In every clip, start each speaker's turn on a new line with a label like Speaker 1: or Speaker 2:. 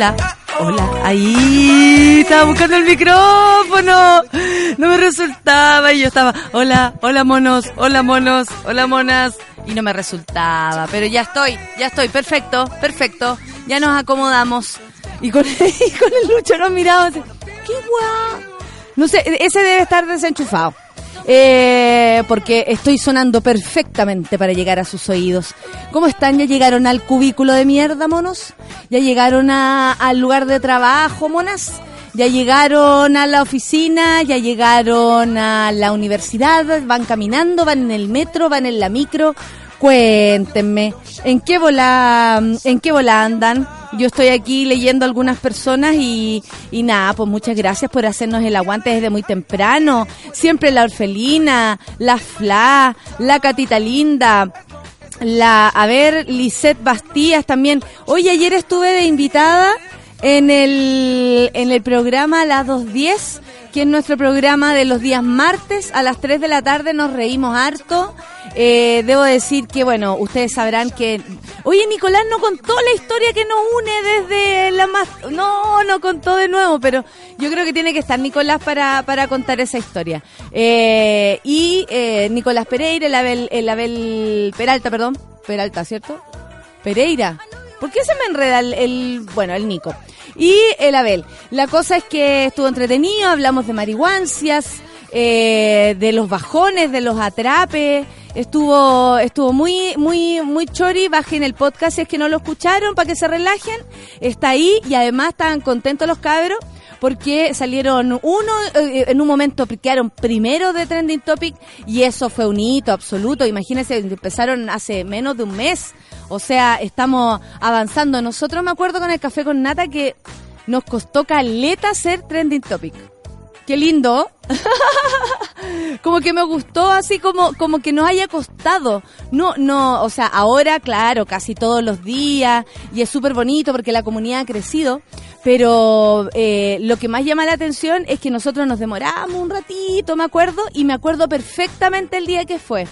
Speaker 1: Hola, hola, ahí estaba buscando el micrófono, no me resultaba y yo estaba, hola, hola monos, hola monos, hola monas, y no me resultaba, pero ya estoy, ya estoy, perfecto, perfecto, ya nos acomodamos. Y con, el Lucho nos miramos, qué guau. No sé, ese debe estar desenchufado. Eh, porque estoy sonando perfectamente para llegar a sus oídos. ¿Cómo están? ¿Ya llegaron al cubículo de mierda, monos? ¿Ya llegaron al lugar de trabajo, monas? ¿Ya llegaron a la oficina? ¿Ya llegaron a la universidad? ¿Van caminando? ¿Van en el metro? ¿Van en la micro? Cuéntenme, ¿en qué bola, en qué bola andan? Yo estoy aquí leyendo algunas personas y, y nada, pues muchas gracias por hacernos el aguante desde muy temprano. Siempre la orfelina, la Fla, la Catita Linda, la, a ver, Lisette Bastías también. Oye, ayer estuve de invitada en el, en el programa Las 2.10, que es nuestro programa de los días martes a las 3 de la tarde. Nos reímos harto. Eh, debo decir que, bueno, ustedes sabrán que... Oye, Nicolás no contó la historia que nos une desde la más... No, no contó de nuevo, pero yo creo que tiene que estar Nicolás para, para contar esa historia. Eh, y eh, Nicolás Pereira, el Abel, el Abel Peralta, perdón. Peralta, ¿cierto? Pereira. ¿Por qué se me enreda el, el- bueno, el Nico? Y el Abel. La cosa es que estuvo entretenido, hablamos de marihuancias, eh, de los bajones, de los atrapes. Estuvo, estuvo muy, muy, muy chori. Bajen el podcast si es que no lo escucharon para que se relajen. Está ahí y además estaban contentos los cabros porque salieron uno, eh, en un momento quedaron primero de Trending Topic y eso fue un hito absoluto. Imagínense, empezaron hace menos de un mes. O sea, estamos avanzando. Nosotros me acuerdo con el café con nata que nos costó caleta ser Trending Topic. Qué lindo. como que me gustó así como como que nos haya costado. No, no, o sea, ahora claro, casi todos los días y es súper bonito porque la comunidad ha crecido, pero eh, lo que más llama la atención es que nosotros nos demoramos un ratito, me acuerdo, y me acuerdo perfectamente el día que fue.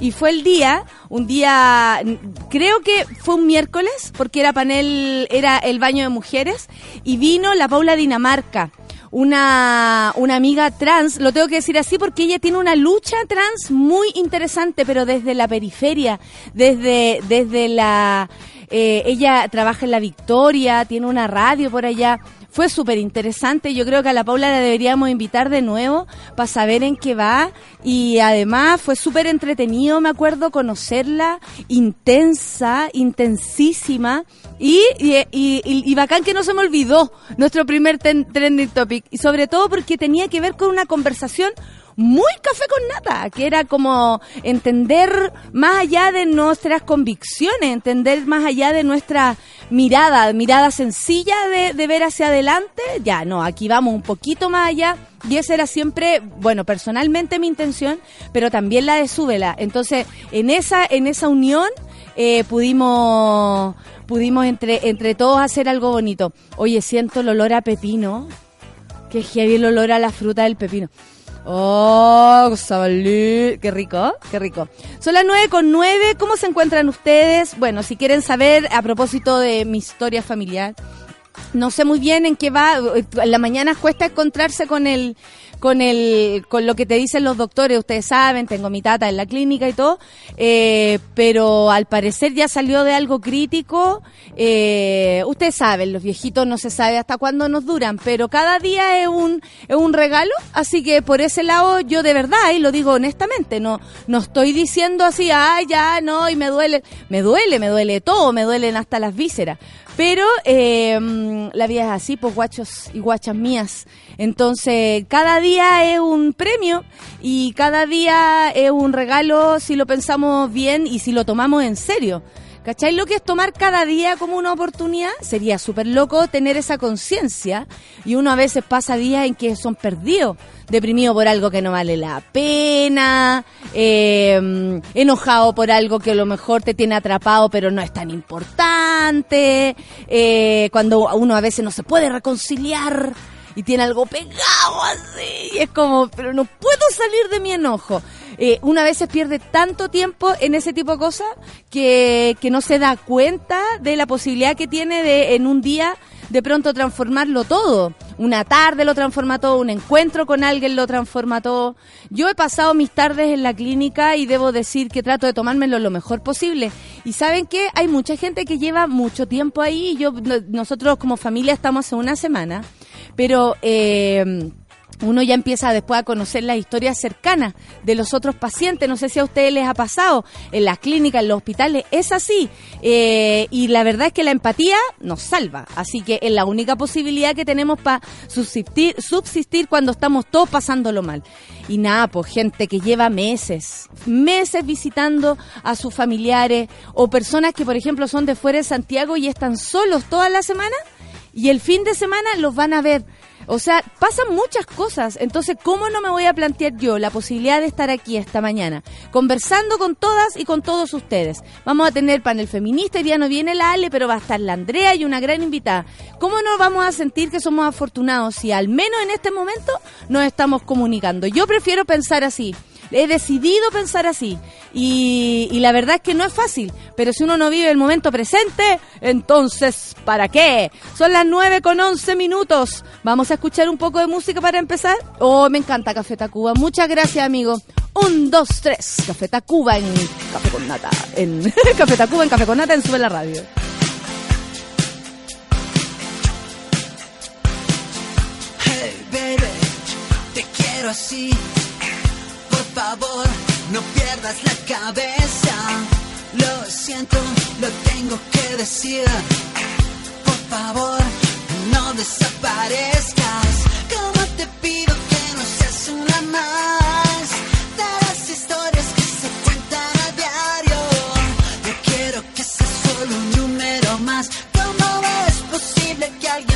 Speaker 1: Y fue el día, un día, creo que fue un miércoles, porque era panel, era el baño de mujeres, y vino la Paula Dinamarca, una, una amiga trans, lo tengo que decir así porque ella tiene una lucha trans muy interesante, pero desde la periferia, desde, desde la, eh, ella trabaja en la Victoria, tiene una radio por allá. Fue súper interesante. Yo creo que a la Paula la deberíamos invitar de nuevo para saber en qué va. Y además fue súper entretenido, me acuerdo, conocerla. Intensa, intensísima. Y, y, y- y bacán que no se me olvidó nuestro primer ten- trending topic. Y sobre todo porque tenía que ver con una conversación muy café con nata, que era como entender más allá de nuestras convicciones, entender más allá de nuestra mirada, mirada sencilla de, de ver hacia adelante. Ya, no, aquí vamos un poquito más allá. Y esa era siempre, bueno, personalmente mi intención, pero también la de Súbela. Entonces, en esa, en esa unión, eh, pudimos, pudimos entre, entre todos hacer algo bonito. Oye, siento el olor a pepino. Que heavy el olor a la fruta del pepino. Oh, sabalí. Qué rico, qué rico. Son las nueve con nueve. ¿Cómo se encuentran ustedes? Bueno, si quieren saber a propósito de mi historia familiar, no sé muy bien en qué va. En la mañana cuesta encontrarse con el con el con lo que te dicen los doctores. Ustedes saben, tengo mi tata en la clínica y todo, eh, pero al parecer ya salió de algo crítico. Eh, ustedes saben, los viejitos no se sabe hasta cuándo nos duran, pero cada día es un es un regalo, así que por ese lado yo de verdad y lo digo honestamente, no no estoy diciendo así, ay ya no y me duele, me duele, me duele todo, me duelen hasta las vísceras pero eh, la vida es así, pues guachos y guachas mías. Entonces, cada día es un premio y cada día es un regalo si lo pensamos bien y si lo tomamos en serio. ¿Cachai? Lo que es tomar cada día como una oportunidad, sería súper loco tener esa conciencia y uno a veces pasa días en que son perdidos, deprimido por algo que no vale la pena, eh, enojado por algo que a lo mejor te tiene atrapado pero no es tan importante, eh, cuando uno a veces no se puede reconciliar y tiene algo pegado así. Y es como, pero no puedo salir de mi enojo. Eh, una vez se pierde tanto tiempo en ese tipo de cosas que, que no se da cuenta de la posibilidad que tiene de en un día de pronto transformarlo todo. Una tarde lo transforma todo, un encuentro con alguien lo transforma todo. Yo he pasado mis tardes en la clínica y debo decir que trato de tomármelo lo mejor posible. Y saben que hay mucha gente que lleva mucho tiempo ahí. Yo, nosotros como familia estamos hace una semana pero eh, uno ya empieza después a conocer las historias cercanas de los otros pacientes. No sé si a ustedes les ha pasado en las clínicas, en los hospitales. Es así. Eh, y la verdad es que la empatía nos salva. Así que es la única posibilidad que tenemos para subsistir, subsistir cuando estamos todos pasándolo mal. Y nada, pues gente que lleva meses, meses visitando a sus familiares o personas que, por ejemplo, son de fuera de Santiago y están solos toda la semana y el fin de semana los van a ver. O sea, pasan muchas cosas. Entonces, ¿cómo no me voy a plantear yo la posibilidad de estar aquí esta mañana conversando con todas y con todos ustedes? Vamos a tener panel feminista, y día no viene la Ale, pero va a estar la Andrea y una gran invitada. ¿Cómo nos vamos a sentir que somos afortunados si al menos en este momento nos estamos comunicando? Yo prefiero pensar así he decidido pensar así. Y, la verdad es que no es fácil, pero si uno no vive el momento presente, entonces, ¿para qué? Son las 9 con 11 minutos. Vamos a escuchar un poco de música para empezar. Oh, me encanta Café Tacuba. Muchas gracias, amigo. Un, dos, tres. Café Tacuba en Café con Nata. En Café Tacuba en Café con Nata en Sube la Radio.
Speaker 2: Hey, baby, te quiero así favor, no pierdas la cabeza. Lo siento, lo tengo que decir. Por favor, no desaparezcas. Como te pido que no seas una más de las historias que se cuentan a diario. Yo quiero que seas solo un número más. ¿Cómo es posible que alguien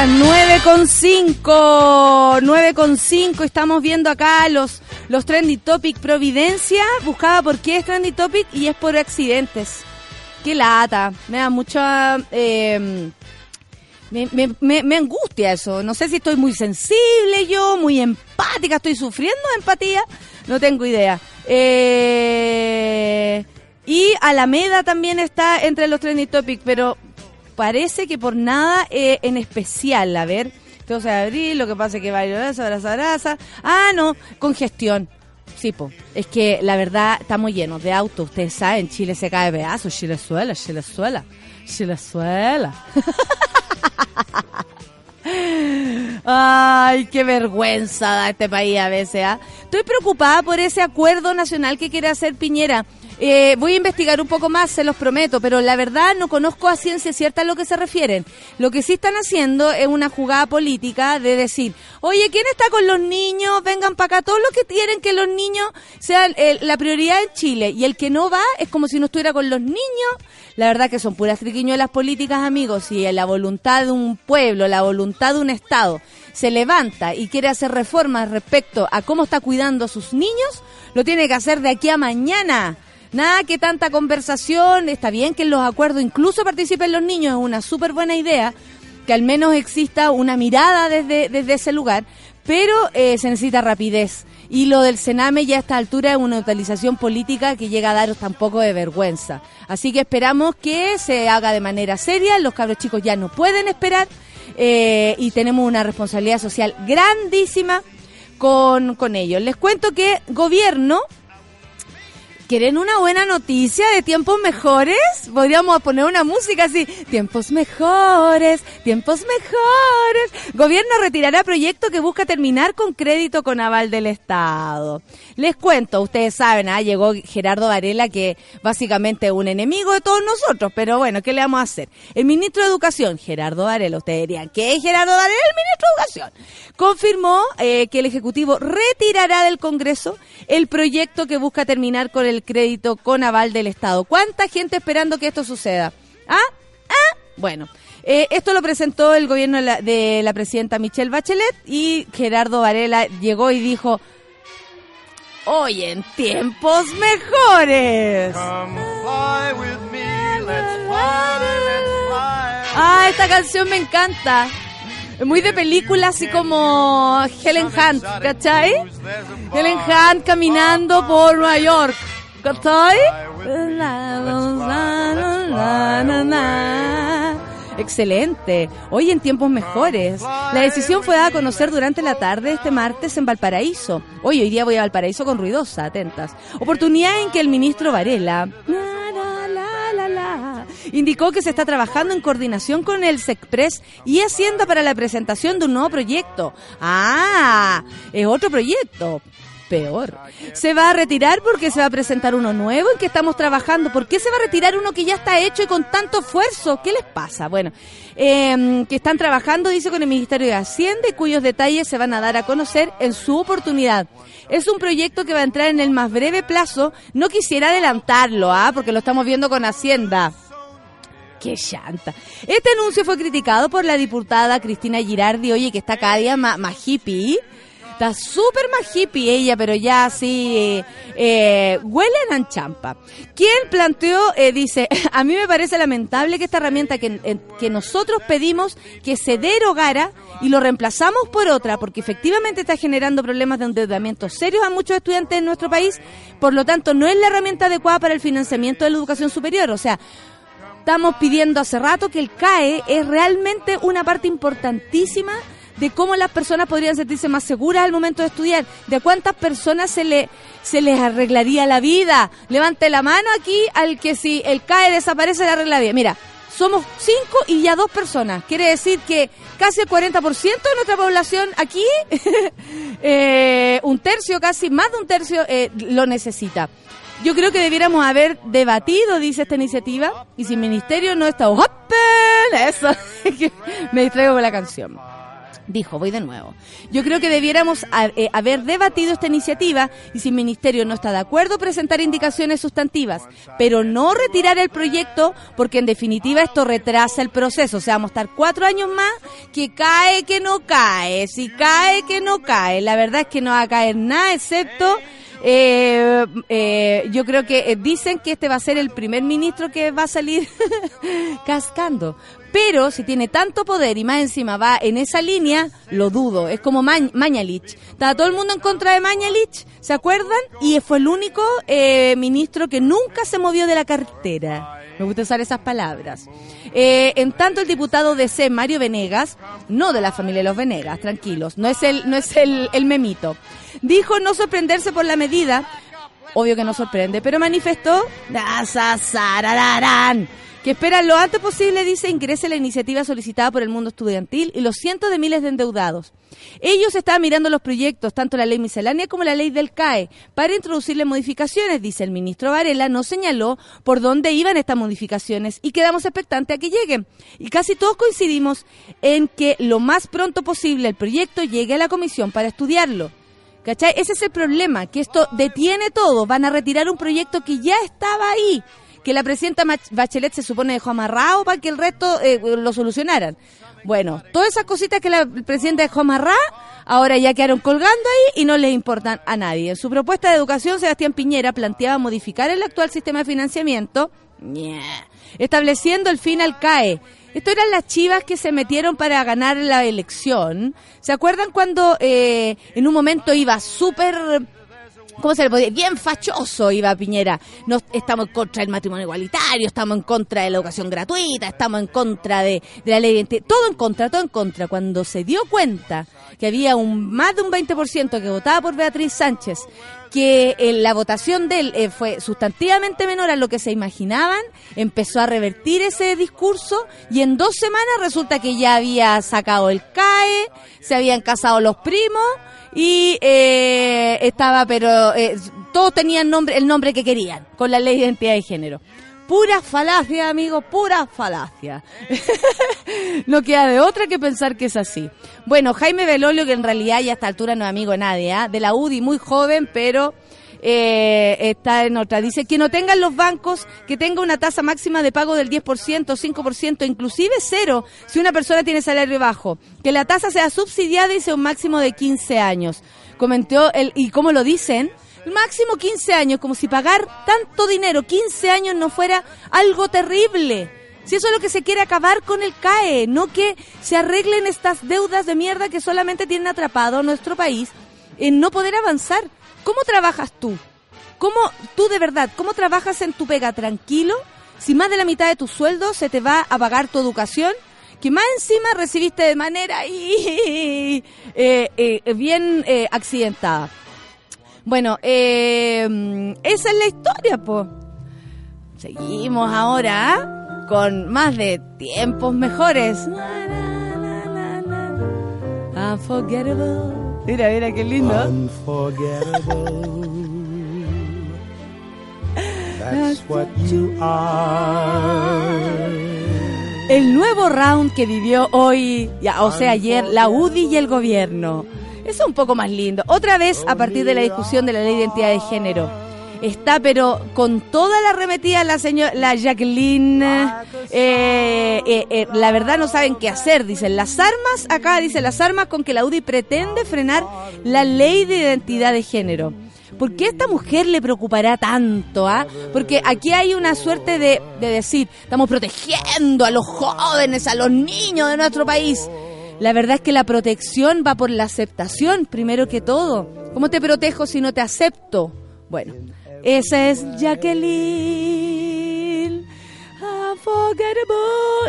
Speaker 1: las 9 con 5, 9 con 5, estamos viendo acá los, los Trendy Topic Providencia, buscaba por qué es Trendy Topic y es por accidentes. Qué lata, me da mucha... Eh, me, angustia eso, no sé si estoy muy sensible yo, muy empática, estoy sufriendo de empatía, no tengo idea. Eh, y Alameda también está entre los Trendy Topic, pero parece que por nada eh, en especial, a ver, 12 de abril, lo que pasa es que va a abraza, abraza. Ah, no, congestión. Sí, po. Es que la verdad estamos llenos de autos. Ustedes saben, Chile se cae de pedazos. Chile suela, Chile suela, Chile suela. Ay, qué vergüenza da este país a veces. ¿ah? Estoy preocupada por ese acuerdo nacional que quiere hacer Piñera. Eh, voy a investigar un poco más, se los prometo, pero la verdad no conozco a ciencia cierta a lo que se refieren. Lo que sí están haciendo es una jugada política de decir, oye, ¿quién está con los niños? Vengan para acá. Todos los que quieren que los niños sean eh, la prioridad en Chile y el que no va es como si no estuviera con los niños. La verdad que son puras triquiñuelas políticas, amigos, y la voluntad de un pueblo, la voluntad de un Estado se levanta y quiere hacer reformas respecto a cómo está cuidando a sus niños, lo tiene que hacer de aquí a mañana. Nada que tanta conversación, está bien que en los acuerdos incluso participen los niños, es una súper buena idea, que al menos exista una mirada desde, desde ese lugar, pero eh, se necesita rapidez. Y lo del Sename ya a esta altura es una utilización política que llega a daros tampoco de vergüenza. Así que esperamos que se haga de manera seria, los cabros chicos ya no pueden esperar eh, y tenemos una responsabilidad social grandísima con, con ellos. Les cuento que gobierno ¿Quieren una buena noticia de tiempos mejores? Podríamos poner una música así. Tiempos mejores, tiempos mejores. Gobierno retirará proyecto que busca terminar con crédito con aval del Estado. Les cuento, ustedes saben, ah, llegó Gerardo Varela, que básicamente es un enemigo de todos nosotros, pero bueno, ¿qué le vamos a hacer? El ministro de Educación, Gerardo Varela, ustedes dirían, ¿qué es Gerardo Varela? El ministro de Educación. Confirmó eh, que el Ejecutivo retirará del Congreso el proyecto que busca terminar con el crédito con aval del Estado. ¿Cuánta gente esperando que esto suceda? ¿Ah? ¿Ah? Bueno. Eh, esto lo presentó el gobierno de la, de la presidenta Michelle Bachelet y Gerardo Varela llegó y dijo, hoy en tiempos mejores. Ah, esta canción me encanta. Es muy de película, así como Helen Hunt, ¿cachai? Helen Hunt caminando por Nueva York. ¿Cachai? Excelente. Hoy en tiempos mejores. La decisión fue dada a conocer durante la tarde este martes en Valparaíso. Hoy, hoy día voy a Valparaíso con ruidosa, atentas. Oportunidad en que el ministro Varela indicó que se está trabajando en coordinación con el SECPRES y Hacienda para la presentación de un nuevo proyecto. Ah, es otro proyecto peor. Se va a retirar porque se va a presentar uno nuevo en que estamos trabajando. ¿Por qué se va a retirar uno que ya está hecho y con tanto esfuerzo? ¿Qué les pasa? Bueno, eh, que están trabajando, dice, con el Ministerio de Hacienda y cuyos detalles se van a dar a conocer en su oportunidad. Es un proyecto que va a entrar en el más breve plazo. No quisiera adelantarlo, ¿ah? Porque lo estamos viendo con Hacienda. ¡Qué llanta! Este anuncio fue criticado por la diputada Cristina Girardi, oye, que está cada día más, más hippie Está súper más hippie ella, pero ya así eh, eh, huele a anchampa. ¿Quién planteó, eh, dice, a mí me parece lamentable que esta herramienta que, eh, que nosotros pedimos que se derogara y lo reemplazamos por otra, porque efectivamente está generando problemas de endeudamiento serios a muchos estudiantes en nuestro país, por lo tanto no es la herramienta adecuada para el financiamiento de la educación superior. O sea, estamos pidiendo hace rato que el CAE es realmente una parte importantísima de cómo las personas podrían sentirse más seguras al momento de estudiar, de cuántas personas se le se les arreglaría la vida. Levante la mano aquí al que si el CAE desaparece le arregla la vida. Mira, somos cinco y ya dos personas. Quiere decir que casi el 40% de nuestra población aquí, eh, un tercio, casi más de un tercio, eh, lo necesita. Yo creo que debiéramos haber debatido, dice esta iniciativa, y si el ministerio no está open, eso, me distraigo con la canción. Dijo, voy de nuevo. Yo creo que debiéramos eh, haber debatido esta iniciativa y si el ministerio no está de acuerdo, presentar indicaciones sustantivas, pero no retirar el proyecto porque en definitiva esto retrasa el proceso. O sea, vamos a estar cuatro años más que cae, que no cae, si cae, que no cae. La verdad es que no va a caer nada excepto... eh, eh, yo creo que dicen que este va a ser el primer ministro que va a salir cascando. Pero si tiene tanto poder y más encima va en esa línea, lo dudo. Es como Ma- Mañalich. Estaba todo el mundo en contra de Mañalich, ¿se acuerdan? Y fue el único eh, ministro que nunca se movió de la cartera. Me gusta usar esas palabras. Eh, en tanto, el diputado de C, Mario Venegas, no de la familia de los Venegas, tranquilos, no es el, no es el memito, dijo no sorprenderse por la medida, obvio que no sorprende, pero manifestó Que espera lo antes posible, dice, ingrese la iniciativa solicitada por el mundo estudiantil y los cientos de miles de endeudados. Ellos estaban mirando los proyectos, tanto la ley miscelánea como la ley del CAE, para introducirle modificaciones, dice el ministro Varela, no señaló por dónde iban estas modificaciones y quedamos expectantes a que lleguen. Y casi todos coincidimos en que lo más pronto posible el proyecto llegue a la comisión para estudiarlo. ¿Cachai? Ese es el problema, que esto detiene todo. Van a retirar un proyecto que ya estaba ahí, que la presidenta Bachelet se supone dejó amarrado para que el resto eh, lo solucionaran. Bueno, todas esas cositas que la presidenta dejó amarrada, ahora ya quedaron colgando ahí y no les importan a nadie. En su propuesta de educación, Sebastián Piñera planteaba modificar el actual sistema de financiamiento, estableciendo el fin al CAE. Esto eran las chivas que se metieron para ganar la elección. ¿Se acuerdan cuando eh, en un momento iba súper... ¿Cómo se le podía? Bien fachoso iba Piñera. No, estamos en contra del matrimonio igualitario, estamos en contra de la educación gratuita, estamos en contra de, la ley de. Todo en contra, todo en contra. Cuando se dio cuenta que había un más de un 20% que votaba por Beatriz Sánchez, que eh, la votación de él eh, fue sustantivamente menor a lo que se imaginaban, empezó a revertir ese discurso y en dos semanas resulta que ya había sacado el CAE, se habían casado los primos y eh, estaba, pero eh, todos tenían nombre, el nombre que querían con la ley de identidad de género. Pura falacia, amigo, pura falacia. no queda de otra que pensar que es así. Bueno, Jaime Belolio, que en realidad ya a esta altura no es amigo de nadie, ¿ah? de la UDI, muy joven, pero eh, está en otra. Dice que no tengan los bancos, que tenga una tasa máxima de pago del 10%, 5%, inclusive cero, si una persona tiene salario bajo. Que la tasa sea subsidiada y sea un máximo de 15 años. Comentó el, y cómo lo dicen, máximo 15 años, como si pagar tanto dinero, 15 años no fuera algo terrible. Si eso es lo que se quiere acabar con el CAE, no que se arreglen estas deudas de mierda que solamente tienen atrapado a nuestro país en no poder avanzar. ¿Cómo trabajas tú? ¿Cómo tú de verdad, cómo trabajas en tu pega tranquilo si más de la mitad de tu sueldo se te va a pagar tu educación? Que más encima recibiste de manera eh, eh, bien eh, accidentada. Bueno, esa es la historia, po. Seguimos ahora ¿ah? con más de tiempos mejores. Unforgettable. Mira, mira qué lindo.
Speaker 3: That's what you are.
Speaker 1: El nuevo round que vivió hoy, ya, o sea, ayer, la UDI y el gobierno. Es un poco más lindo. Otra vez, a partir de la discusión de la ley de identidad de género. Está, pero con toda la arremetida la señora, la Jacqueline, eh, eh, eh, la verdad no saben qué hacer, dicen las armas, acá dicen las armas con que la UDI pretende frenar la ley de identidad de género. ¿Por qué a esta mujer le preocupará tanto? ah? Porque aquí hay una suerte de, de decir, estamos protegiendo a los jóvenes, a los niños de nuestro país. La verdad es que la protección va por la aceptación, primero que todo. ¿Cómo te protejo si no te acepto? Bueno, esa es Jacqueline.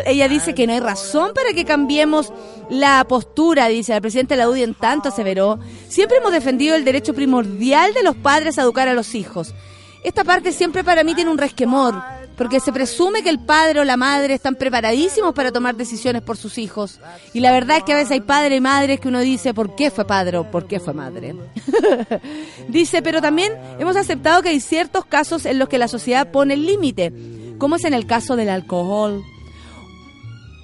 Speaker 1: Ella dice que no hay razón para que cambiemos la postura, dice la presidenta de la UDI en tanto aseveró. Siempre hemos defendido el derecho primordial de los padres a educar a los hijos. Esta parte siempre para mí tiene un resquemor, porque se presume que el padre o la madre están preparadísimos para tomar decisiones por sus hijos. Y la verdad es que a veces hay padres y madres que uno dice, ¿por qué fue padre o por qué fue madre? dice, pero también hemos aceptado que hay ciertos casos en los que la sociedad pone el límite, como es en el caso del alcohol.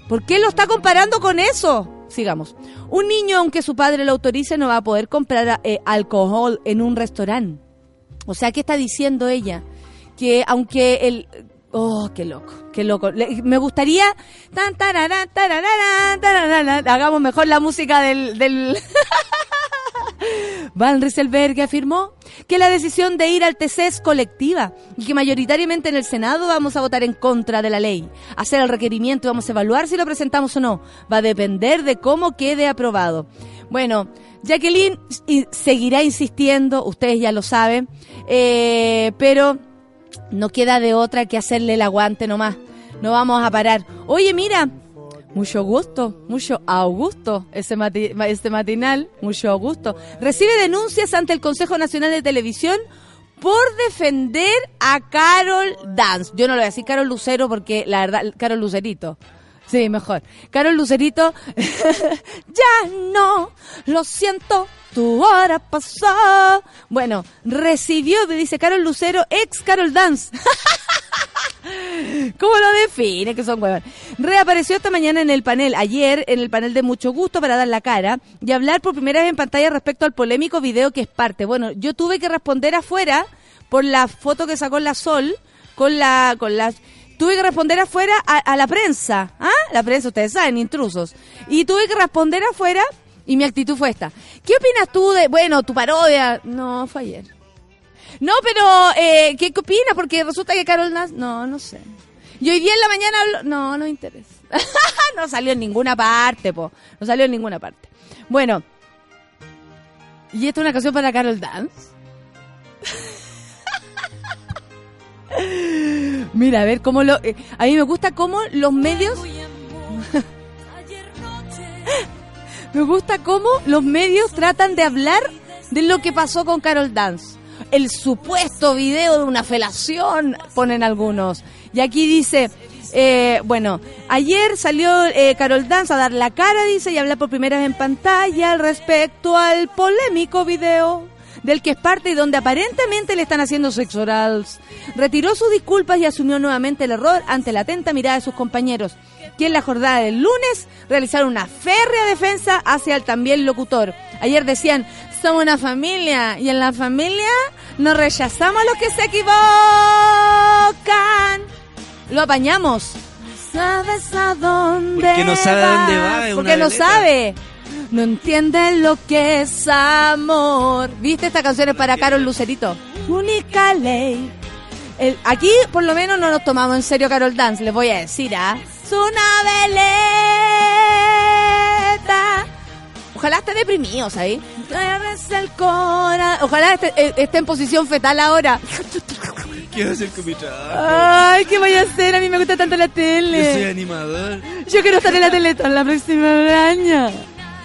Speaker 1: ¿Por qué lo está comparando con eso? sigamos. Un niño, aunque su padre lo autorice, no va a poder comprar eh, alcohol en un restaurante. O sea, ¿qué está diciendo ella? Que aunque el... Oh, qué loco, qué loco. Me gustaría... Hagamos mejor la música del... del Van Rieselberg afirmó que la decisión de ir al TC es colectiva y que mayoritariamente en el Senado vamos a votar en contra de la ley. Hacer el requerimiento y vamos a evaluar si lo presentamos o no. Va a depender de cómo quede aprobado. Bueno, Jacqueline seguirá insistiendo, ustedes ya lo saben, eh, pero no queda de otra que hacerle el aguante nomás. No vamos a parar. Oye, mira, mucho gusto, mucho augusto ese este matinal, mucho gusto. Recibe denuncias ante el Consejo Nacional de Televisión por defender a Carol Dance. Yo no lo voy a decir Carol Lucero porque la verdad, Carol Lucerito. Sí, mejor. Carol Lucerito, ya no, lo siento, tu hora pasó. Bueno, recibió, me dice Carol Lucero, ex Carol Dance. ¿Cómo lo define? Que son huevos. Reapareció esta mañana en el panel, ayer en el panel de Mucho Gusto para dar la cara y hablar por primera vez en pantalla respecto al polémico video que es parte. Bueno, yo tuve que responder afuera por la foto que sacó la Sol con la con las tuve que responder afuera a, la prensa, ¿ah? La prensa, ustedes saben, intrusos. Y tuve que responder afuera y mi actitud fue esta. ¿Qué opinas tú de, bueno, tu parodia? No, fue ayer. No, pero, eh, ¿qué, opinas? Porque resulta que Carol Dance, no, no sé. Y hoy día en la mañana hablo, no, no interesa. no salió en ninguna parte, po. No salió en ninguna parte. Bueno. ¿Y esta es una canción para Carol Dance? Mira, a ver cómo lo... eh, a mí me gusta cómo los medios... me gusta cómo los medios tratan de hablar de lo que pasó con Carol Dance. El supuesto video de una felación, ponen algunos. Y aquí dice, eh, bueno, ayer salió eh, Carol Dance a dar la cara, dice, y hablar por primera vez en pantalla al respecto al polémico video del que es parte y donde aparentemente le están haciendo sexo orals. Retiró sus disculpas y asumió nuevamente el error ante la atenta mirada de sus compañeros, que en la jornada del lunes realizaron una férrea defensa hacia el también locutor. Ayer decían, somos una familia y en la familia nos rechazamos a los que se equivocan. Lo apañamos. ¿Sabes a dónde
Speaker 4: Porque no sabe a dónde va,
Speaker 1: Porque no
Speaker 4: letra.
Speaker 1: sabe. No entiende lo que es amor. ¿Viste esta canción es para Carol Lucerito? Única ley. El- aquí por lo menos no nos tomamos en serio Carol Dance, les voy a decir, ¿ah? Es una veleta. Ojalá esté deprimido, ¿sabes? El Ojalá esté, eh, esté en posición fetal ahora.
Speaker 4: ¿Qué va a hacer con mi trabajo?
Speaker 1: Ay, ¿qué voy a hacer? A mí me gusta tanto la
Speaker 4: Yo soy
Speaker 1: tele.
Speaker 4: animador.
Speaker 1: Yo quiero estar en la Teletón la próxima año.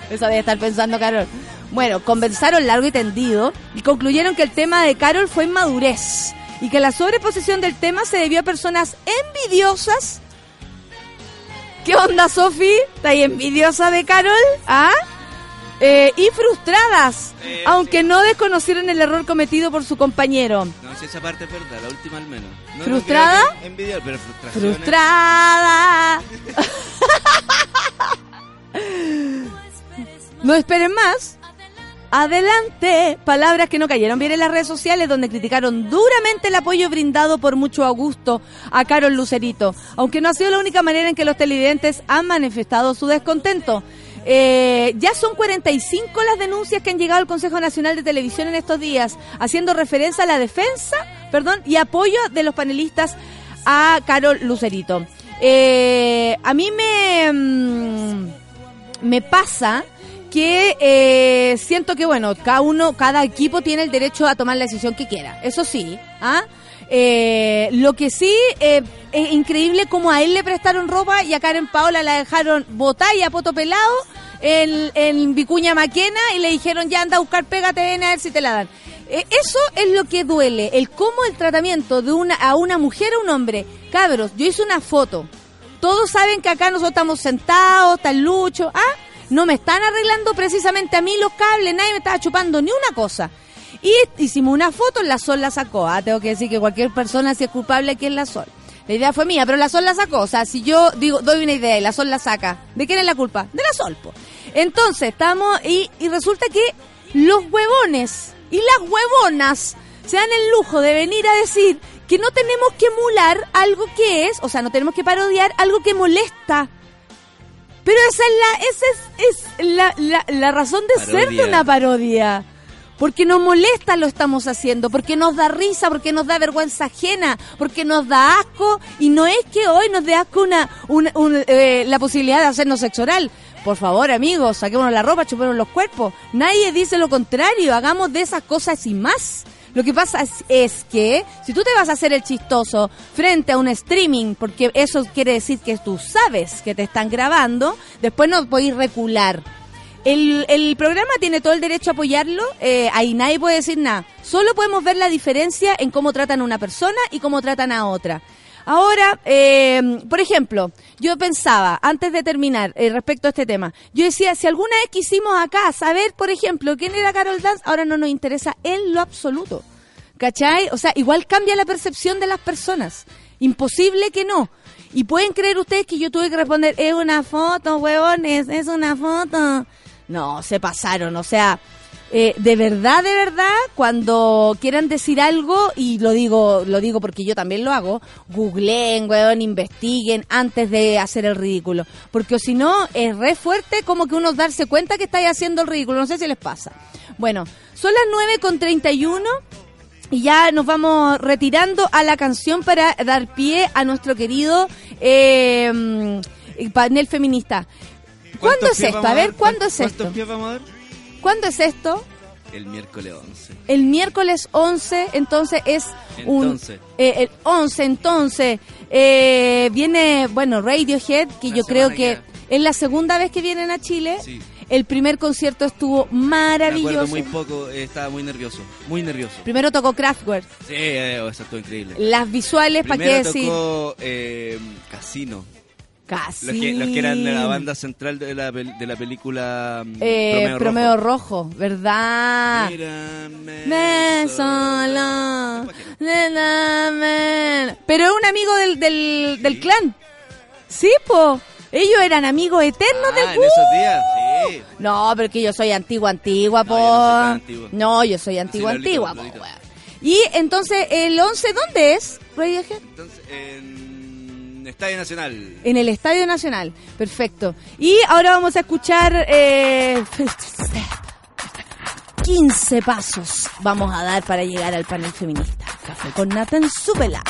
Speaker 1: Eso debe estar pensando Carol. Bueno, conversaron largo y tendido y concluyeron que el tema de Carol fue inmadurez y que la sobreposición del tema se debió a personas envidiosas. ¿Qué onda, Sofi? ¿Estás envidiosa de Carol? ¿Ah? Eh, y frustradas,
Speaker 4: Eh,
Speaker 1: aunque no desconocieron el error cometido por su compañero.
Speaker 4: No, si esa parte es verdad, la última al menos. No,
Speaker 1: ¿Frustrada?
Speaker 4: No envidiar, pero frustración. es-
Speaker 1: Frustrada. No esperen más. Adelante. Palabras que no cayeron bien en las redes sociales donde criticaron duramente el apoyo brindado por mucho Augusto a Carol Lucerito, aunque no ha sido la única manera en que los televidentes han manifestado su descontento. Eh, ya son 45 las denuncias que han llegado al Consejo Nacional de Televisión en estos días, haciendo referencia a la defensa, perdón, y apoyo de los panelistas a Carol Lucerito. Eh, a mí me mm, me pasa que eh, siento que bueno cada uno cada equipo tiene el derecho a tomar la decisión que quiera eso sí ¿ah? Eh, lo que sí eh, es increíble como a él le prestaron ropa y a Karen Paola la dejaron botar y a poto pelado en, en Vicuña Maquena y le dijeron ya anda a buscar pégate ven a ver si te la dan eso es lo que duele el cómo el tratamiento de una a una mujer o un hombre cabros yo hice una foto todos saben que acá nosotros estamos sentados, el lucho, ¿ah? No me están arreglando precisamente a mí los cables, nadie me estaba chupando ni una cosa. Y hicimos una foto, la Sol la sacó, ¿ah? Tengo que decir que cualquier persona si es culpable aquí es la Sol. La idea fue mía, pero la Sol la sacó. O sea, si yo digo, doy una idea y la Sol la saca, ¿de quién es la culpa? De la Sol, po. Entonces, estamos, y, y resulta que los huevones y las huevonas se dan el lujo de venir a decir que no tenemos que emular algo que es, o sea, no tenemos que parodiar algo que molesta. Pero esa es la, esa es, es la, la, la razón de ser de una parodia. Porque nos molesta lo estamos haciendo, porque nos da risa, porque nos da vergüenza ajena, porque nos da asco y no es que hoy nos dé asco una, una- un, eh, la posibilidad de hacernos sexo oral. Por favor, amigos, saquémonos la ropa, chupémonos los cuerpos. Nadie dice lo contrario, hagamos de esas cosas y más. Lo que pasa es, que si tú te vas a hacer el chistoso frente a un streaming, porque eso quiere decir que tú sabes que te están grabando, después no podéis recular. El, el programa tiene todo el derecho a apoyarlo, eh, ahí nadie puede decir nada. Solo podemos ver la diferencia en cómo tratan a una persona y cómo tratan a otra. Ahora, eh, por ejemplo, yo pensaba, antes de terminar, eh, respecto a este tema, yo decía, si alguna vez quisimos acá saber, por ejemplo, quién era Carol Dance, ahora no nos interesa en lo absoluto. ¿Cachai? O sea, igual cambia la percepción de las personas. Imposible que no. Y pueden creer ustedes que yo tuve que responder, es una foto, huevones, es una foto. No, se pasaron. O sea, eh, de verdad, de verdad, cuando quieran decir algo, y lo digo, lo digo porque yo también lo hago, googleen, weón, investiguen antes de hacer el ridículo. Porque si no, es re fuerte como que uno darse cuenta que estáis haciendo el ridículo. No sé si les pasa. Bueno, son las 9 con 31. Y ya nos vamos retirando a la canción para dar pie a nuestro querido eh, panel feminista. ¿Cuándo
Speaker 4: ¿Cuántos
Speaker 1: es esto? A ver? ¿cuándo es
Speaker 4: ¿Cuántos
Speaker 1: esto?
Speaker 4: pies vamos a dar?
Speaker 1: ¿Cuándo es esto?
Speaker 4: El miércoles 11.
Speaker 1: El miércoles 11, entonces es un...
Speaker 4: Entonces.
Speaker 1: eh, el 11, entonces, eh, viene, bueno, Radiohead, que
Speaker 4: Una
Speaker 1: yo creo que es la segunda vez que vienen a Chile.
Speaker 4: Sí.
Speaker 1: El primer concierto estuvo
Speaker 4: Me
Speaker 1: maravilloso.
Speaker 4: muy poco, eh, estaba muy nervioso. Muy nervioso.
Speaker 1: Primero tocó Kraftwerk.
Speaker 4: Sí, eh, eso estuvo increíble.
Speaker 1: Las visuales, ¿para qué
Speaker 4: Primero
Speaker 1: decir?
Speaker 4: tocó eh, Casino.
Speaker 1: Casi.
Speaker 4: Los que, los que eran de la banda central de la, de la película mm,
Speaker 1: Eh,
Speaker 4: Promeo Rojo.
Speaker 1: Rojo, ¿verdad?
Speaker 4: Mírame
Speaker 1: Me
Speaker 4: solo.
Speaker 1: me- Pero es un amigo del, del, del clan. Sí, po. Ellos eran amigos eternos
Speaker 4: Ah,
Speaker 1: del
Speaker 4: en esos días, sí.
Speaker 1: No, pero que yo soy antigua, antigua, po.
Speaker 4: No, yo no soy.
Speaker 1: No, yo soy antigua,
Speaker 4: Lolito,
Speaker 1: antigua, po. Y entonces, el 11, ¿dónde es? Radiohead?
Speaker 4: Entonces, en Estadio Nacional.
Speaker 1: En el Estadio Nacional. Perfecto. Y ahora vamos a escuchar eh, 15 pasos vamos a dar para llegar al panel feminista. Café con Nathan Súbela.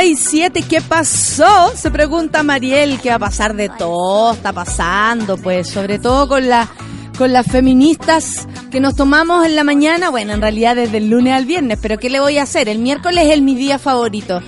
Speaker 1: 37. ¿Qué pasó? Se pregunta Mariel. ¿Qué va a pasar de todo? Está pasando, pues, sobre todo con la con las feministas que nos tomamos en la mañana, bueno, en realidad desde el lunes al viernes, pero ¿qué le voy a hacer? El miércoles es mi día favorito.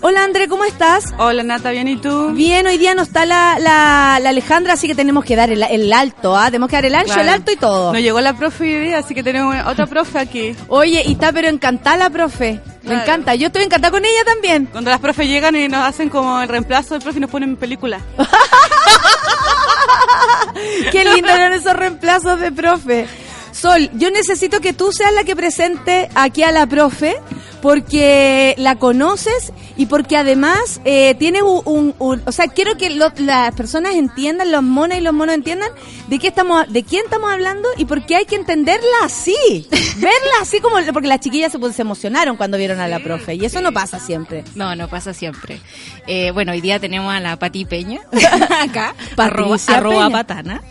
Speaker 1: Hola André, ¿cómo estás?
Speaker 5: Hola Nata, ¿bien y tú?
Speaker 1: Bien, hoy día no está la, la, la Alejandra, así que tenemos que dar el, el alto, ¿ah? Tenemos que dar el ancho,
Speaker 5: Claro.
Speaker 1: el alto y todo.
Speaker 5: No llegó la profe hoy día, así que tenemos otra profe aquí.
Speaker 1: Oye, y está pero encantada la profe. Me
Speaker 5: Claro.
Speaker 1: encanta. Yo estoy encantada con ella también.
Speaker 5: Cuando las profes llegan y nos hacen como el reemplazo del profe y nos ponen película.
Speaker 1: Qué lindo eran esos reemplazos de profe. Sol, yo necesito que tú seas la que presente aquí a la profe porque la conoces y porque además eh, tiene un, un- un- o sea, quiero que lo- las personas entiendan, los monos y los monos entiendan de qué estamos, de quién estamos hablando y por qué hay que entenderla así, verla así como, porque las chiquillas se, se emocionaron cuando vieron a la profe y eso no pasa siempre.
Speaker 6: No, no pasa siempre. Eh, bueno, hoy día tenemos a la Pati Peña acá, arroba, arroba
Speaker 1: Peña.
Speaker 6: patana.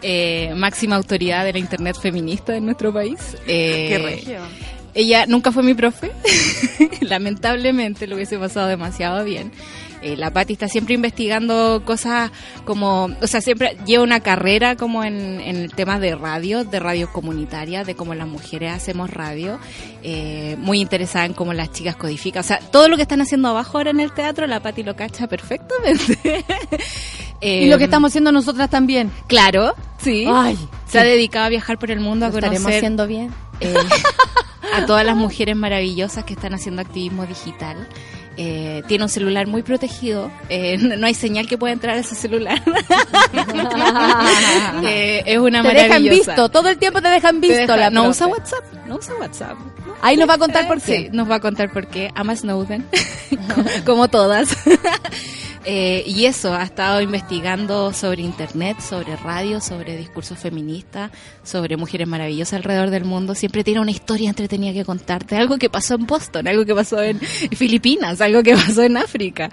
Speaker 6: Eh, máxima autoridad de la internet feminista en nuestro país. Eh,
Speaker 5: Qué regio.
Speaker 6: Ella nunca fue mi profe, lamentablemente lo hubiese pasado demasiado bien. Eh, la Patti está siempre investigando cosas como, o sea, siempre lleva una carrera como en, en el tema de radio, de radio comunitaria, de cómo las mujeres hacemos radio, eh, muy interesada en cómo las chicas codifican, o sea, todo lo que están haciendo abajo ahora en el teatro, la Patti lo cacha perfectamente.
Speaker 1: Y lo que estamos haciendo nosotras también.
Speaker 6: Claro, sí.
Speaker 1: Ay,
Speaker 6: se ha dedicado a viajar por el mundo a
Speaker 1: ¿lo estaremos
Speaker 6: conocer
Speaker 1: haciendo bien.
Speaker 6: Eh, a todas las mujeres maravillosas que están haciendo activismo digital. Eh, tiene un celular muy protegido, eh, no hay señal que pueda entrar a ese celular. Eh, es una
Speaker 1: Te dejan
Speaker 6: maravillosa.
Speaker 1: visto, todo el tiempo te dejan
Speaker 6: Te
Speaker 1: visto la
Speaker 6: no
Speaker 1: profe.
Speaker 6: usa WhatsApp, no usa WhatsApp.
Speaker 1: Ahí nos va a contar por qué.
Speaker 6: Sí, nos va a contar por qué. Ama Snowden, como todas. Eh, y eso, ha estado investigando sobre internet, sobre radio, sobre discursos feministas, sobre mujeres maravillosas alrededor del mundo. Siempre tiene una historia entretenida que contarte. Algo que pasó en Boston, algo que pasó en Filipinas, algo que pasó en África.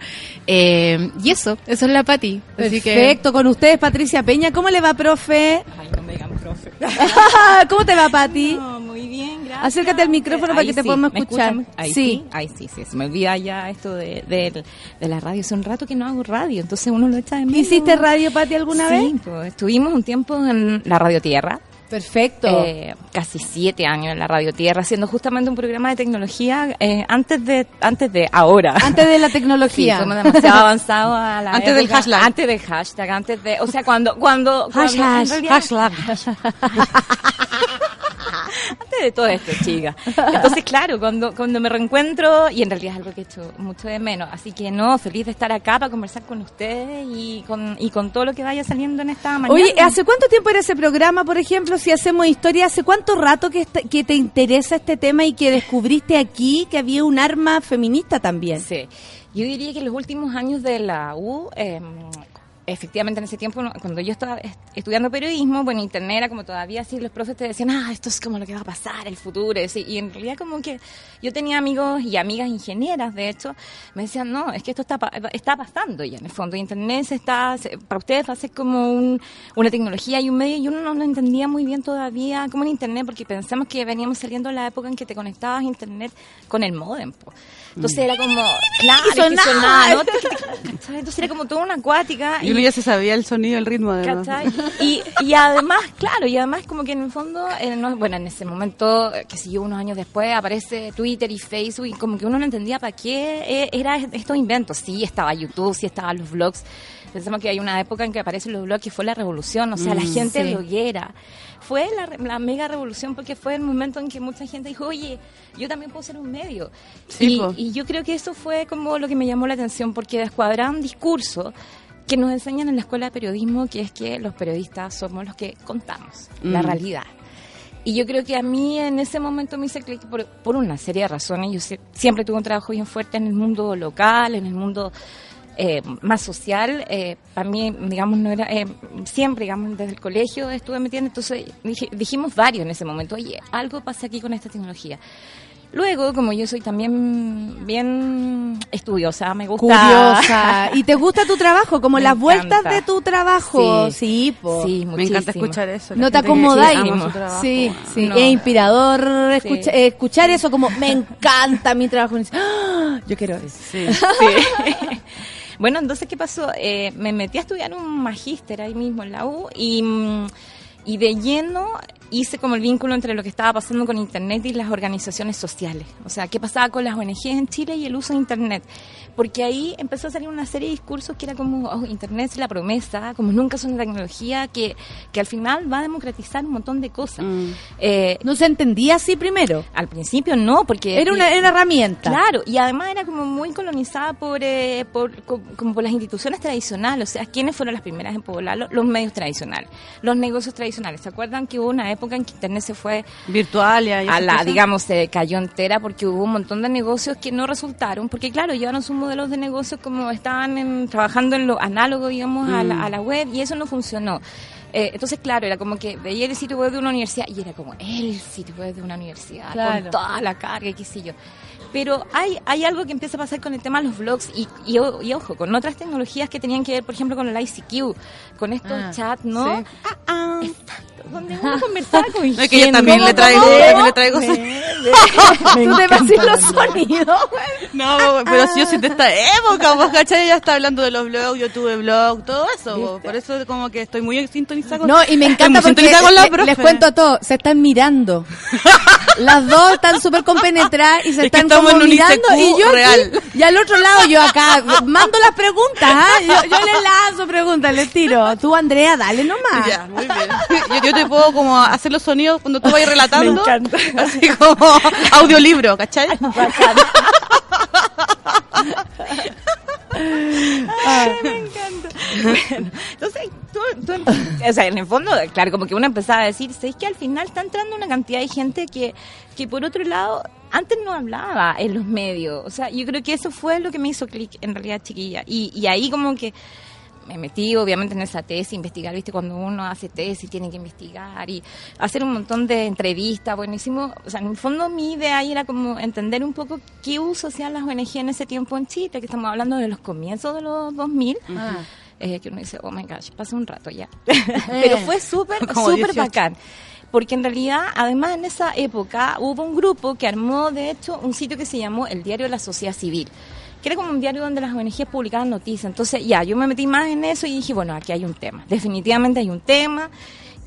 Speaker 6: Eh, y eso, eso es la Pati. Así que
Speaker 1: Perfecto, con ustedes Patricia Peña. ¿Cómo le va, profe?
Speaker 7: Ay, no me digan profe.
Speaker 1: ¿Cómo te va, Pati?
Speaker 7: No, muy bien, gracias.
Speaker 1: Acércate al micrófono para que te podamos
Speaker 7: ¿me
Speaker 1: escuchar.
Speaker 7: Ahí
Speaker 1: Sí.
Speaker 7: sí. Ahí sí, sí. Se me olvida ya esto de, de, de la radio. Hace un rato que no hago radio, entonces uno lo echa de menos.
Speaker 1: ¿Hiciste radio, Pati, alguna vez?
Speaker 7: Sí, pues, estuvimos un tiempo en la Radio Tierra.
Speaker 1: Perfecto.
Speaker 7: eh, casi siete años en la Radio Tierra, haciendo justamente un programa de tecnología eh, antes de antes de ahora.
Speaker 1: Antes de la
Speaker 7: Sí,
Speaker 1: tecnología.
Speaker 7: fuimos demasiado avanzados a la
Speaker 5: Antes del hashtag.
Speaker 7: Antes del hashtag, antes de... O sea, cuando... cuando, cuando
Speaker 1: Hashtag,
Speaker 7: realidad- antes de todo esto, chica. Entonces, claro, cuando, cuando me reencuentro, y en realidad es algo que he hecho mucho de menos, así que no, feliz de estar acá para conversar con ustedes y con, y con todo lo que vaya saliendo en esta mañana.
Speaker 1: Oye, ¿hace cuánto tiempo era ese programa, por ejemplo, si hacemos historia? ¿Hace cuánto rato que, este- que te interesa este tema y que descubriste aquí que había un arma feminista también?
Speaker 7: Sí, yo diría que en los últimos años de la U, eh, efectivamente en ese tiempo, cuando yo estaba est- estudiando periodismo, bueno, internet era como todavía así, los profes te decían, ah, esto es como lo que va a pasar, el futuro, y, en realidad como que yo tenía amigos y amigas ingenieras, de hecho, me decían, no, es que esto está, está pasando ya en el fondo, internet se está, se- para ustedes va a ser como un- una tecnología y un medio, y uno no lo entendía muy bien todavía como en internet, porque pensamos que veníamos saliendo de la época en que te conectabas a internet con el modem. Entonces era como, claro,
Speaker 1: sonaba.
Speaker 7: sonaba, ¿no? Entonces era como toda una acuática.
Speaker 5: Y uno ya se sabía el sonido, el ritmo de
Speaker 7: ¿Cachai? Y, y además, claro, y además como que en el fondo, eh, no- bueno, en ese momento, que siguió unos años después, aparece Twitter y Facebook y como que uno no entendía para qué eh, era estos inventos. Sí, estaba YouTube, sí estaban los blogs. Pensamos que hay una época en que aparecen los blogs que fue la revolución, o sea, la gente
Speaker 1: sí.
Speaker 7: bloguera. Fue la, la mega revolución porque fue el momento en que mucha gente dijo, oye, yo también puedo ser un medio.
Speaker 5: Sí,
Speaker 7: y, y yo creo que eso fue como lo que me llamó la atención porque descuadraban discurso que nos enseñan en la escuela de periodismo, que es que los periodistas somos los que contamos la
Speaker 5: Mm.
Speaker 7: realidad. Y yo creo que a mí en ese momento me hice clic por, por una serie de razones. Yo sie- siempre tuve un trabajo bien fuerte en el mundo local, en el mundo eh, más social. Eh, para mí, digamos, no era. eh, siempre, digamos, desde el colegio estuve metiendo. Entonces dije- dijimos varios en ese momento, oye, algo pasa aquí con esta tecnología. Luego, como yo soy también bien estudiosa, me gusta...
Speaker 1: Curiosa. ¿Y te gusta tu trabajo? Como
Speaker 7: Me
Speaker 1: las vueltas de tu trabajo.
Speaker 7: Sí.
Speaker 1: Sí, po.
Speaker 7: Sí,
Speaker 5: Me encanta escuchar eso. la
Speaker 1: No te acomodáis. Sí, sí.
Speaker 7: No.
Speaker 1: Es inspirador
Speaker 7: Sí.
Speaker 1: escucha- eh, escuchar eso como me encanta mi trabajo. "Ah, Yo quiero eso.
Speaker 5: Sí.
Speaker 7: Sí. Bueno, entonces, ¿qué pasó? Eh, me metí a estudiar un magíster ahí mismo en la U y, mm, y de lleno hice como el vínculo entre lo que estaba pasando con Internet y las organizaciones sociales. O sea, qué pasaba con las ONGs en Chile y el uso de Internet. Porque ahí empezó a salir una serie de discursos que era como, oh, Internet es la promesa, como nunca es una tecnología que, que al final va a democratizar un montón de cosas.
Speaker 5: Mm.
Speaker 7: Eh,
Speaker 1: No se entendía así primero.
Speaker 7: al principio no, porque...
Speaker 1: Era una, era herramienta.
Speaker 7: Claro, y además era como muy colonizada por, eh, por co- como por las instituciones tradicionales. O sea, ¿quiénes fueron las primeras en poblarlo? Los medios tradicionales, los negocios tradicionales. ¿Se acuerdan que hubo una época en que Internet se fue
Speaker 5: Virtualia y
Speaker 7: a la, digamos, se cayó entera porque hubo un montón de negocios que no resultaron? Porque, claro, llevaron sus modelos de negocios como estaban en- trabajando en lo análogo, digamos, a,
Speaker 5: Mm.
Speaker 7: la, a la web y eso no funcionó. Eh, entonces, claro, era como que veía el sitio web de una universidad y era como el sitio web de una universidad,
Speaker 1: Claro.
Speaker 7: con toda la carga y qué sé yo. Pero hay, hay algo que empieza a pasar con el tema de los blogs y, y, y ojo, con otras tecnologías que tenían que ver, por ejemplo, con el ICQ, con estos
Speaker 1: Ah,
Speaker 7: chats, ¿no?
Speaker 1: sí.
Speaker 7: Exacto, donde uno conversaba con
Speaker 5: No, es que yo
Speaker 7: gente.
Speaker 5: también le traigo, también le traigo
Speaker 1: Tú te los sonidos.
Speaker 5: No, pero si yo soy de esta época, vos cachai, ya está hablando de los blogs, yo tuve blog, todo eso, vos. por eso como que estoy muy sintonizada con
Speaker 1: No, y me encanta porque
Speaker 5: con la
Speaker 1: le-
Speaker 5: profe.
Speaker 1: les cuento todo, se están mirando. Las dos están súper compenetradas y se
Speaker 5: Es
Speaker 1: están
Speaker 5: estamos
Speaker 1: como
Speaker 5: en un
Speaker 1: mirando
Speaker 5: ICQ
Speaker 1: y yo aquí- y al otro lado yo acá mando las preguntas, ¿ah? yo, yo les lanzo preguntas, les tiro. Tú Andrea, dale nomás.
Speaker 5: Ya, muy bien. Yo, yo te puedo como hacer los sonidos cuando tú vayas relatando.
Speaker 7: Me encanta.
Speaker 5: Así como audiolibro, ¿cachai?
Speaker 7: Bueno, entonces, tú, tú- o sea, en el fondo, claro, como que uno empezaba a decir, ¿sabes que al final está entrando una cantidad de gente que, que por otro lado, antes no hablaba en los medios? O sea, yo creo que eso fue lo que me hizo clic, en realidad, chiquilla. Y, y ahí como que me metí obviamente en esa tesis, investigar, viste, cuando uno hace tesis tiene que investigar y hacer un montón de entrevistas, bueno, hicimos, o sea, en el fondo mi idea ahí era como entender un poco qué uso hacían las ONG en ese tiempo en Chile, que estamos hablando de los comienzos de los 2000,
Speaker 1: Ah.
Speaker 7: eh, que uno dice, oh my gosh, pasa un rato ya. Pero fue súper, súper
Speaker 5: 18.
Speaker 7: bacán. Porque en realidad, además en esa época, hubo un grupo que armó, de hecho, un sitio que se llamó El Diario de la Sociedad Civil que era como un diario donde las ONGs publicaban noticias. Entonces, ya, yo me metí más en eso y dije, bueno, aquí hay un tema. Definitivamente hay un tema.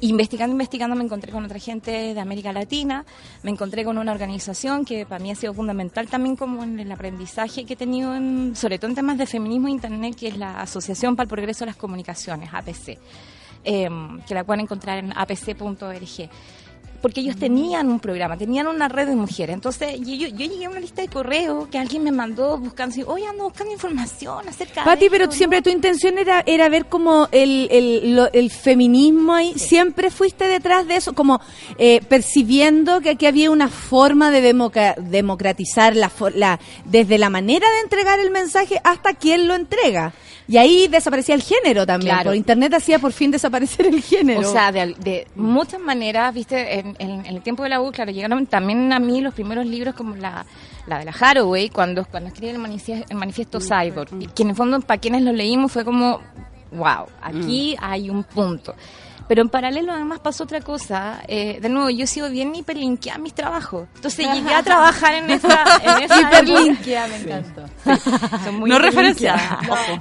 Speaker 7: Investigando, investigando, me encontré con otra gente de América Latina, me encontré con una organización que para mí ha sido fundamental también como en el aprendizaje que he tenido, en, sobre todo en temas de feminismo e internet, que es la Asociación para el Progreso de las Comunicaciones, APC, eh, que la pueden encontrar en apc.org porque ellos tenían un programa, tenían una red de mujeres. Entonces, yo, llegué a una lista de correo que alguien me mandó buscando, así, oye, ando buscando información acerca
Speaker 1: Pati,
Speaker 7: de
Speaker 1: pero
Speaker 7: esto,
Speaker 1: siempre
Speaker 7: ¿no?".
Speaker 1: tu intención era, era ver como el, el, lo- el feminismo ahí. Siempre fuiste detrás de eso, como eh, percibiendo que aquí había una forma de democa- democratizar la, la desde la manera de entregar el mensaje hasta quien lo entrega. Y ahí desaparecía el género también.
Speaker 7: Claro.
Speaker 1: Por internet hacía por fin desaparecer el género.
Speaker 7: O sea, de, de muchas maneras, viste, en, en- en el tiempo de la U, claro, llegaron también a mí los primeros libros como la, la de la Haraway, cuando, cuando escribe el manifiesto, el manifiesto Cyborg, y que en el fondo, para quienes lo leímos, fue como, wow, aquí hay un punto. Pero en paralelo además pasó otra cosa. Eh, de nuevo, yo he sido bien hiperlinkeada a mis trabajos. Entonces llegué a trabajar en esa... En esa
Speaker 1: Hiperlinkeada, me encantó.
Speaker 7: Son muy
Speaker 5: No referencia.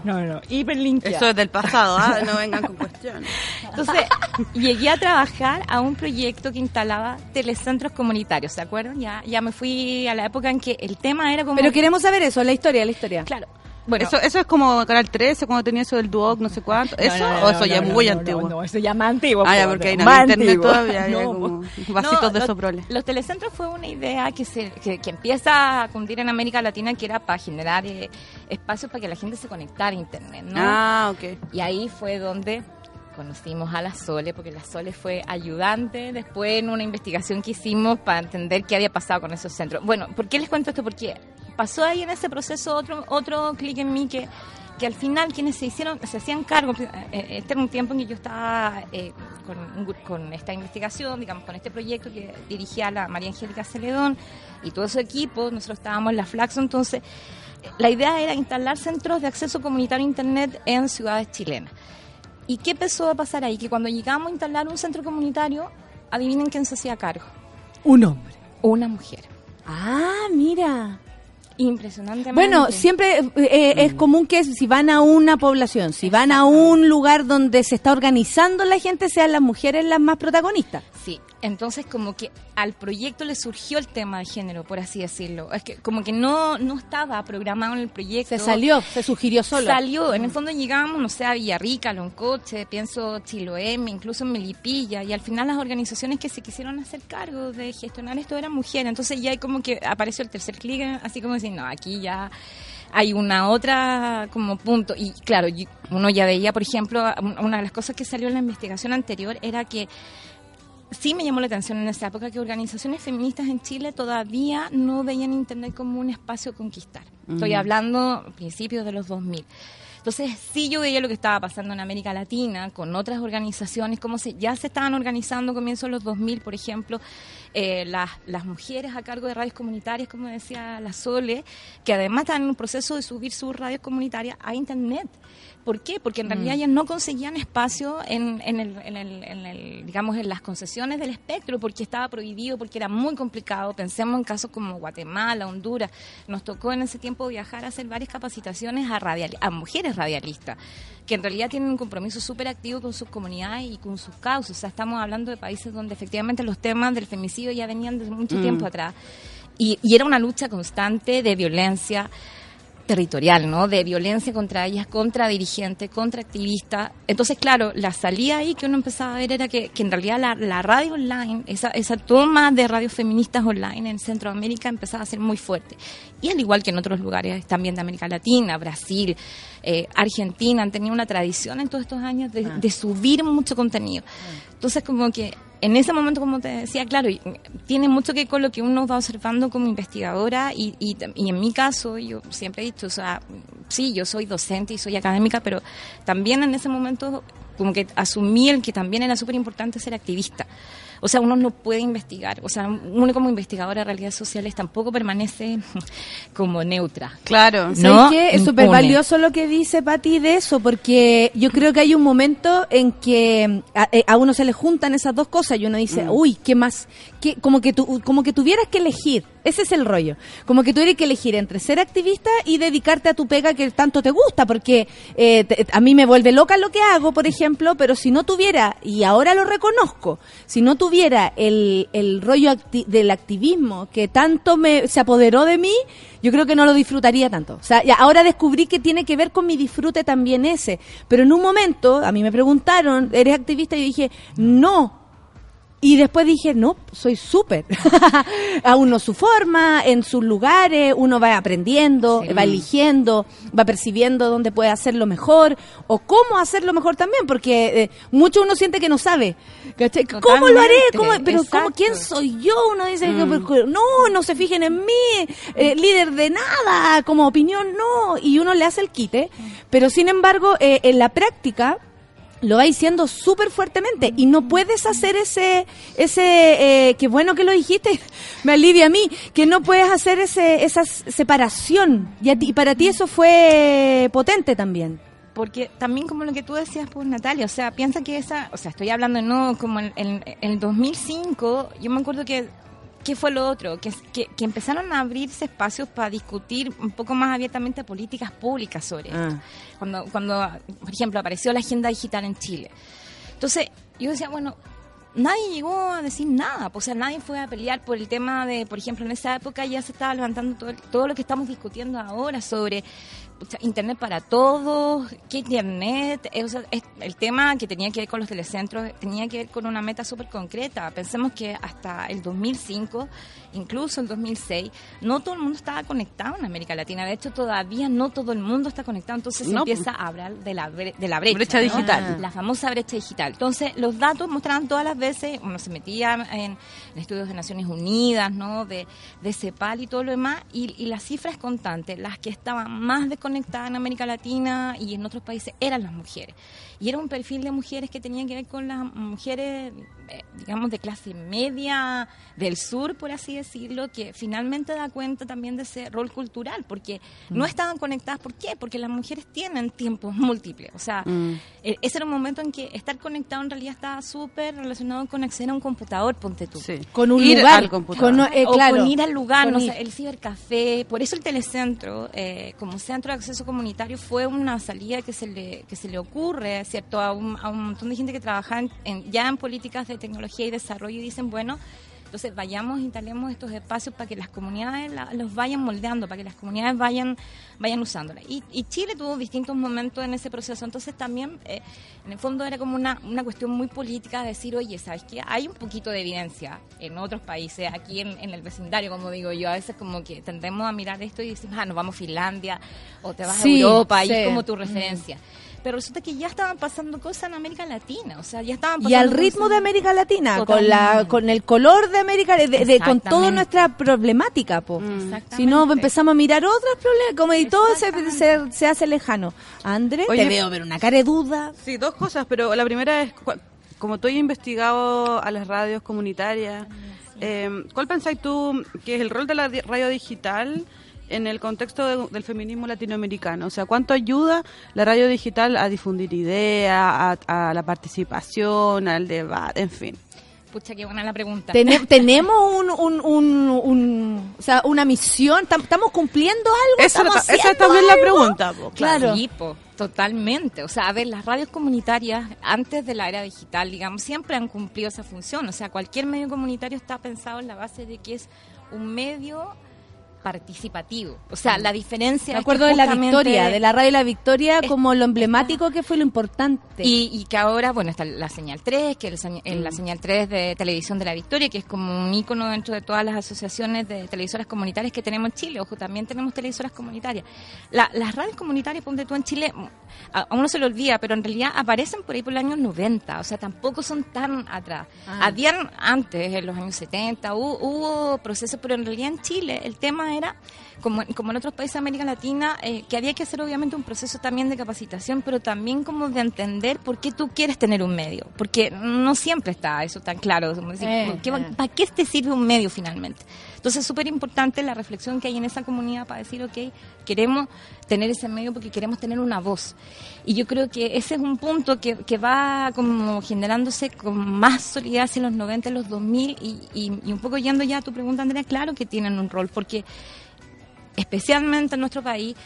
Speaker 7: No, no, hiperlinkeada.
Speaker 5: Eso es del pasado, ¿ah? No vengan con cuestiones.
Speaker 7: Entonces, llegué a trabajar a un proyecto que instalaba telecentros comunitarios, ¿se acuerdan? Ya, ya me fui a la época en que el tema era como...
Speaker 1: Pero queremos saber eso, la historia, la historia.
Speaker 7: Claro. Bueno,
Speaker 5: eso, eso es como Canal 13, cuando tenía eso del Duoc, no sé cuánto. ¿Eso o eso ya es muy antiguo?
Speaker 7: eso ya más antiguo.
Speaker 5: Ah, ya,
Speaker 7: po,
Speaker 5: porque no
Speaker 7: más
Speaker 5: había internet
Speaker 7: antiguo.
Speaker 5: todavía,
Speaker 7: No,
Speaker 5: como
Speaker 7: po.
Speaker 5: vasitos
Speaker 7: No,
Speaker 5: de
Speaker 7: los-
Speaker 5: soproles.
Speaker 7: Los telecentros fue una idea que, se, que, que empieza a cundir en América Latina, que era para generar eh, espacios para que la gente se conectara a Internet, ¿no?
Speaker 5: Ah, ok.
Speaker 7: Y ahí fue donde conocimos a la Sole, porque la Sole fue ayudante después en una investigación que hicimos para entender qué había pasado con esos centros. Bueno, ¿por qué les cuento esto? Porque pasó ahí en ese proceso otro, otro clic en mí que que al final quienes se hicieron, se hacían cargo, eh, eh, este era un tiempo en que yo estaba eh, con, con esta investigación, digamos, con este proyecto que dirigía la María Angélica Celedón y todo su equipo, nosotros estábamos en la Flaxo, entonces la idea era instalar centros de acceso comunitario a Internet en ciudades chilenas. ¿Y qué empezó a pasar ahí? Que cuando llegamos a instalar un centro comunitario, adivinen quién se hacía cargo.
Speaker 1: Un hombre.
Speaker 7: Una mujer.
Speaker 1: Ah, mira.
Speaker 7: Impresionantemente.
Speaker 1: Bueno, siempre eh, eh, es común que si van a una población, si van a un lugar donde se está organizando la gente, sean las mujeres las más protagonistas.
Speaker 7: Sí, entonces como que al proyecto le surgió el tema de género, por así decirlo. Es que como que no, no estaba programado en el proyecto.
Speaker 1: Se salió, se sugirió solo.
Speaker 7: Salió, en el fondo llegamos, no sé, a Villarrica, Loncoche, pienso Chiloé, incluso Melipilla, y al final las organizaciones que se quisieron hacer cargo de gestionar esto eran mujeres. Entonces ya hay como que apareció el tercer clic, así como decir, no, aquí ya hay una otra como punto. Y claro, uno ya veía, por ejemplo, una de las cosas que salió en la investigación anterior era que sí me llamó la atención en esa época que organizaciones feministas en Chile todavía no veían Internet como un espacio a conquistar. Estoy hablando a principios de los 2000. Entonces, sí yo veía lo que estaba pasando en América Latina con otras organizaciones, como se, ya se estaban organizando comienzos de los 2000, por ejemplo, eh, las, las mujeres a cargo de radios comunitarias, como decía la Sole, que además están en un proceso de subir sus radios comunitarias a Internet. ¿Por qué? Porque en realidad
Speaker 8: Mm.
Speaker 7: ellas no conseguían espacio en, en el, en el- en el, digamos, en las concesiones del espectro, porque estaba prohibido, porque era muy complicado. Pensemos en casos como Guatemala, Honduras. Nos tocó en ese tiempo viajar a hacer varias capacitaciones a, radial, a mujeres radialistas, que en realidad tienen un compromiso súper activo con sus comunidades y con sus causas. O sea, estamos hablando de países donde efectivamente los temas del femicidio ya venían desde mucho
Speaker 8: Mm.
Speaker 7: tiempo atrás. Y, y era una lucha constante de violencia territorial, ¿no? De violencia contra ellas, contra dirigentes, contra activistas. Entonces, claro, la salida ahí que uno empezaba a ver era que, que en realidad la, la radio online, esa, esa toma de radios feministas online en Centroamérica empezaba a ser muy fuerte. Y al igual que en otros lugares también de América Latina, Brasil, eh, Argentina, han tenido una tradición en todos estos años de, de subir mucho contenido. Entonces, como que en ese momento, como te decía, claro, y- tiene mucho que ver con lo que uno va observando como investigadora y, y, y en mi caso, yo siempre he dicho, o sea, sí, yo soy docente y soy académica, pero también en ese momento como que asumí el que también era súper importante ser activista. O sea, uno no puede investigar, o sea, uno como investigadora de realidades sociales tampoco permanece como neutra.
Speaker 5: Claro.
Speaker 1: ¿Sabes
Speaker 7: ¿No?
Speaker 1: qué? Es súper valioso lo que dice Pati de eso, porque yo creo que hay un momento en que a, eh, a uno se le juntan esas dos cosas y uno dice,
Speaker 8: Mm.
Speaker 1: uy, ¿qué más? ¿Qué? Como, que tu, como que tuvieras que elegir. Ese es el rollo. Como que tuvieras que elegir entre ser activista y dedicarte a tu pega que tanto te gusta, porque eh, a mí me vuelve loca lo que hago, por ejemplo, pero si no tuviera, y ahora lo reconozco, si no tuviera el, el rollo acti- del activismo que tanto me, se apoderó de mí, yo creo que no lo disfrutaría tanto. O sea, ya ahora descubrí que tiene que ver con mi disfrute también ese. Pero en un momento, a mí me preguntaron, ¿eres activista? Y yo dije, no. Y después dije, no, soy súper. a uno su forma, en sus lugares, uno va aprendiendo, va eligiendo, va percibiendo dónde puede hacerlo mejor o cómo hacerlo mejor también, porque eh, mucho uno siente que no sabe. ¿Cómo lo haré? ¿Cómo? Pero ¿cómo. ¿quién soy yo? Uno dice,
Speaker 7: Mm.
Speaker 1: que, no, no se fijen en mí, eh, líder de nada, como opinión, no. Y uno le hace el quite. Pero sin embargo, eh, en la práctica lo va diciendo súper fuertemente y no puedes hacer ese, ese, eh, qué bueno que lo dijiste, me alivia a mí, que no puedes hacer ese, esa separación. Y, a ti- para ti eso fue potente también.
Speaker 7: Porque también como lo que tú decías, pues Natalia, o sea, piensa que esa, o sea, estoy hablando no como en el 2005, yo me acuerdo que, ¿qué fue lo otro? Que, que, que empezaron a abrirse espacios para discutir un poco más abiertamente políticas públicas sobre esto.
Speaker 5: Ah.
Speaker 7: Cuando, cuando, por ejemplo, apareció la agenda digital en Chile. Entonces, yo decía, bueno, nadie llegó a decir nada, pues, o sea, nadie fue a pelear por el tema de, por ejemplo, en esa época ya se estaba levantando todo, todo lo que estamos discutiendo ahora sobre Internet para todos, qué Internet, Eh, o sea, es- el tema que tenía que ver con los telecentros tenía que ver con una meta súper concreta. Pensemos que hasta el 2005, incluso el 2006, no todo el mundo estaba conectado en América Latina. De hecho, todavía no todo el mundo está conectado. Entonces se
Speaker 5: No.
Speaker 7: empieza a hablar de la, bre- de la brecha.
Speaker 5: Brecha
Speaker 7: ¿no?
Speaker 5: digital.
Speaker 7: La famosa brecha digital. Entonces, los datos mostraban todas las veces, uno se metía en, en estudios de Naciones Unidas, ¿no? De, de CEPAL y todo lo demás, y, y la cifra es constante. Las que estaban más desconectadas conectada en América Latina y en otros países eran las mujeres. Y era un perfil de mujeres que tenía que ver con las mujeres, digamos, de clase media del sur, por así decirlo, que finalmente da cuenta también de ese rol cultural, porque no estaban conectadas. ¿Por qué? Porque las mujeres tienen tiempos múltiples. O sea,
Speaker 5: Mm.
Speaker 7: eh, ese era un momento en que estar conectado en realidad estaba súper relacionado con acceder a un computador, ponte tú.
Speaker 5: Sí.
Speaker 1: Con un
Speaker 5: Ir
Speaker 1: lugar.
Speaker 5: al computador.
Speaker 1: con- eh,
Speaker 7: o
Speaker 1: claro.
Speaker 7: con ir al lugar, no el cibercafé. Por eso el telecentro, eh, como centro de acceso comunitario, fue una salida que se le, que se le ocurre, ¿cierto? A un, a un montón de gente que trabaja en- en- ya en políticas de tecnología y desarrollo y dicen, bueno, entonces vayamos, instalemos estos espacios para que las comunidades la- los vayan moldeando, para que las comunidades vayan, vayan usándola. Y, y Chile tuvo distintos momentos en ese proceso, entonces también, eh, en el fondo era como una, una cuestión muy política de decir, oye, ¿sabes qué? Hay un poquito de evidencia en otros países, aquí en, en el vecindario, como digo yo, a veces como que tendemos a mirar esto y decimos, ah, nos vamos a Finlandia, o te vas
Speaker 1: Sí,
Speaker 7: a Europa, y
Speaker 1: sí.
Speaker 7: es como tu referencia. Pero resulta que ya estaban pasando cosas en América Latina, o sea, ya estaban pasando
Speaker 1: Y al ritmo
Speaker 7: cosas-
Speaker 1: de América Latina, con la con el color de América, de, de- con toda nuestra problemática, po.
Speaker 7: Exactamente.
Speaker 1: Si no, empezamos a mirar otros problemas, como y todo se, se, se hace lejano. André,
Speaker 5: Oye,
Speaker 1: te veo ver una cara de duda.
Speaker 5: Sí, dos cosas, pero la primera es, cua- como tú has investigado a las radios comunitarias, eh, ¿cuál pensáis tú que es el rol de la di- radio digital en el contexto de- del feminismo latinoamericano? O sea, ¿cuánto ayuda la radio digital a difundir ideas, a, a la participación, al debate, en fin?
Speaker 7: Pucha, qué buena la pregunta.
Speaker 1: Tene- tenemos un, un, un, un- o sea, una misión, tam- estamos cumpliendo algo.
Speaker 5: Esa,
Speaker 1: ¿Estamos
Speaker 5: esa es también la pregunta. po,
Speaker 1: Claro.
Speaker 7: Sí, po, totalmente. O sea, a ver, las radios comunitarias, antes de la era digital, digamos, siempre han cumplido esa función. O sea, cualquier medio comunitario está pensado en la base de que es un medio participativo. O sea, la diferencia
Speaker 1: Me
Speaker 7: es
Speaker 1: acuerdo
Speaker 7: que
Speaker 1: de la victoria, de la radio La Victoria,
Speaker 7: Es-
Speaker 1: como lo emblemático que fue lo importante.
Speaker 7: Y, y que ahora, bueno, está la señal 3, que es la señal 3 de Televisión de la Victoria, que es como un ícono dentro de todas las asociaciones de televisoras comunitarias que tenemos en Chile. Ojo, también tenemos televisoras comunitarias. La- las radios comunitarias, ponte tú en Chile, a, a uno se lo olvida, pero en realidad aparecen por ahí por los años 90, o sea, tampoco son tan atrás.
Speaker 1: Ah.
Speaker 7: Habían antes, en los años 70, hubo, hubo procesos, pero en realidad en Chile el tema era, como, en- como en otros países de América Latina, eh, que había que hacer obviamente un proceso también de capacitación, pero también como de entender por qué tú quieres tener un medio, porque no siempre está eso tan claro. como decir,
Speaker 1: Eh,
Speaker 7: ¿qué va-
Speaker 1: eh.
Speaker 7: ¿Para qué te sirve un medio finalmente? Entonces es súper importante la reflexión que hay en esa comunidad para decir, ok, queremos tener ese medio porque queremos tener una voz. Y yo creo que ese es un punto que, va como generándose con más solidez en los 90, en los 2000 y, y, y un poco yendo ya a tu pregunta, Andrea, claro que tienen un rol porque especialmente en nuestro país,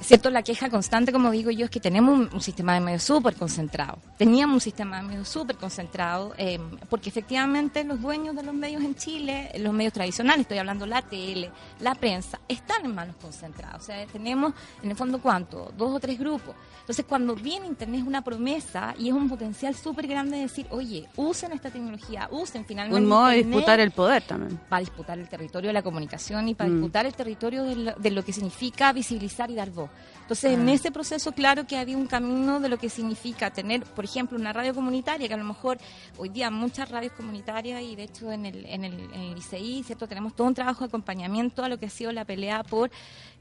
Speaker 7: ¿cierto? La queja constante, como digo yo, es que tenemos un, un sistema de medios súper concentrado. Teníamos un sistema de medios súper concentrado, eh, porque efectivamente los dueños de los medios en Chile, los medios tradicionales, estoy hablando la tele, la prensa, están en manos concentradas. O sea, tenemos en el fondo cuánto, dos o tres grupos. Entonces, cuando viene Internet es una promesa y es un potencial súper grande de decir, oye, usen esta tecnología, usen finalmente
Speaker 5: Un modo de disputar el poder también.
Speaker 7: para disputar el territorio de la comunicación y para
Speaker 5: Mm.
Speaker 7: disputar el territorio de lo, de lo que significa visibilizar y dar voz. Entonces, en
Speaker 1: Ah.
Speaker 7: ese proceso, claro que había un camino de lo que significa tener, por ejemplo, una radio comunitaria, que a lo mejor hoy día muchas radios comunitarias, y de hecho en el, en el, en el ICI, ¿cierto? tenemos todo un trabajo de acompañamiento a lo que ha sido la pelea por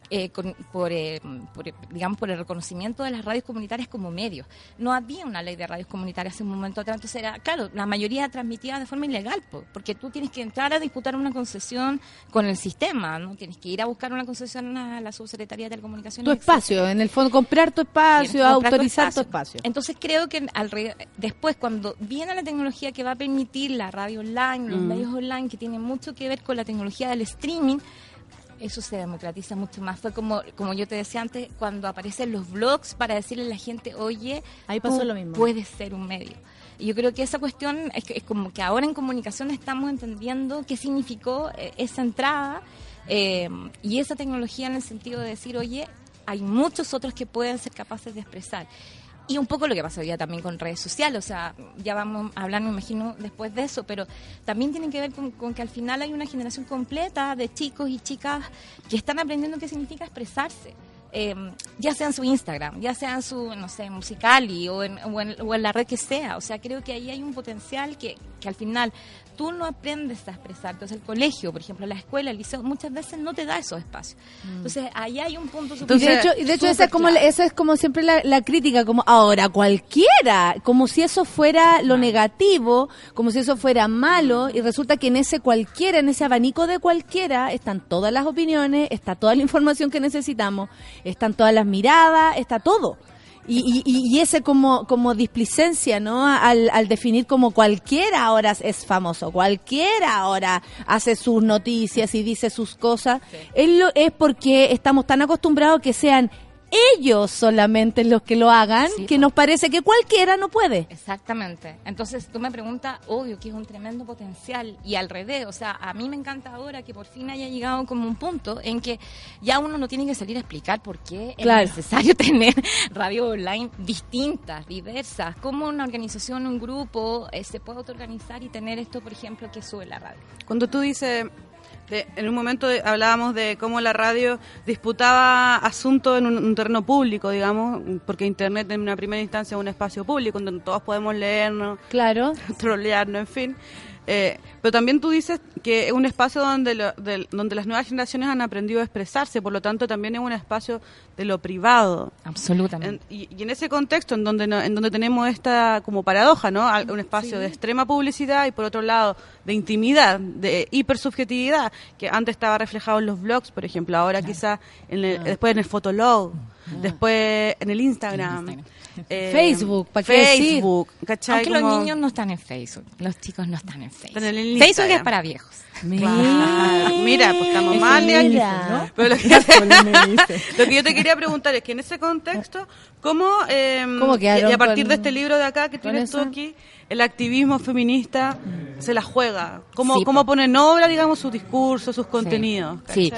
Speaker 7: eh, con- por, eh, por, digamos, por el reconocimiento de las radios comunitarias como medios. No había una ley de radios comunitarias hace un momento atrás, entonces era, claro, la mayoría transmitida de forma ilegal, po, porque tú tienes que entrar a disputar una concesión con el sistema, ¿no? Tienes que ir a buscar una concesión a la Subsecretaría de Telecomunicaciones.
Speaker 1: tu
Speaker 7: etcétera.
Speaker 1: espacio, en el fondo, comprar tu espacio, autorizar tu espacio.
Speaker 7: Entonces creo que alrededor- después cuando viene la tecnología que va a permitir la radio online, los
Speaker 5: Mm.
Speaker 7: medios online, que tienen mucho que ver con la tecnología del streaming, eso se democratiza mucho más. Fue como, como yo te decía antes, cuando aparecen los blogs para decirle a la gente, oye,
Speaker 1: Ahí pasó
Speaker 7: tú
Speaker 1: lo mismo.
Speaker 7: puedes ser un medio. Y yo creo que esa cuestión es, que- es como que ahora en comunicación estamos entendiendo qué significó eh, esa entrada eh, y esa tecnología en el sentido de decir, oye, hay muchos otros que pueden ser capaces de expresar. Y un poco lo que pasa hoy día también con redes sociales, o sea, ya vamos a hablar, me imagino, después de eso, pero también tiene que ver con, que al final hay una generación completa de chicos y chicas que están aprendiendo qué significa expresarse. Eh, ya sea en su Instagram, ya sea en su, no sé, Musicali o en, o, en, o en la red que sea. O sea, creo que ahí hay un potencial que que al final tú no aprendes a expresar. Entonces el colegio, por ejemplo, la escuela, el liceo, muchas veces no te da esos espacios. Entonces ahí hay un punto
Speaker 1: Y
Speaker 7: súper
Speaker 1: de hecho, y de hecho esa es como esa es como siempre la, la crítica, como ahora cualquiera, como si eso fuera lo negativo, como si eso fuera malo, y resulta que en ese cualquiera, en ese abanico de cualquiera, están todas las opiniones, está toda la información que necesitamos, están todas las miradas, está todo. Y, y, y ese como, como displicencia, ¿no? Al, al definir como cualquiera ahora es famoso, cualquiera ahora hace sus noticias y dice sus cosas, es, lo, es porque estamos tan acostumbrados que sean ellos solamente los que lo hagan,
Speaker 7: Sí,
Speaker 1: que nos parece que cualquiera no puede.
Speaker 7: Exactamente. Entonces tú me preguntas, obvio que es un tremendo potencial y al revés, o sea, a mí me encanta ahora que por fin haya llegado como un punto en que ya uno no tiene que salir a explicar por qué
Speaker 1: Claro.
Speaker 7: es necesario tener radio online distintas, diversas, como una organización, un grupo eh, se puede autoorganizar y tener esto, por ejemplo, que sube la radio.
Speaker 5: Cuando tú dices, de- en un momento de- hablábamos de cómo la radio disputaba asuntos en un, un terreno público, digamos, porque Internet en una primera instancia es un espacio público donde todos podemos leernos,
Speaker 1: Claro.
Speaker 5: trolearnos, en fin. Eh, pero también tú dices que es un espacio donde, lo- del- donde las nuevas generaciones han aprendido a expresarse, por lo tanto también es un espacio de lo privado.
Speaker 7: Absolutamente.
Speaker 5: En- y, y en ese contexto, en donde no- en donde tenemos esta como paradoja, ¿no? Un espacio de extrema publicidad y por otro lado de intimidad, de hipersubjetividad, que antes estaba reflejado en los blogs, por ejemplo, ahora quizás en el- después en el Fotolog, después en el Instagram. eh,
Speaker 1: Facebook, ¿pa' qué decir?
Speaker 5: Facebook, ¿cachai?
Speaker 7: Aunque los niños no están en Facebook, los chicos no están en Facebook.
Speaker 5: Están en el
Speaker 7: Facebook es para viejos.
Speaker 5: Claro. Mira, pues estamos mal de aquí,
Speaker 1: Mira.
Speaker 5: ¿no? Pero lo que, lo que yo te quería preguntar es que en ese contexto, ¿cómo, eh,
Speaker 1: ¿Cómo
Speaker 5: y- a partir
Speaker 1: con-
Speaker 5: de este libro de acá que tienes tú aquí, el activismo feminista se la juega? ¿Cómo,
Speaker 7: Sí,
Speaker 5: cómo
Speaker 7: po.
Speaker 5: pone en obra, digamos, sus discursos, sus contenidos?
Speaker 7: Sí.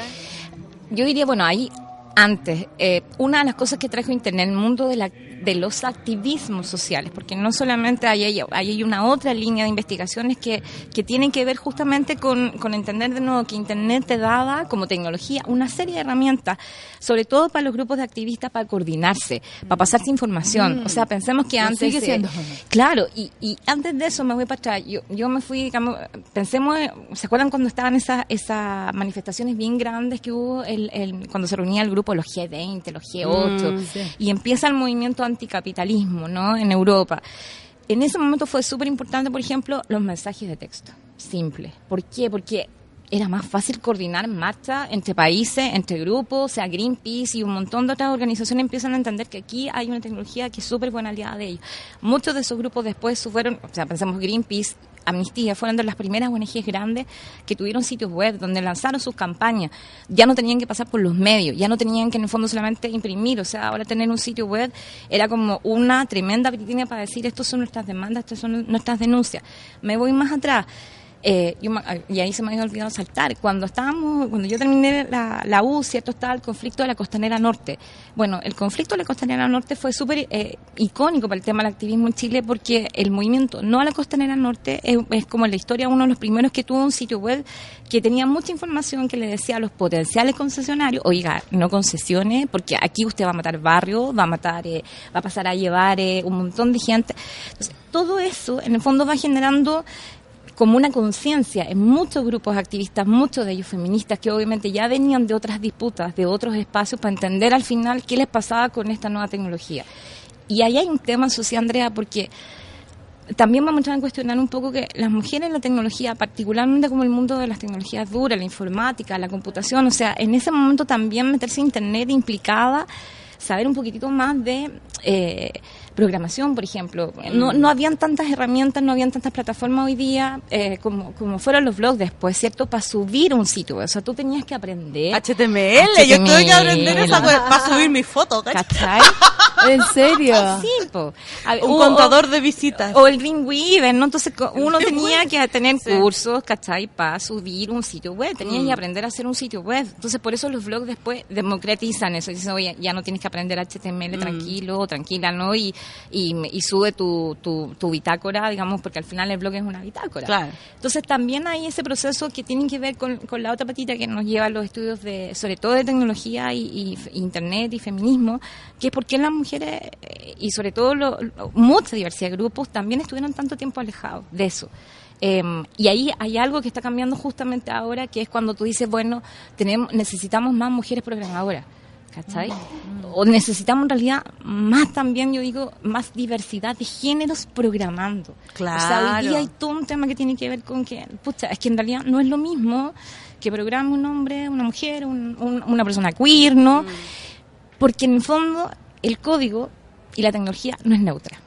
Speaker 7: Yo diría, bueno, ahí antes, eh, una de las cosas que trajo Internet, el mundo de, la, de los activismos sociales, porque no solamente hay, hay, una otra línea de investigaciones que, que tienen que ver justamente con, con entender de nuevo que Internet te daba como tecnología una serie de herramientas, sobre todo para los grupos de activistas, para coordinarse, para pasarse información. O sea, pensemos que antes...
Speaker 1: sigue
Speaker 7: eh,
Speaker 1: siendo.
Speaker 7: Claro, y, y antes de eso me voy para atrás. Yo, yo me fui, digamos, pensemos, eh, ¿se acuerdan cuando estaban esas esas manifestaciones bien grandes que hubo el, el- cuando se reunía el grupo, los G20, los G8, y empieza el movimiento anticapitalismo, ¿no? En Europa. En ese momento fue súper importante, por ejemplo, los mensajes de texto. Simple. ¿Por qué? Porque era más fácil coordinar marcha entre países, entre grupos, o sea, Greenpeace y un montón de otras organizaciones empiezan a entender que aquí hay una tecnología que es súper buena aliada de ellos. Muchos de esos grupos después fueron, o sea, pensamos Greenpeace, Amnistía, fueron de las primeras ONGs grandes que tuvieron sitios web donde lanzaron sus campañas. Ya no tenían que pasar por los medios, ya no tenían que en el fondo solamente imprimir, o sea, ahora tener un sitio web era como una tremenda vitrina para decir, estos son nuestras demandas, estas son nuestras denuncias. Me voy más atrás. Eh, y ahí se me había olvidado saltar. Cuando estábamos, cuando yo terminé la, la U, cierto, estaba el conflicto de la costanera norte. Bueno, el conflicto de la costanera norte fue súper eh, icónico para el tema del activismo en Chile porque el movimiento no a la costanera norte es, es como en la historia uno de los primeros que tuvo un sitio web que tenía mucha información que le decía a los potenciales concesionarios, oiga, no concesiones porque aquí usted va a matar barrio, va a matar, eh, va a pasar a llevar eh, un montón de gente. Entonces, todo eso en el fondo va generando como una conciencia en muchos grupos activistas, muchos de ellos feministas, que obviamente ya venían de otras disputas, de otros espacios, para entender al final qué les pasaba con esta nueva tecnología. Y ahí hay un tema, Sociedad Andrea, porque también vamos a cuestionar un poco que las mujeres en la tecnología, particularmente como el mundo de las tecnologías duras, la informática, la computación, o sea, en ese momento también meterse en Internet implicaba saber un poquitito más de eh, programación, por ejemplo. No, no habían tantas herramientas, no habían tantas plataformas hoy día eh, como, como fueron los blogs después, ¿cierto? Para subir un sitio. O sea, tú tenías que aprender.
Speaker 5: HTML, yo tuve que aprender esa cosa para subir mi foto, ¿cachai?
Speaker 7: ¿Cachai?
Speaker 1: ¿En serio?
Speaker 7: Sí, ver,
Speaker 5: Un
Speaker 7: o-
Speaker 5: contador de visitas.
Speaker 7: o el Dreamweaver, ¿no? Entonces uno tenía que tener cursos, ¿cachai? Para subir un sitio web, tenía
Speaker 5: Mm.
Speaker 7: que aprender a hacer un sitio web. Entonces por eso los blogs después democratizan eso. Dicen, oye, ya no tienes que aprender
Speaker 5: Mm.
Speaker 7: HTML tranquilo, tranquila, ¿no? Y, y, y sube tu, tu, tu bitácora, digamos, porque al final el blog es una bitácora.
Speaker 5: Claro.
Speaker 7: Entonces también hay ese proceso que tiene que ver con, con la otra patita que nos lleva a los estudios de, sobre todo de tecnología y, y internet y feminismo, que es por qué las mujeres eh, y sobre todo lo- lo- mucha diversidad de grupos también estuvieron tanto tiempo alejados de eso. Eh, y ahí hay algo que está cambiando justamente ahora, que es cuando tú dices, bueno, tenemos, necesitamos más mujeres programadoras. ¿Cachai?
Speaker 5: Mm.
Speaker 7: O necesitamos en realidad más también, yo digo, más diversidad de géneros programando. O sea, hoy
Speaker 5: Claro.
Speaker 7: día hay todo un tema que tiene que ver con que, pucha, es que en realidad no es lo mismo que programe un hombre, una mujer, un- un- una persona queer,
Speaker 5: Mm.
Speaker 7: ¿no? Porque en el fondo el código y la tecnología no es neutra.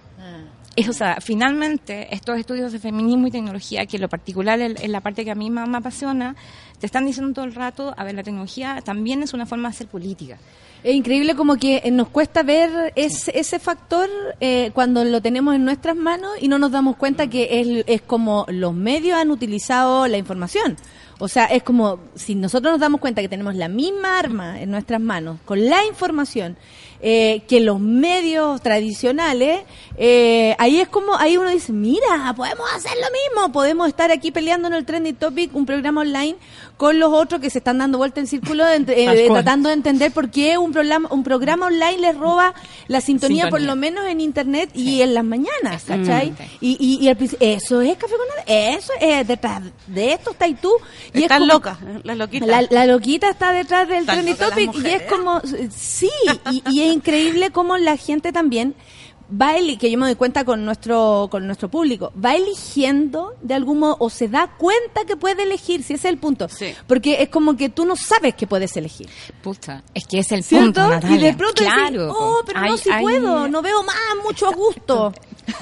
Speaker 7: Es, o sea, finalmente estos estudios de feminismo y tecnología, que en lo particular es la parte que a mí más me apasiona, te están diciendo todo el rato, a ver, la tecnología también es una forma de hacer política.
Speaker 1: Es increíble como que eh, nos cuesta ver ese, ese factor eh, cuando lo tenemos en nuestras manos y no nos damos cuenta que es, es como los medios han utilizado la información. O sea, es como si nosotros nos damos cuenta que tenemos la misma arma en nuestras manos con la información eh, que los medios tradicionales, eh, ahí es como, ahí uno dice, mira, podemos hacer lo mismo, podemos estar aquí peleando en el Trending Topic, un programa online con los otros que se están dando vuelta en círculo, eh, tratando de entender por qué un programa, un programa online les roba la sintonía, por lo menos en internet y en las mañanas, ¿cachai? Y, y, y al principio, eso es café con nada, eso es detrás de esto está y tú. Y es
Speaker 5: Están
Speaker 1: como-
Speaker 5: locas, las loquitas.
Speaker 1: la, la loquita está detrás del trending topic y es como, sí, y, y es increíble cómo la gente también va que yo me doy cuenta con nuestro con nuestro público va eligiendo de algún modo o se da cuenta que puede elegir si ese es el punto
Speaker 5: Sí.
Speaker 1: porque es como que tú no sabes que puedes elegir
Speaker 7: Puta, es que es el
Speaker 1: ¿cierto?
Speaker 7: punto, Natalia.
Speaker 1: y de pronto
Speaker 7: claro,
Speaker 1: decís, oh pero no si puedo no veo más mucho a gusto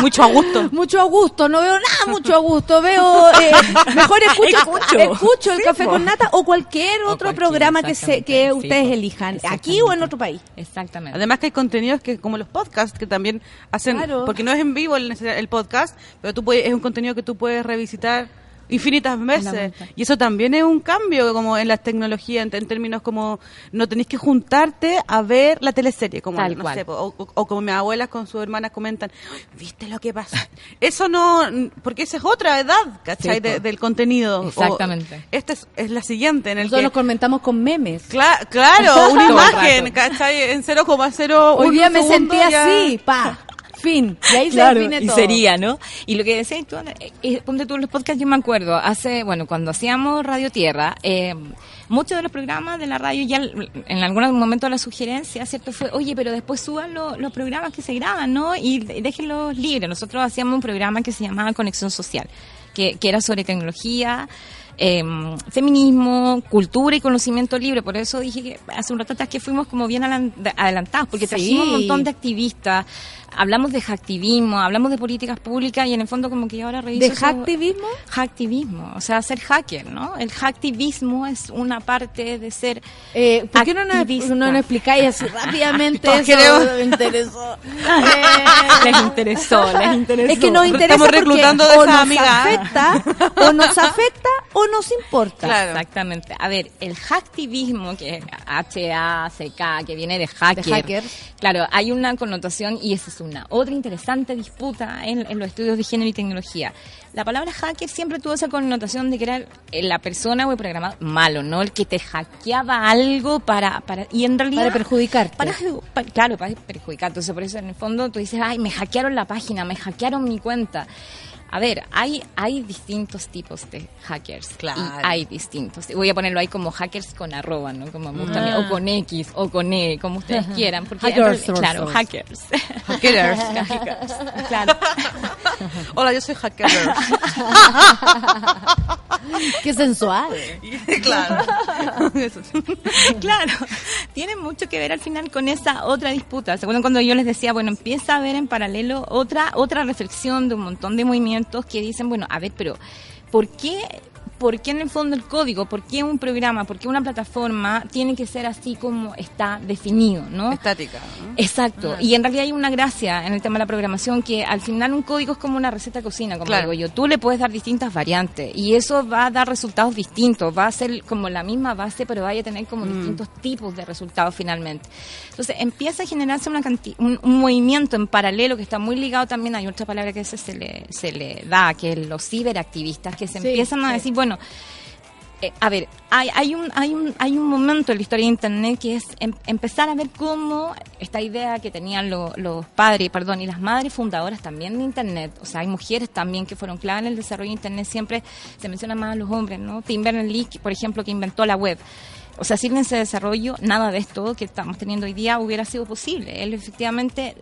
Speaker 5: Mucho a gusto.
Speaker 1: mucho a gusto, no veo nada mucho a gusto, veo eh, mejor escucho,
Speaker 7: Escucho.
Speaker 1: escucho el
Speaker 7: Sí,
Speaker 1: café
Speaker 7: po.
Speaker 1: con nata o cualquier
Speaker 7: O
Speaker 1: otro
Speaker 7: cualquier,
Speaker 1: programa que se que ustedes
Speaker 7: po.
Speaker 1: elijan, aquí o en otro país.
Speaker 7: Exactamente.
Speaker 5: Además que hay contenidos que como los podcasts que también hacen
Speaker 1: Claro.
Speaker 5: porque no es en vivo el, el podcast, pero tú puedes, es un contenido que tú puedes revisitar infinitas veces y eso también es un cambio como en las tecnologías en, en términos como no tenéis que juntarte a ver la teleserie como
Speaker 7: Tal
Speaker 5: no
Speaker 7: cual.
Speaker 5: sé, o, o- o como mis abuelas con sus hermanas comentan viste lo que pasa eso no porque esa es otra edad ¿cachai?
Speaker 7: Sí, po.
Speaker 5: De- del contenido O
Speaker 7: Exactamente.
Speaker 5: esta es, es la siguiente en el
Speaker 1: Nosotros
Speaker 5: que
Speaker 1: nos comentamos con memes.
Speaker 5: Cla- claro, una imagen. ¿cachai? En 0,0
Speaker 1: Hoy día me sentí
Speaker 5: ya-
Speaker 1: así, pa, fin. Y ahí
Speaker 7: Claro,
Speaker 1: se define
Speaker 7: y
Speaker 1: todo.
Speaker 7: sería, ¿no? Y lo que decías tú, eh, eh, ponte tú en los podcasts, yo me acuerdo, hace, bueno, cuando hacíamos Radio Tierra, eh, muchos de los programas de la radio ya en algún momento la sugerencia, ¿cierto? Fue, oye, pero después suban lo- los programas que se graban, ¿no? Y déjenlos libres. Nosotros hacíamos un programa que se llamaba Conexión Social, que, que era sobre tecnología, eh, feminismo, cultura y conocimiento libre. Por eso dije que hace un rato atrás que fuimos como bien adelan- adelantados, porque
Speaker 1: Sí.
Speaker 7: trajimos un montón de activistas, hablamos de hacktivismo, hablamos de políticas públicas y en el fondo como que yo ahora reviso...
Speaker 1: ¿De hacktivismo?
Speaker 7: Hacktivismo, o sea, ser hacker, ¿no? El hacktivismo es una parte de ser
Speaker 1: Eh, ¿Por qué no nos,
Speaker 7: activista.
Speaker 1: no nos explicáis así rápidamente eso?
Speaker 5: queremos-
Speaker 1: Me interesó.
Speaker 7: les interesó, les interesó.
Speaker 1: Es que nos interesa
Speaker 5: Estamos
Speaker 1: porque
Speaker 5: reclutando de
Speaker 1: o
Speaker 5: esa
Speaker 1: nos
Speaker 5: amiga.
Speaker 1: afecta, o nos afecta o nos importa.
Speaker 5: Claro.
Speaker 7: Exactamente. A ver, el hacktivismo, que es H-A-C-K, que viene de hacker.
Speaker 1: De hacker.
Speaker 7: Claro, hay una connotación y es otra interesante disputa en, en los estudios de género y tecnología. La palabra hacker siempre tuvo esa connotación de que era la persona o el programa malo, ¿no? El que te hackeaba algo para... para y en realidad...
Speaker 1: Para perjudicarte.
Speaker 7: Para, claro, para perjudicar. Entonces, por eso en el fondo tú dices, ay, me hackearon la página, me hackearon mi cuenta. A ver, hay, hay distintos tipos de hackers.
Speaker 5: Claro.
Speaker 7: Y hay distintos. Voy a ponerlo ahí como hackers con arroba, ¿no? Como me gusta a mí,
Speaker 1: Ah.
Speaker 7: o con X, o con E, como ustedes quieran. Porque
Speaker 1: Hackers,
Speaker 7: realidad- claro,
Speaker 1: source.
Speaker 7: hackers.
Speaker 5: Hackers.
Speaker 7: hackers. Claro.
Speaker 5: Hola, yo soy hacker.
Speaker 1: Qué sensual.
Speaker 5: claro.
Speaker 7: claro, tiene mucho que ver al final con esa otra disputa. ¿Se acuerdan cuando yo les decía, bueno, empieza a haber en paralelo otra otra reflexión de un montón de movimientos que dicen, bueno, a ver, pero ¿por qué ¿por qué en el fondo el código, por qué un programa, por qué una plataforma tiene que ser así como está definido, ¿no?
Speaker 5: Estática. ¿no?
Speaker 7: Exacto, y en realidad hay una gracia en el tema de la programación que al final un código es como una receta de cocina, como
Speaker 5: Claro.
Speaker 7: digo yo, tú le puedes dar distintas variantes y eso va a dar resultados distintos, va a ser como la misma base, pero vaya a tener como distintos tipos de resultados finalmente. Entonces empieza a generarse una canti- un, un movimiento en paralelo que está muy ligado también, hay otra palabra que veces se le, se le da, que es los ciberactivistas, que se
Speaker 1: Sí,
Speaker 7: empiezan a
Speaker 1: sí.
Speaker 7: decir, bueno, Eh, a ver, hay, un, momento en la historia de Internet que es em- empezar a ver cómo esta idea que tenían lo- los padres, perdón, y las madres fundadoras también de Internet, o sea, hay mujeres también que fueron clave en el desarrollo de Internet, siempre se menciona más a los hombres, ¿no? Tim Berners-Lee, por ejemplo, que inventó la web. O sea, sin ese desarrollo, nada de esto que estamos teniendo hoy día hubiera sido posible. Él efectivamente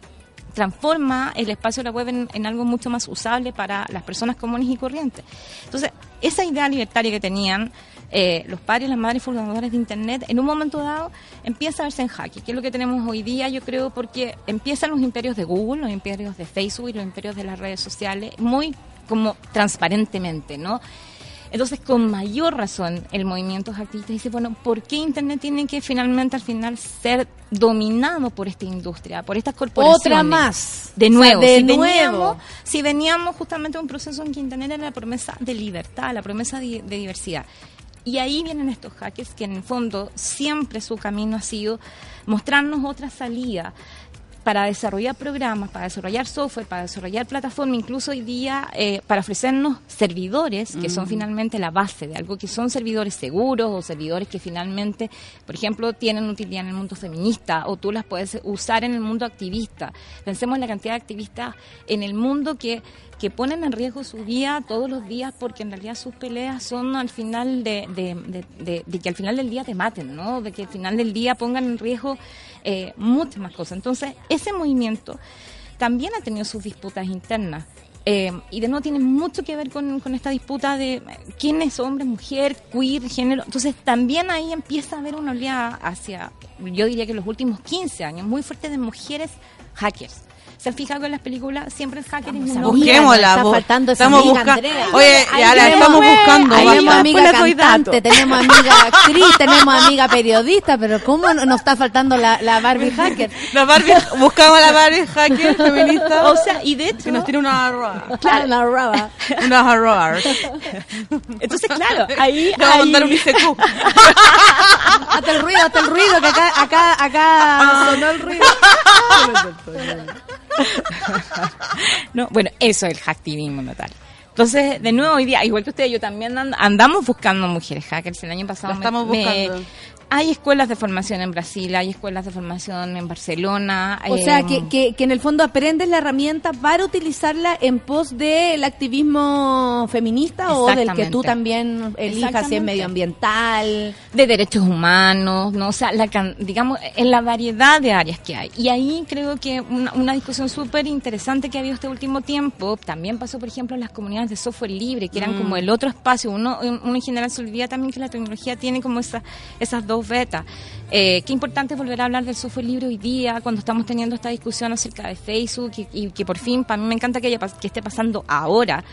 Speaker 7: transforma el espacio de la web en, en algo mucho más usable para las personas comunes y corrientes. Entonces, esa idea libertaria que tenían eh, los padres las madres fundadoras de Internet, en un momento dado empieza a verse en jaque, que es lo que tenemos hoy día, yo creo, porque empiezan los imperios de Google, los imperios de Facebook y los imperios de las redes sociales, muy como transparentemente, ¿no? Entonces, con mayor razón, el movimiento activista dice, bueno, ¿por qué Internet tiene que finalmente, al final, ser dominado por esta industria, por estas corporaciones?
Speaker 1: Otra más.
Speaker 7: De
Speaker 1: O sea,
Speaker 7: nuevo,
Speaker 1: de
Speaker 7: si,
Speaker 1: nuevo.
Speaker 7: Veníamos, si veníamos justamente de un proceso en que Internet era la promesa de libertad, la promesa de, de diversidad. Y ahí vienen estos hackers que en el fondo siempre su camino ha sido mostrarnos otra salida para desarrollar programas, para desarrollar software, para desarrollar plataformas, incluso hoy día eh, para ofrecernos servidores que son finalmente la base de algo, que son servidores seguros o servidores que finalmente, por ejemplo, tienen utilidad en el mundo feminista o tú las puedes usar en el mundo activista. Pensemos en la cantidad de activistas en el mundo que que ponen en riesgo su vida todos los días porque en realidad sus peleas son al final de, de, que al final del día te maten, ¿no? De que al final del día pongan en riesgo eh, muchas más cosas. Entonces, ese movimiento también ha tenido sus disputas internas. Eh, y de nuevo tiene mucho que ver con, con esta disputa de eh, quién es hombre, mujer, queer, género. Entonces también ahí empieza a haber una oleada hacia, yo diría que los últimos 15 años, muy fuerte de mujeres hackers. ¿Se han fijado que en las películas siempre el hacker es un?
Speaker 5: Busquémosla.
Speaker 1: está faltando esa
Speaker 5: estamos
Speaker 1: amiga, Andrea.
Speaker 5: Oye, ya la estamos buscando.
Speaker 1: Tenemos amiga cantante, tenemos amiga actriz, tenemos amiga periodista, pero ¿cómo no- nos está faltando la, la Barbie hacker?
Speaker 5: La Barbie, buscamos a la Barbie hacker feminista.
Speaker 7: O sea, y de hecho,
Speaker 5: que nos tiene una arroba.
Speaker 1: Claro, la raba.
Speaker 5: Unas arrobas.
Speaker 7: entonces claro, ahí,
Speaker 5: vamos a
Speaker 7: ahí-
Speaker 5: mandar un ICQ.
Speaker 1: Hasta el ruido, hasta el ruido, que acá, acá, acá sonó el ruido.
Speaker 7: No, bueno, eso es el hacktivismo natal. Entonces, de nuevo hoy día, igual que ustedes, yo también and- andamos buscando mujeres hackers. El año pasado
Speaker 5: La
Speaker 7: me-
Speaker 5: estamos
Speaker 7: me-
Speaker 5: buscando.
Speaker 7: Hay escuelas de formación en Brasil, hay escuelas de formación en Barcelona.
Speaker 1: O sea,
Speaker 7: eh,
Speaker 1: que, que, que en el fondo aprendes la herramienta para utilizarla en pos del activismo feminista o del que tú también elijas si es medioambiental.
Speaker 7: de derechos humanos, no, o sea, la, digamos, en la variedad de áreas que hay. Y ahí creo que una, una discusión súper interesante que ha habido este último tiempo, también pasó, por ejemplo, en las comunidades de software libre, que eran como el otro espacio. Uno, uno en general se olvida también que la tecnología tiene como esa, esas dos vetas. Eh, qué importante volver a hablar del software libre hoy día, cuando estamos teniendo esta discusión acerca de Facebook y, que por fin, para mí me encanta que esté pasando ahora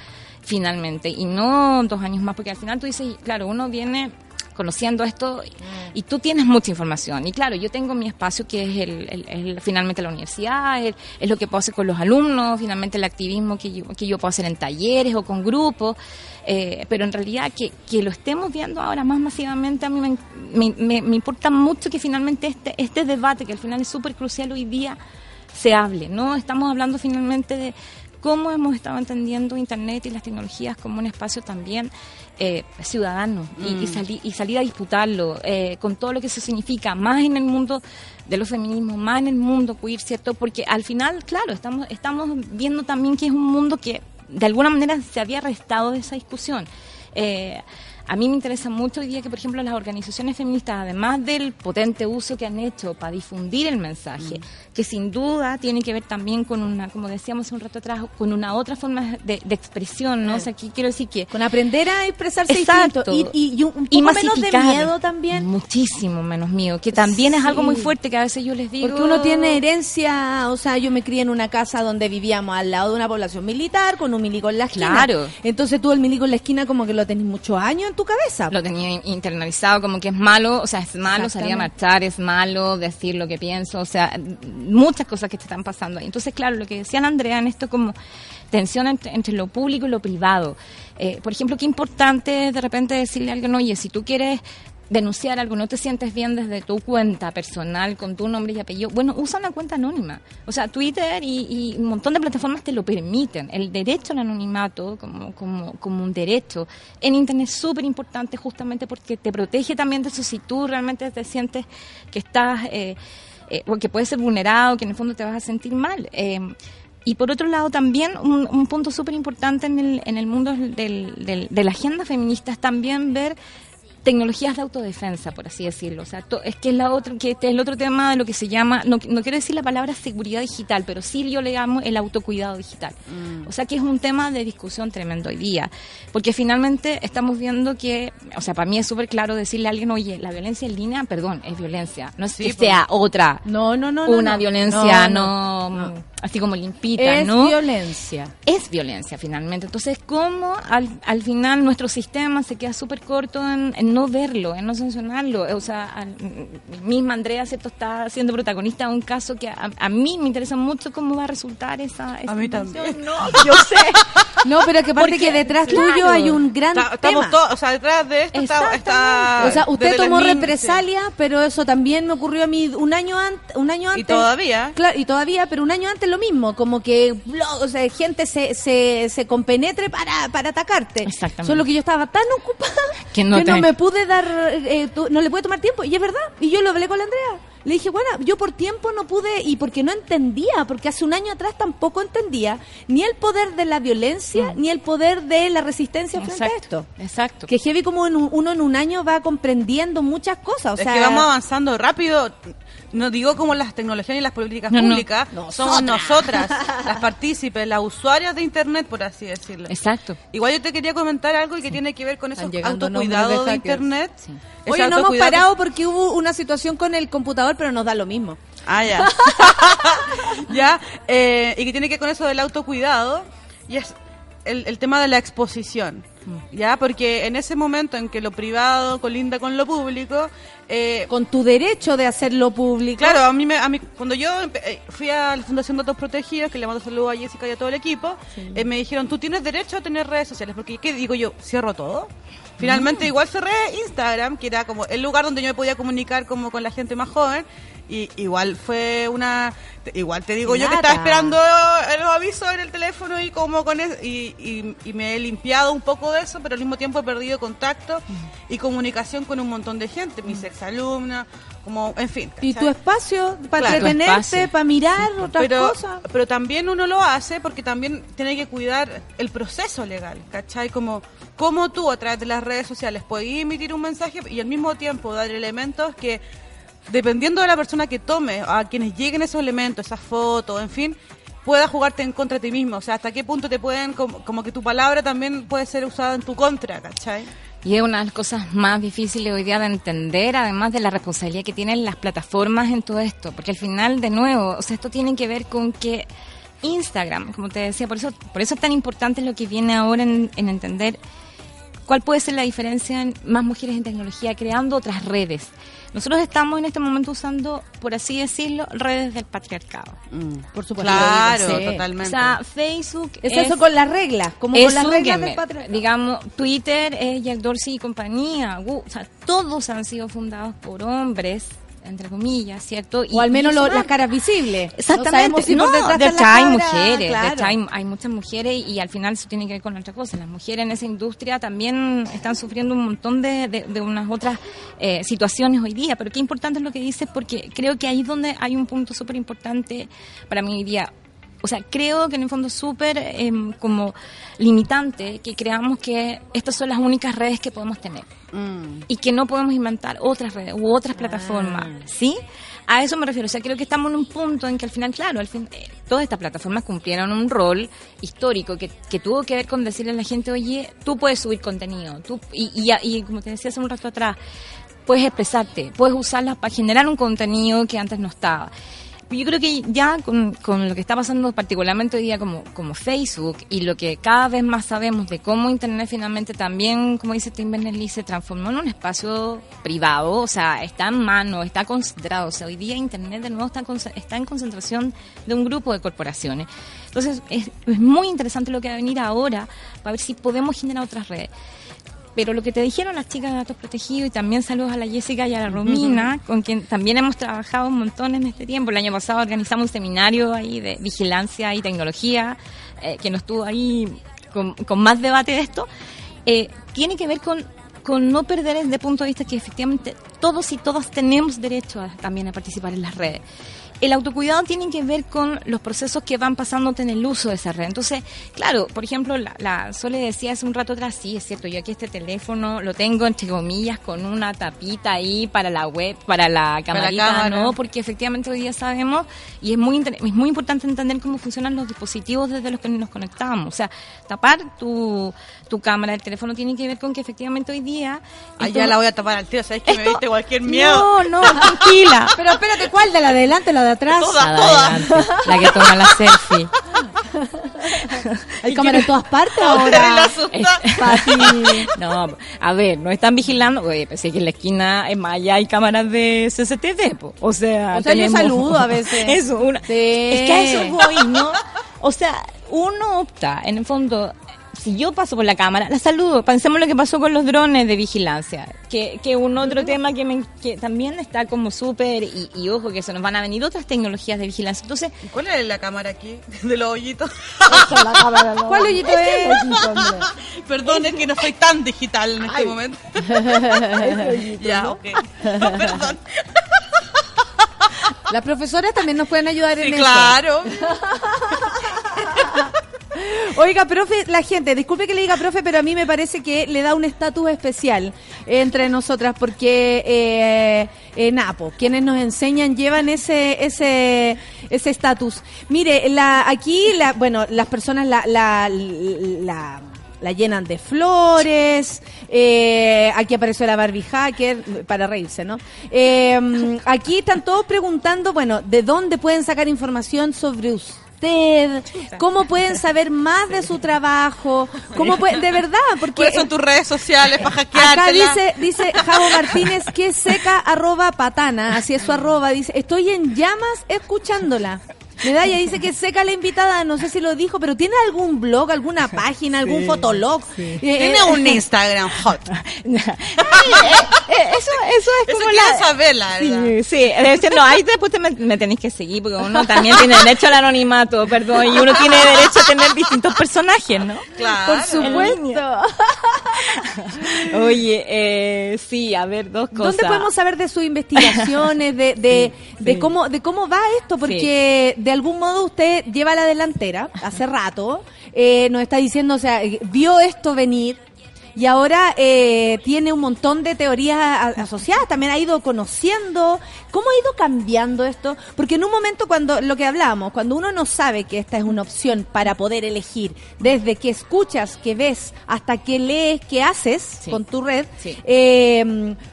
Speaker 7: finalmente y no dos años más, porque al final tú dices, claro, uno viene conociendo esto y, y tú tienes mucha información. Y claro, yo tengo mi espacio que es el, el- el- finalmente la universidad, es, es lo que puedo hacer con los alumnos, finalmente el activismo que yo, que yo puedo hacer en talleres o con grupos. eh, pero en realidad que, que lo estemos viendo ahora más masivamente, a mí me, me- me- me importa mucho que finalmente este, este debate, que al final es súper crucial hoy día, se hable, ¿no? Estamos hablando finalmente de cómo hemos estado entendiendo Internet y las tecnologías como un espacio también eh, ciudadano y, y, sali- y salir a disputarlo eh, con todo lo que eso significa, más en el mundo de los feminismos, más en el mundo queer, ¿cierto? Porque al final, claro, estamos, estamos viendo también que es un mundo que de alguna manera se había restado de esa discusión. Eh, a mí me interesa mucho hoy día que, por ejemplo, las organizaciones feministas, además del potente uso que han hecho para difundir el mensaje, que sin duda tiene que ver también con una, como decíamos hace un rato atrás, con una otra forma de, de expresión, ¿no? O sea, aquí quiero decir que...
Speaker 1: Con aprender a expresarse
Speaker 7: Exacto.
Speaker 1: distinto. Y, y, un poco
Speaker 7: Y
Speaker 1: menos de miedo también.
Speaker 7: Muchísimo menos mío, que también es algo muy fuerte que a veces yo les digo...
Speaker 1: Porque uno tiene herencia, o sea, yo me crié en una casa donde vivíamos al lado de una población militar, con un milico en la esquina.
Speaker 7: Claro.
Speaker 1: Entonces tú el milico en la esquina como que lo tenés muchos años en tu cabeza.
Speaker 7: Lo tenía internalizado como que es malo, o sea, es malo salir a marchar, es malo decir lo que pienso, o sea, muchas cosas que te están pasando ahí. Entonces, claro, lo que decían Andrea en esto como tensión entre, entre lo público y lo privado. Eh, por ejemplo, qué importante de repente decirle a alguien, oye, si tú quieres denunciar algo, no te sientes bien desde tu cuenta personal con tu nombre y apellido, bueno, usa una cuenta anónima. O sea, Twitter y, y un montón de plataformas te lo permiten. El derecho al anonimato como, como, como un derecho en Internet es súper importante justamente porque te protege también de eso si tú realmente te sientes que estás, eh, eh, o que puedes ser vulnerado, que en el fondo te vas a sentir mal. Eh, y por otro lado, también un, un punto súper importante en el, en el mundo del, de la agenda feminista es también ver tecnologías de autodefensa, por así decirlo. O sea, to- es que es la otra, que este es el otro tema de lo que se llama, no, no quiero decir la palabra seguridad digital, pero sí yo le llamo el autocuidado digital. O sea, que es un tema de discusión tremendo hoy día, porque finalmente estamos viendo que, o sea, para mí es súper claro decirle a alguien, oye, la violencia en línea, perdón, es violencia, no es que
Speaker 1: pues.
Speaker 7: sea otra.
Speaker 1: No, no, no.
Speaker 7: una
Speaker 1: no.
Speaker 7: violencia
Speaker 1: no,
Speaker 7: así como limpita,
Speaker 1: Es
Speaker 7: ¿no?
Speaker 1: violencia.
Speaker 7: es violencia finalmente. Entonces, ¿cómo al, al final nuestro sistema se queda súper corto en, en no verlo, en no sancionarlo? O sea, al- misma Andrea, ¿cierto? Está siendo protagonista de un caso que a, a mí me interesa mucho cómo va a resultar esa... esa
Speaker 5: A mí también.
Speaker 7: No, yo sé.
Speaker 1: No, pero que aparte
Speaker 7: Porque,
Speaker 1: que detrás
Speaker 7: claro.
Speaker 1: tuyo hay un gran
Speaker 5: Está- estamos todos, o sea, detrás de esto está, está
Speaker 1: O sea, usted tomó represalia, pero eso también me ocurrió a mí un año antes, un año antes.
Speaker 5: y todavía
Speaker 1: Claro, y todavía, pero un año antes lo mismo, como que blo- o sea, gente se, se, se compenetre para, para atacarte.
Speaker 7: Exactamente.
Speaker 1: Solo que yo estaba tan ocupada
Speaker 7: Que no te-
Speaker 1: me pude dar, eh, tu- no le pude tomar tiempo, y es verdad, y yo lo hablé con la Andrea. Le dije, bueno, yo por tiempo no pude, y porque no entendía, porque hace un año atrás tampoco entendía ni el poder de la violencia, ni el poder de la resistencia frente a esto.
Speaker 7: Exacto, exacto.
Speaker 1: Que heavy como en un- uno en un año va comprendiendo muchas cosas. O
Speaker 5: es
Speaker 1: sea,
Speaker 5: que vamos avanzando rápido. No digo como las tecnologías y las políticas
Speaker 7: No, no.
Speaker 5: públicas, somos nosotras, las partícipes, las usuarias de Internet, por así decirlo.
Speaker 7: Exacto.
Speaker 5: Igual yo te quería comentar algo y que tiene que ver con
Speaker 1: Están
Speaker 5: eso
Speaker 1: llegando
Speaker 5: autocuidado
Speaker 1: nombres de
Speaker 5: de. Internet.
Speaker 7: Sí.
Speaker 1: Oye, no hemos parado porque hubo una situación con el computador, pero nos da lo mismo.
Speaker 5: Ah, ya. ya, eh, y que tiene que ver con eso del autocuidado, y es el, el tema de la exposición. Ya, porque en ese momento en que lo privado colinda con lo público, eh,
Speaker 1: Con tu derecho de hacerlo público.
Speaker 5: Claro, a mí, me, a mí cuando yo eh, fui a la Fundación Datos Protegidos, que le mando saludos a Jessica y a todo el equipo, eh, me dijeron, tú tienes derecho a tener redes sociales, porque ¿qué digo yo? ¿Cierro todo? Finalmente igual cerré Instagram, que era como el lugar donde yo me podía comunicar como con la gente más joven, y igual fue una... Igual te digo yo que estaba esperando los avisos en el teléfono y como con es- y, y- y me he limpiado un poco de eso, pero al mismo tiempo he perdido contacto y comunicación con un montón de gente, mis exalumnas, como, en fin.
Speaker 1: Y tu espacio para
Speaker 5: Claro,
Speaker 1: entretenerte, para mirar otras
Speaker 5: pero,
Speaker 1: cosas.
Speaker 5: pero también uno lo hace porque también tiene que cuidar el proceso legal, ¿cachai? Como, como tú a través de las redes sociales puedes emitir un mensaje y al mismo tiempo dar elementos que, dependiendo de la persona que tome, a quienes lleguen esos elementos, esas fotos, en fin, pueda jugarte en contra de ti mismo. O sea, hasta qué punto te pueden, como, como que tu palabra también puede ser usada en tu contra, ¿cachai?
Speaker 7: Y es una de las cosas más difíciles hoy día de entender, además de la responsabilidad que tienen las plataformas en todo esto. Porque al final, de nuevo, o sea, esto tiene que ver con que Instagram, como te decía, por eso, por eso es tan importante lo que viene ahora en, en entender cuál puede ser la diferencia en más mujeres en tecnología, creando otras redes. Nosotros estamos en este momento usando, por así decirlo, redes del patriarcado.
Speaker 1: Por supuesto.
Speaker 5: Claro,
Speaker 1: sí.
Speaker 7: O
Speaker 5: totalmente.
Speaker 7: sea, Facebook
Speaker 1: Es, eso con las reglas, como
Speaker 7: es
Speaker 1: con las reglas
Speaker 7: gamer.
Speaker 1: del patriarcado.
Speaker 7: Digamos, Twitter es Jack Dorsey y compañía. O sea, todos han sido fundados por hombres, entre comillas, ¿cierto?
Speaker 1: O al menos
Speaker 7: y
Speaker 1: lo- las caras visibles.
Speaker 7: Exactamente.
Speaker 1: No si
Speaker 7: no, de hecho hay mujeres, de hecho hay, hay muchas mujeres y al final eso tiene que ver con otra cosa. Las mujeres en esa industria también están sufriendo un montón de, de- de unas otras eh, situaciones hoy día, pero qué importante es lo que dices porque creo que ahí es donde hay un punto súper importante para mí hoy día. O sea, creo que en el fondo es súper em, como limitante que creamos que estas son las únicas redes que podemos tener y que no podemos inventar otras redes u otras plataformas, ¿sí? A eso me refiero, o sea, creo que estamos en un punto en que al final, claro, al fin, eh, todas estas plataformas cumplieron un rol histórico que, que tuvo que ver con decirle a la gente, oye, tú puedes subir contenido, tú, y, y, y como te decía hace un rato atrás, puedes expresarte, puedes usarlas para generar un contenido que antes no estaba. Yo creo que ya con, con lo que está pasando particularmente hoy día como, como Facebook y lo que cada vez más sabemos de cómo Internet finalmente también, como dice Tim Berners-Lee, se transformó en un espacio privado, o sea, está en mano, está concentrado. O sea, hoy día Internet de nuevo está, está en concentración de un grupo de corporaciones. Entonces, es, es muy interesante lo que va a venir ahora para ver si podemos generar otras redes. Pero lo que te dijeron las chicas de datos protegidos y también saludos a la Jessica y a la Romina, con quien también hemos trabajado un montón en este tiempo. El año pasado organizamos un seminario ahí de vigilancia y tecnología, eh, que nos tuvo ahí con, con más debate de esto. Eh, tiene que ver con, con no perder desde punto de vista que efectivamente todos y todas tenemos derecho a- también a participar en las redes. El autocuidado tiene que ver con los procesos que van pasándote en el uso de esa red. Entonces, claro, por ejemplo, la, la Sole decía hace un rato atrás, sí, es cierto, yo aquí este teléfono lo tengo, entre comillas, con una tapita ahí para la web, para la camarita. ¿no? Porque efectivamente hoy día sabemos, y es muy, es muy importante entender cómo funcionan los dispositivos desde los que nos conectamos. O sea, tapar tu, tu cámara del teléfono tiene que ver con que efectivamente hoy día...
Speaker 5: Ay,
Speaker 7: esto-
Speaker 5: ya la voy a tapar al tiro, ¿sabes que me
Speaker 7: esto-
Speaker 5: diste cualquier miedo?
Speaker 7: No, no, tranquila.
Speaker 1: Pero espérate, ¿cuál? ¿De la de adelante o la de atrás?
Speaker 5: Todas,
Speaker 7: La de
Speaker 5: todas.
Speaker 7: adelante, la que toma la selfie.
Speaker 1: Hay cámara en todas partes
Speaker 5: Ahora.
Speaker 7: No, a ver, no están vigilando. Oye, pensé que en la esquina en Maya hay cámaras de CCTV. po. O sea,
Speaker 1: O sea, yo saludo a veces.
Speaker 7: Eso, una,
Speaker 1: Sí.
Speaker 7: es que a eso voy, ¿no? O sea, uno opta, en el fondo, si yo paso por la cámara, la saludo. Pensemos lo que pasó con los drones de vigilancia, que, que un otro tema que, me, que también está como súper, y, y ojo, que se nos van a venir otras tecnologías de vigilancia. Entonces,
Speaker 5: ¿Cuál es la cámara aquí? De los hoyitos.
Speaker 1: ¿Cuál hoyito es?
Speaker 5: Perdón, es que no soy tan digital en este momento. ya, ok. Perdón.
Speaker 1: Las profesoras también nos pueden ayudar en
Speaker 5: Sí,
Speaker 1: eso.
Speaker 5: claro.
Speaker 1: Oiga, profe, la gente, disculpe que le diga profe, pero a mí me parece que le da un estatus especial entre nosotras porque eh, eh, Napo, quienes nos enseñan llevan ese ese ese estatus. Mire, la aquí la bueno, las personas la la, la la llenan de flores, eh, aquí apareció la Barbie Hacker, para reírse, ¿no? Eh, aquí están todos preguntando, bueno, ¿de dónde pueden sacar información sobre usted? ¿Cómo pueden saber más de su trabajo? ¿Cómo pueden, de verdad? Porque
Speaker 5: ¿Cuáles son tus redes sociales para
Speaker 1: Acá dice, dice Javo Martínez que seca arroba patana, así es su arroba, dice, estoy en llamas escuchándola. Medalla dice que seca la invitada, no sé si lo dijo, pero ¿tiene algún blog, alguna página, algún fotolog? Eh,
Speaker 5: Tiene
Speaker 1: eh,
Speaker 5: un Instagram hot.
Speaker 7: eh, eso, eso es
Speaker 5: Eso
Speaker 7: como
Speaker 5: quiero
Speaker 7: la...
Speaker 5: saber, la verdad.
Speaker 7: Sí, sí, es decir, no, ahí después te me, me tenéis que seguir porque uno también tiene derecho al anonimato, perdón, y uno tiene derecho a tener distintos personajes, ¿no?
Speaker 5: Claro.
Speaker 1: Por supuesto.
Speaker 7: Oye, eh, sí, a ver, dos cosas.
Speaker 1: ¿Dónde podemos saber de sus investigaciones, de, de, de
Speaker 7: sí.
Speaker 1: cómo de cómo va esto? Porque de algún modo usted lleva la delantera hace rato, eh, nos está diciendo, o sea, eh, vio esto venir y ahora eh, tiene un montón de teorías asociadas, también ha ido conociendo. ¿Cómo ha ido cambiando esto? Porque en un momento cuando, lo que hablábamos, cuando uno no sabe que esta es una opción para poder elegir, desde que escuchas, que ves, hasta que lees, que haces
Speaker 7: Sí.
Speaker 1: con tu red,
Speaker 7: Sí.
Speaker 1: eh,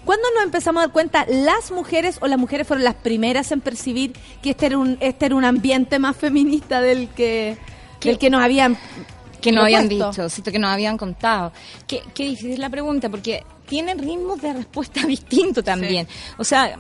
Speaker 1: ¿Cuándo nos empezamos a dar cuenta las mujeres o las mujeres fueron las primeras en percibir que este era un, este era un ambiente más feminista del que, del que nos habían
Speaker 7: que no habían dicho, que nos habían contado. Qué, qué difícil la pregunta, porque tienen ritmos de respuesta distintos también. O sea,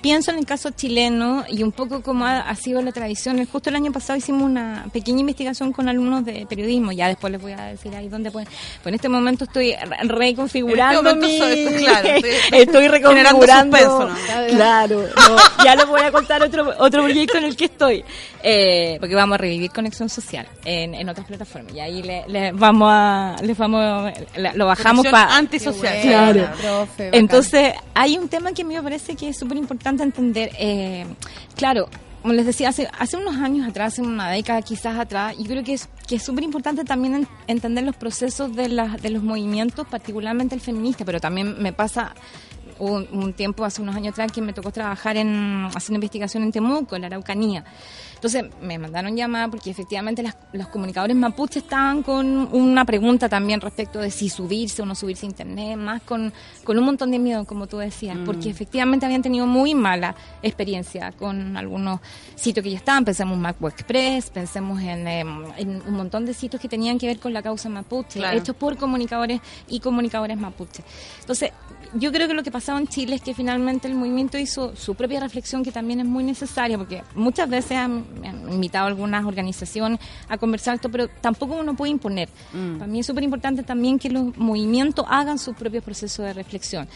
Speaker 7: pienso en el caso chileno y un poco como ha, ha sido la tradición. Justo el año pasado hicimos una pequeña investigación con alumnos de periodismo, ya después les voy a decir ahí dónde pueden. Pues en este momento estoy re- reconfigurando
Speaker 5: este momento
Speaker 7: mi...
Speaker 5: soy- claro, estoy
Speaker 7: estoy reconfigurando.
Speaker 5: suspenso,
Speaker 7: Claro, no, ya les voy a contar otro, otro proyecto en el que estoy. Eh, porque vamos a revivir conexión social en, en otras plataformas. Y ahí le, le vamos a, les vamos, le- lo bajamos para...
Speaker 5: antisocial.
Speaker 7: Claro.
Speaker 1: Profe, bacán.
Speaker 7: Entonces, hay un tema que a mí me parece que es súper importante entender. Eh, claro, como les decía, hace, hace unos años atrás, hace una década quizás atrás, yo creo que es que es súper importante también en- entender los procesos de, las de los movimientos, particularmente el feminista, pero también me pasa un, un tiempo, hace unos años atrás, que me tocó trabajar en haciendo investigación en Temuco, en la Araucanía. Entonces me mandaron llamada porque efectivamente las- los comunicadores mapuche estaban con una pregunta también respecto de si subirse o no subirse a internet, más con, con un montón de miedo, como tú decías, porque efectivamente habían tenido muy mala experiencia con algunos sitios que ya estaban. Pensemos en Macu Express, pensemos en, em, en un montón de sitios que tenían que ver con la causa mapuche,
Speaker 5: Claro.
Speaker 7: hechos por comunicadores y comunicadores mapuche. Entonces, yo creo que lo que pasaba en Chile es que finalmente el movimiento hizo su propia reflexión, que también es muy necesaria, porque muchas veces han, invitado algunas organizaciones a conversar esto, pero tampoco uno puede imponer. Para mí es súper importante también que los movimientos hagan su propio proceso de reflexión.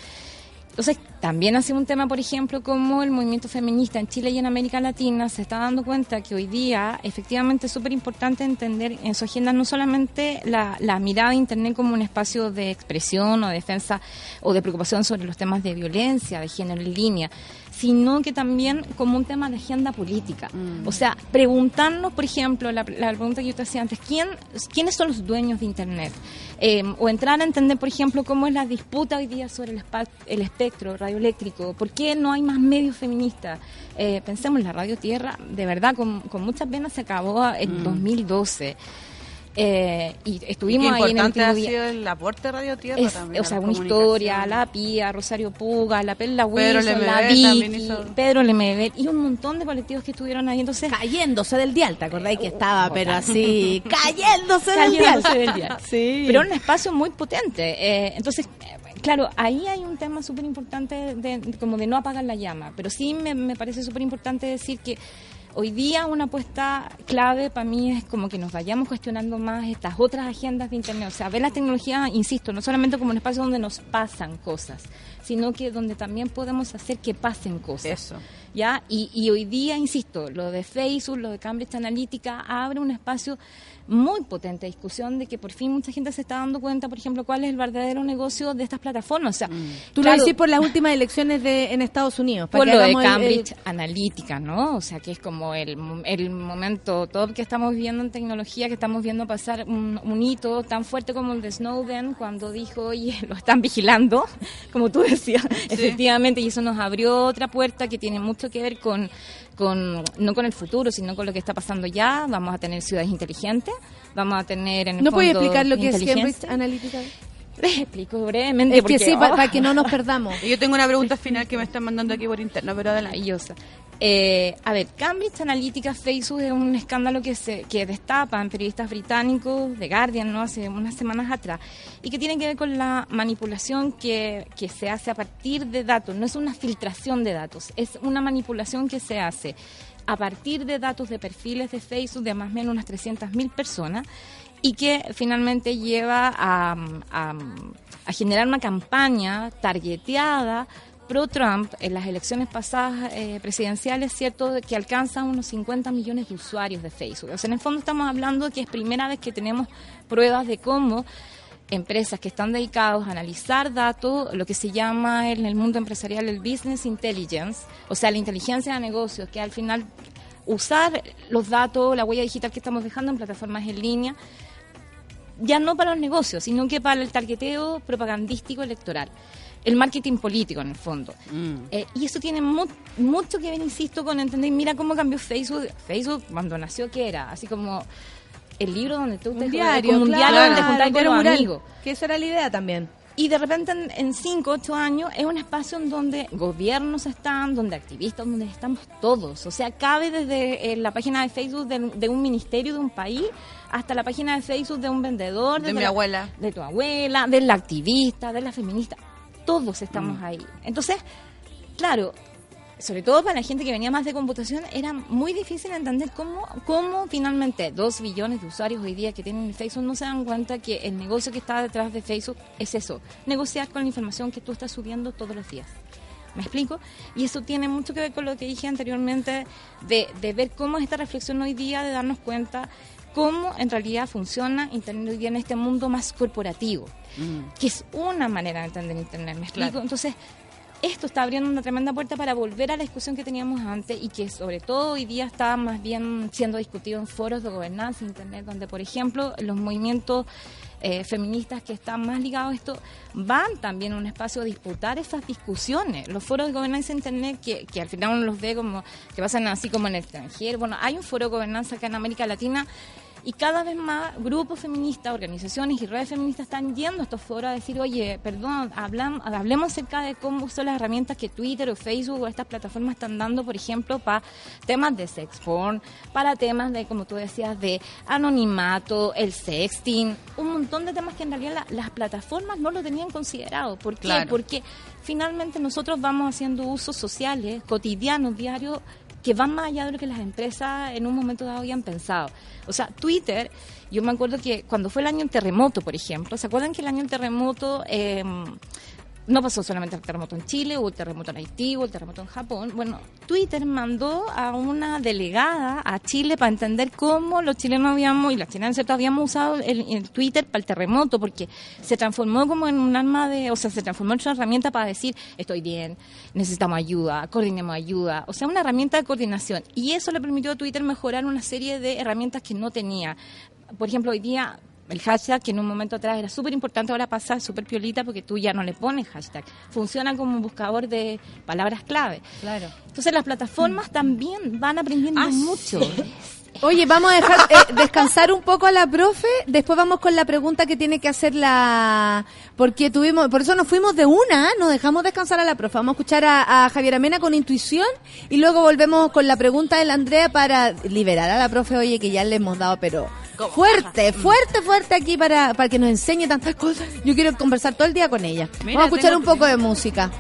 Speaker 7: Entonces, también ha sido un tema, por ejemplo, como el movimiento feminista en Chile y en América Latina se está dando cuenta que hoy día efectivamente es súper importante entender en su agenda no solamente la, la mirada de Internet como un espacio de expresión o de defensa o de preocupación sobre los temas de violencia, de género en línea, sino que también como un tema de agenda política. O sea, preguntarnos, por ejemplo, la, la pregunta que yo te hacía antes, ¿quién, ¿quiénes son los dueños de Internet? Eh, o entrar a entender, por ejemplo, cómo es la disputa hoy día sobre el, el espectro radioeléctrico, por qué no hay más medios feministas. Eh, pensemos, la Radio Tierra, de verdad, con, con muchas penas se acabó en 2012. Eh, y estuvimos
Speaker 5: Qué
Speaker 7: ahí en el
Speaker 5: importante ha sido el aporte de Radio Tierra
Speaker 7: Es,
Speaker 5: también.
Speaker 7: o sea, una historia, la Pía, Rosario Puga, la Perla Wilson, la
Speaker 5: Lemebel
Speaker 7: Vicky,
Speaker 5: hizo-
Speaker 7: Pedro Lemebel y un montón de colectivos que estuvieron ahí. Entonces,
Speaker 1: Cayéndose del dial, ¿te acordáis que
Speaker 7: Uh,
Speaker 1: estaba, pero
Speaker 7: total.
Speaker 1: así, cayéndose del dial?
Speaker 7: cayéndose del dial.
Speaker 1: Sí.
Speaker 7: Pero era un espacio muy potente. Eh, entonces, eh, claro, ahí hay un tema súper importante de- como de no apagar la llama. Pero sí me, me parece súper importante decir que hoy día una apuesta clave para mí es como que nos vayamos cuestionando más estas otras agendas de Internet. O sea, ver la tecnología, insisto, no solamente como un espacio donde nos pasan cosas, sino que donde también podemos hacer que pasen cosas.
Speaker 5: Eso.
Speaker 7: ¿ya? Y, y hoy día, insisto, lo de Facebook, lo de Cambridge Analytica, abre un espacio muy potente discusión de que por fin mucha gente se está dando cuenta, por ejemplo, cuál es el verdadero negocio de estas plataformas. O sea,
Speaker 1: Tú
Speaker 7: claro,
Speaker 1: lo decís por las últimas elecciones de, en Estados Unidos. para
Speaker 7: por
Speaker 1: que
Speaker 7: lo de
Speaker 1: hagamos el- el-
Speaker 7: Cambridge Analytica, ¿no? O sea, que es como el, el momento top que estamos viviendo en tecnología, que estamos viendo pasar un, un hito tan fuerte como el de Snowden, cuando dijo, oye, lo están vigilando, como tú decías, efectivamente, y eso nos abrió otra puerta que tiene mucho que ver con, con, no con el futuro, sino con lo que está pasando ya. Vamos a tener ciudades inteligentes, vamos a tener en el
Speaker 1: ¿No
Speaker 7: fondo,
Speaker 1: explicar lo que es. Cambridge Analytica?
Speaker 7: Les explico brevemente.
Speaker 1: Es que sí, pa-
Speaker 7: oh,
Speaker 1: para que no nos perdamos.
Speaker 5: Yo tengo una pregunta final que me están mandando aquí por interno, pero adelante.
Speaker 7: Eh, a ver, Cambridge Analytica Facebook es un escándalo que se que destapan periodistas británicos de Guardian no hace unas semanas atrás y que tiene que ver con la manipulación que, que se hace a partir de datos. No es una filtración de datos, es una manipulación que se hace a partir de datos de perfiles de Facebook de más o menos unas 300.000 personas y que finalmente lleva a, generar una campaña targeteada pro-Trump en las elecciones pasadas eh, presidenciales, cierto, que alcanza unos 50 millones de usuarios de Facebook. O sea, en el fondo estamos hablando que es primera vez que tenemos pruebas de cómo empresas que están dedicadas a analizar datos, lo que se llama en el mundo empresarial el business intelligence, o sea, la inteligencia de negocios, que al final usar los datos, la huella digital que estamos dejando en plataformas en línea, ya no para los negocios, sino que para el targeteo propagandístico electoral. El marketing político, en el fondo. Eh, y eso tiene mu- mucho que ver, insisto, con entender, mira cómo cambió Facebook. Facebook, cuando nació, ¿qué era? Así como el libro donde tú te
Speaker 1: Un diario,
Speaker 7: como un
Speaker 1: claro,
Speaker 7: diario donde con los amigos.
Speaker 1: Que esa era la idea también.
Speaker 7: Y de repente en, en cinco, ocho años es un espacio en donde gobiernos están, donde activistas, donde estamos todos. O sea, cabe desde eh, la página de Facebook de, de un ministerio de un país hasta la página de Facebook de un vendedor.
Speaker 5: De mi
Speaker 7: la-
Speaker 5: abuela.
Speaker 7: De tu abuela, de la activista, de la feminista. Todos estamos ahí. Entonces, claro, sobre todo para la gente que venía más de computación, era muy difícil entender cómo, cómo finalmente dos billones de usuarios hoy día que tienen Facebook no se dan cuenta que el negocio que está detrás de Facebook es eso, negociar con la información que tú estás subiendo todos los días. ¿Me explico? Y eso tiene mucho que ver con lo que dije anteriormente, de, de ver cómo es esta reflexión hoy día, de darnos cuenta cómo en realidad funciona Internet hoy día en este mundo más corporativo, que es una manera de entender Internet, ¿me explico?
Speaker 5: Claro.
Speaker 7: Entonces, esto está abriendo una tremenda puerta para volver a la discusión que teníamos antes y que sobre todo hoy día está más bien siendo discutido en foros de gobernanza de Internet, donde por ejemplo los movimientos eh, feministas que están más ligados a esto van también a un espacio a disputar esas discusiones. Los foros de gobernanza de Internet que, que al final uno los ve como que pasan así como en el extranjero. Bueno, hay un foro de gobernanza acá en América Latina Y cada vez más grupos feministas, organizaciones y redes feministas están yendo a estos foros a decir, oye, perdón, hablam- hablemos acerca de cómo son las herramientas que Twitter o Facebook o estas plataformas están dando, por ejemplo, para temas de sex porn, para temas de, como tú decías, de anonimato, el sexting, un montón de temas que en realidad la- las plataformas no lo tenían considerado. ¿Por qué?
Speaker 5: Claro.
Speaker 7: Porque finalmente nosotros vamos haciendo usos sociales, cotidianos, diarios, que van más allá de lo que las empresas en un momento dado habían pensado. O sea, Twitter, yo me acuerdo que cuando fue el año del terremoto, por ejemplo, ¿se acuerdan que el año del terremoto eh, no pasó solamente el terremoto en Chile, hubo el terremoto en Haití, hubo el terremoto en Japón? Bueno, Twitter mandó a una delegada a Chile para entender cómo los chilenos habíamos, y las chilenas ¿cierto? habíamos usado el, el Twitter para el terremoto, porque se transformó como en un arma de, o sea, se transformó en una herramienta para decir, estoy bien, necesitamos ayuda, coordinemos ayuda, o sea, una herramienta de coordinación. Y eso le permitió a Twitter mejorar una serie de herramientas que no tenía. Por ejemplo, hoy día el hashtag, que en un momento atrás era súper importante, ahora pasa súper piolita porque tú ya no le pones hashtag. Funciona como un buscador de palabras clave.
Speaker 1: Claro.
Speaker 7: Entonces las plataformas también van aprendiendo mucho.
Speaker 1: Oye, vamos a dejar eh, descansar un poco a la profe, después vamos con la pregunta que tiene que hacer la... Porque tuvimos, por eso nos fuimos de una, no dejamos descansar a la profe. Vamos a escuchar a, a Javier Amena con intuición y luego volvemos con la pregunta de la Andrea para liberar a la profe, oye, que ya le hemos dado, pero fuerte, fuerte, fuerte aquí para, para que nos enseñe tantas cosas. Yo quiero conversar todo el día con ella.
Speaker 5: Mira,
Speaker 1: vamos a escuchar un poco de música.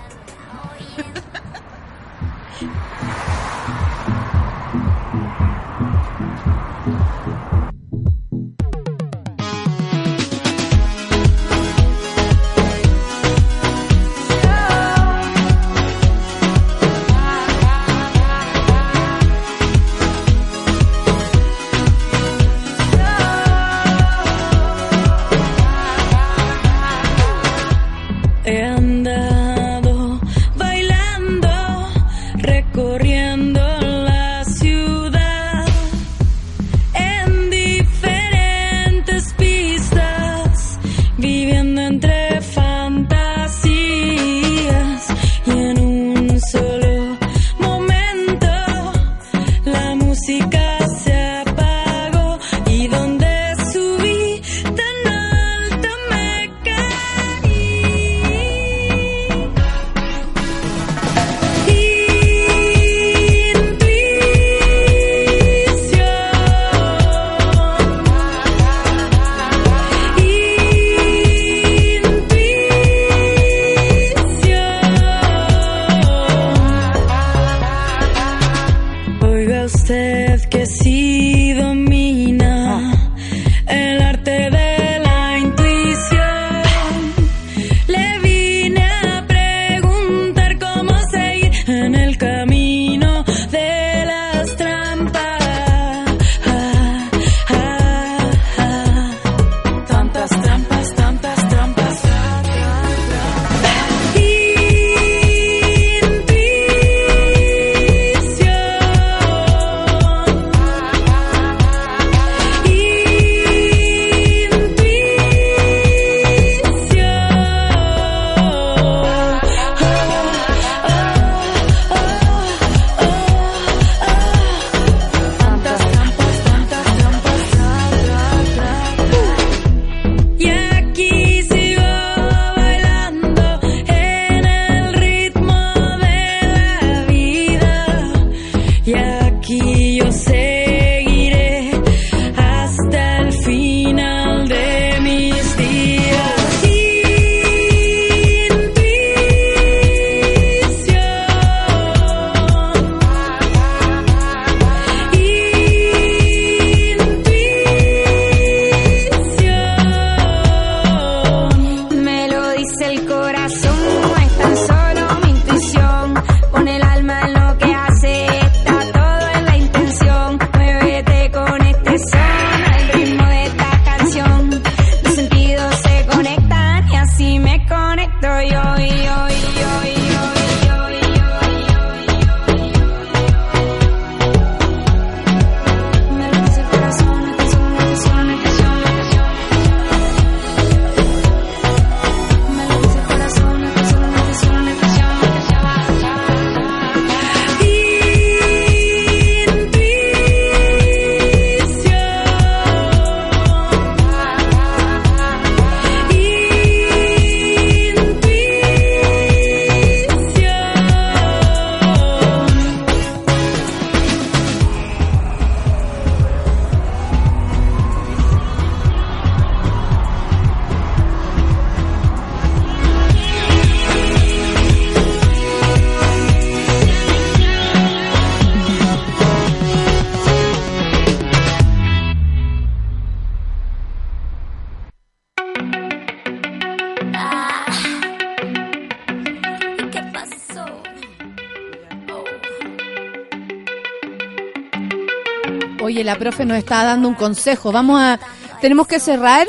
Speaker 8: La
Speaker 1: profe nos está dando un consejo. Vamos a, tenemos que cerrar.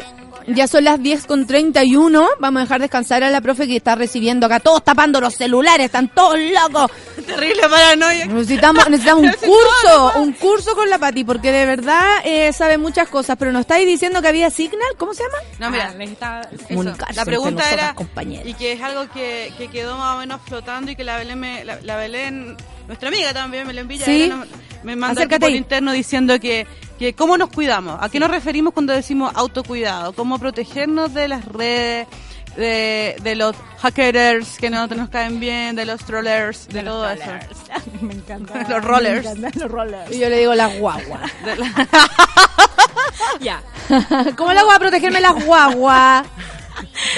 Speaker 1: Ya son las 10 con 31. Vamos a dejar descansar a la profe que está recibiendo acá. Todos tapando los celulares, están todos locos.
Speaker 5: Terrible paranoia.
Speaker 1: Necesitamos, necesitamos un curso, un curso con la Pati, porque de verdad eh, sabe muchas cosas. Pero nos estáis diciendo que había Signal, ¿cómo se llama?
Speaker 5: No, mira,
Speaker 6: Ah.
Speaker 1: Comunicarse
Speaker 5: la pregunta era,
Speaker 1: compañeras.
Speaker 5: y que es algo que, que quedó más o menos flotando y que la Belén, me- la, la Belén nuestra amiga también, Belén Villa,
Speaker 1: Sí.
Speaker 5: Me
Speaker 1: Acércate
Speaker 5: por interno diciendo que, que cómo nos cuidamos, a qué nos referimos cuando decimos autocuidado, cómo protegernos de las redes, de, de los hackers que no nos caen bien, de los trollers, de, todo eso.
Speaker 7: Me encanta.
Speaker 5: Los rollers.
Speaker 7: Me encantan los rollers.
Speaker 1: Y yo le digo las guaguas.
Speaker 5: De la-
Speaker 7: Ya.
Speaker 1: ¿Cómo le hago a protegerme las guaguas?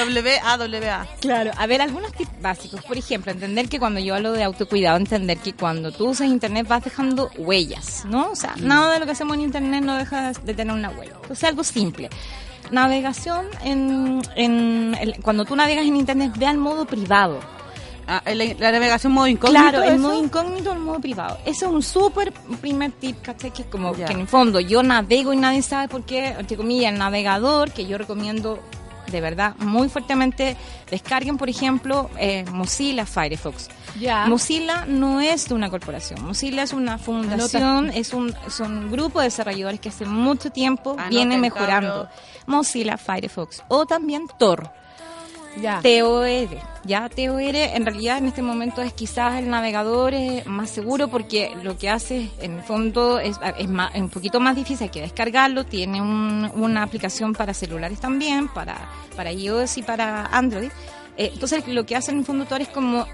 Speaker 5: WA,
Speaker 7: Claro, a ver, algunos tips básicos. Por ejemplo, entender que cuando yo hablo de autocuidado, entender que cuando tú usas internet vas dejando huellas, ¿no? O sea, nada de lo que hacemos en internet no deja de tener una huella. Entonces, algo simple. Navegación en, en el- cuando tú navegas en internet, ve al modo privado.
Speaker 5: Ah, la, la navegación modo incógnito.
Speaker 7: Claro, el
Speaker 5: ¿eso?
Speaker 7: modo incógnito, el modo privado. Ese es un súper primer tip, ¿cachai? Que es como que en el fondo yo navego y nadie sabe por qué, entre comillas, el navegador, que yo recomiendo de verdad muy fuertemente, descarguen, por ejemplo, eh, Mozilla Firefox.
Speaker 1: Ya.
Speaker 7: Mozilla no es de una corporación, Mozilla es una fundación, es un, grupo de desarrolladores que hace mucho tiempo
Speaker 5: Anoten,
Speaker 7: viene mejorando. Mozilla Firefox o también Tor.
Speaker 1: Ya.
Speaker 7: TOR, ya TOR en realidad en este momento es quizás el navegador eh, más seguro porque lo que hace en el fondo es, es más- un poquito más difícil, hay que descargarlo, tiene un- una aplicación para celulares también, para, para iOS y para Android. Eh, entonces lo que hace en el fondo Tor es como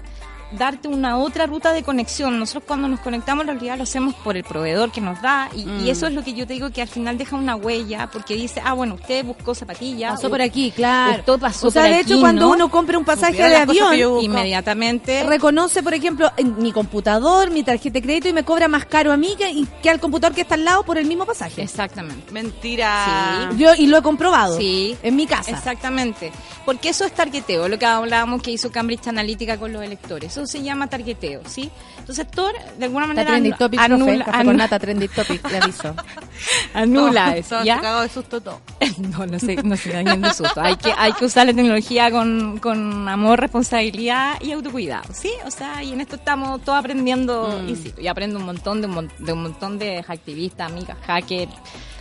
Speaker 7: darte una otra ruta de conexión. Nosotros cuando nos conectamos en realidad lo hacemos por el proveedor que nos da y, y eso es lo que yo te digo que al final deja una huella porque dice, ah bueno, usted buscó zapatillas.
Speaker 1: Pasó por aquí, claro.
Speaker 7: Usted pasó
Speaker 1: o sea,
Speaker 7: por
Speaker 1: de
Speaker 7: aquí,
Speaker 1: hecho, cuando
Speaker 7: ¿no?
Speaker 1: uno compra un pasaje de avión.
Speaker 7: Inmediatamente.
Speaker 1: reconoce, por ejemplo, en mi computador, mi tarjeta de crédito y me cobra más caro a mí que, al computador que está al lado por el mismo pasaje.
Speaker 7: Exactamente.
Speaker 5: Mentira.
Speaker 1: Yo y lo he comprobado.
Speaker 7: Sí.
Speaker 1: En mi casa.
Speaker 7: Exactamente. Porque eso es targeteo, lo que hablábamos que hizo Cambridge Analytica con los electores. Eso se llama targeteo, ¿sí? Entonces, Tor, de alguna manera,
Speaker 1: trending topic, profe.
Speaker 7: anula,
Speaker 1: Café
Speaker 7: anu-
Speaker 1: con nata, trending topic, le aviso.
Speaker 7: anula
Speaker 5: No,
Speaker 7: eso, ¿ya?
Speaker 5: cagado de susto todo.
Speaker 7: No, no se, no se dañen de susto. Hay que, hay que usar la tecnología con, con amor, responsabilidad y autocuidado, ¿sí? O sea, y en esto estamos todos aprendiendo,
Speaker 5: Mm.
Speaker 7: y sí, y aprendo un montón de un, de un montón de activistas, amigas, hackers.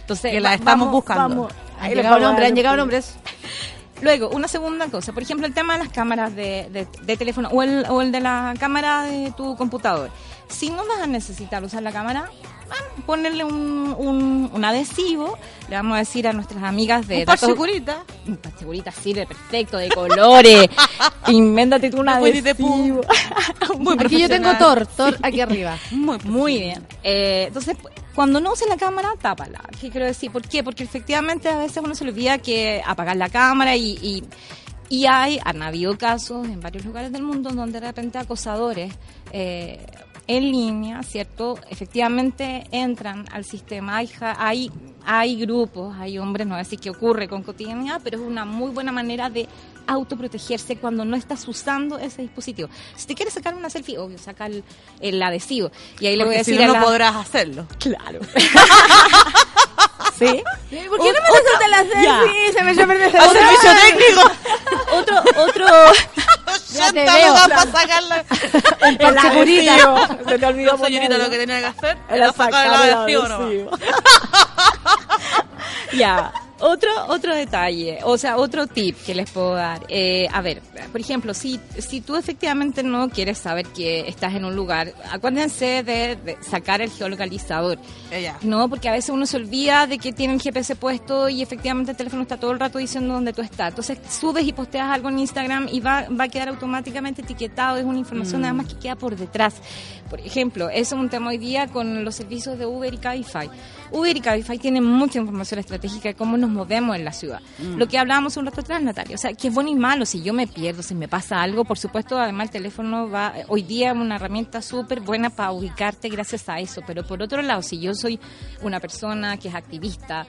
Speaker 7: Entonces,
Speaker 5: Que la estamos
Speaker 7: vamos-
Speaker 5: buscando.
Speaker 7: vamos.
Speaker 1: Han llegado
Speaker 7: vamos a
Speaker 1: nombres,
Speaker 7: dar
Speaker 1: han llegado nombres.
Speaker 7: Luego, una segunda cosa, por ejemplo, el tema de las cámaras de, de- de teléfono o el, o el de la cámara de tu computador. Si no vas a necesitar usar la cámara, ah, ponerle un, un, un adhesivo, le vamos a decir a nuestras amigas de
Speaker 5: Un par segurita.
Speaker 7: un par segurita sirve perfecto, de colores. Invéntate tú un adhesivo.
Speaker 5: Muy
Speaker 1: Aquí yo tengo. Thor, Thor aquí arriba.
Speaker 5: Muy,
Speaker 7: Muy bien. Eh, entonces, cuando no uses la cámara, tápala. ¿Qué quiero decir? ¿Por qué? Porque efectivamente a veces uno se olvida que apagar la cámara y, y, y hay, han habido casos en varios lugares del mundo donde de repente acosadores eh, en línea, ¿cierto? Efectivamente entran al sistema. Hay, hay, hay grupos, hay hombres, no voy a decir qué ocurre con cotidianidad, pero es una muy buena manera de autoprotegerse cuando no estás usando ese dispositivo. Si te quieres sacar una selfie, obvio, saca el, el adhesivo. Y ahí le voy a
Speaker 5: Porque si
Speaker 7: decir
Speaker 5: no,
Speaker 7: a
Speaker 5: no
Speaker 7: la-
Speaker 5: podrás hacerlo.
Speaker 7: Claro. ¿Sí?
Speaker 1: ¿Por qué no me gusta la
Speaker 7: Ya.
Speaker 1: selfie? Se me echó a perder ese
Speaker 5: ¡A
Speaker 1: otro.
Speaker 5: servicio técnico!
Speaker 7: Otro, otro.
Speaker 1: Ya te
Speaker 5: 80
Speaker 1: veo.
Speaker 5: para sacarla.
Speaker 1: El.
Speaker 7: Se te olvidó
Speaker 5: No, señorita, lo que tenía que hacer
Speaker 7: Era
Speaker 5: sacar el
Speaker 7: el
Speaker 5: adhesivo.
Speaker 7: Ya, otro, otro detalle, o sea, otro tip que les puedo dar. Eh, a ver, por ejemplo, si, si tú efectivamente no quieres saber que estás en un lugar, acuérdense de, de sacar el geolocalizador.
Speaker 5: Ella.
Speaker 7: No, porque a veces uno se olvida de que tiene el GPS puesto y efectivamente el teléfono está todo el rato diciendo dónde tú estás. Entonces subes y posteas algo en Instagram y va, va a quedar automáticamente etiquetado. Es una información nada más que queda por detrás. Por ejemplo, eso es un tema hoy día con los servicios de Uber y Cabify. Uber y Cabify tienen mucha información estratégica de cómo nos movemos en la ciudad. Lo que hablábamos un rato atrás, Natalia. O sea, que es bueno y malo. Si yo me pierdo, si me pasa algo, por supuesto, además el teléfono va, hoy día es una herramienta súper buena para ubicarte gracias a eso. Pero por otro lado, si yo soy una persona que es activista,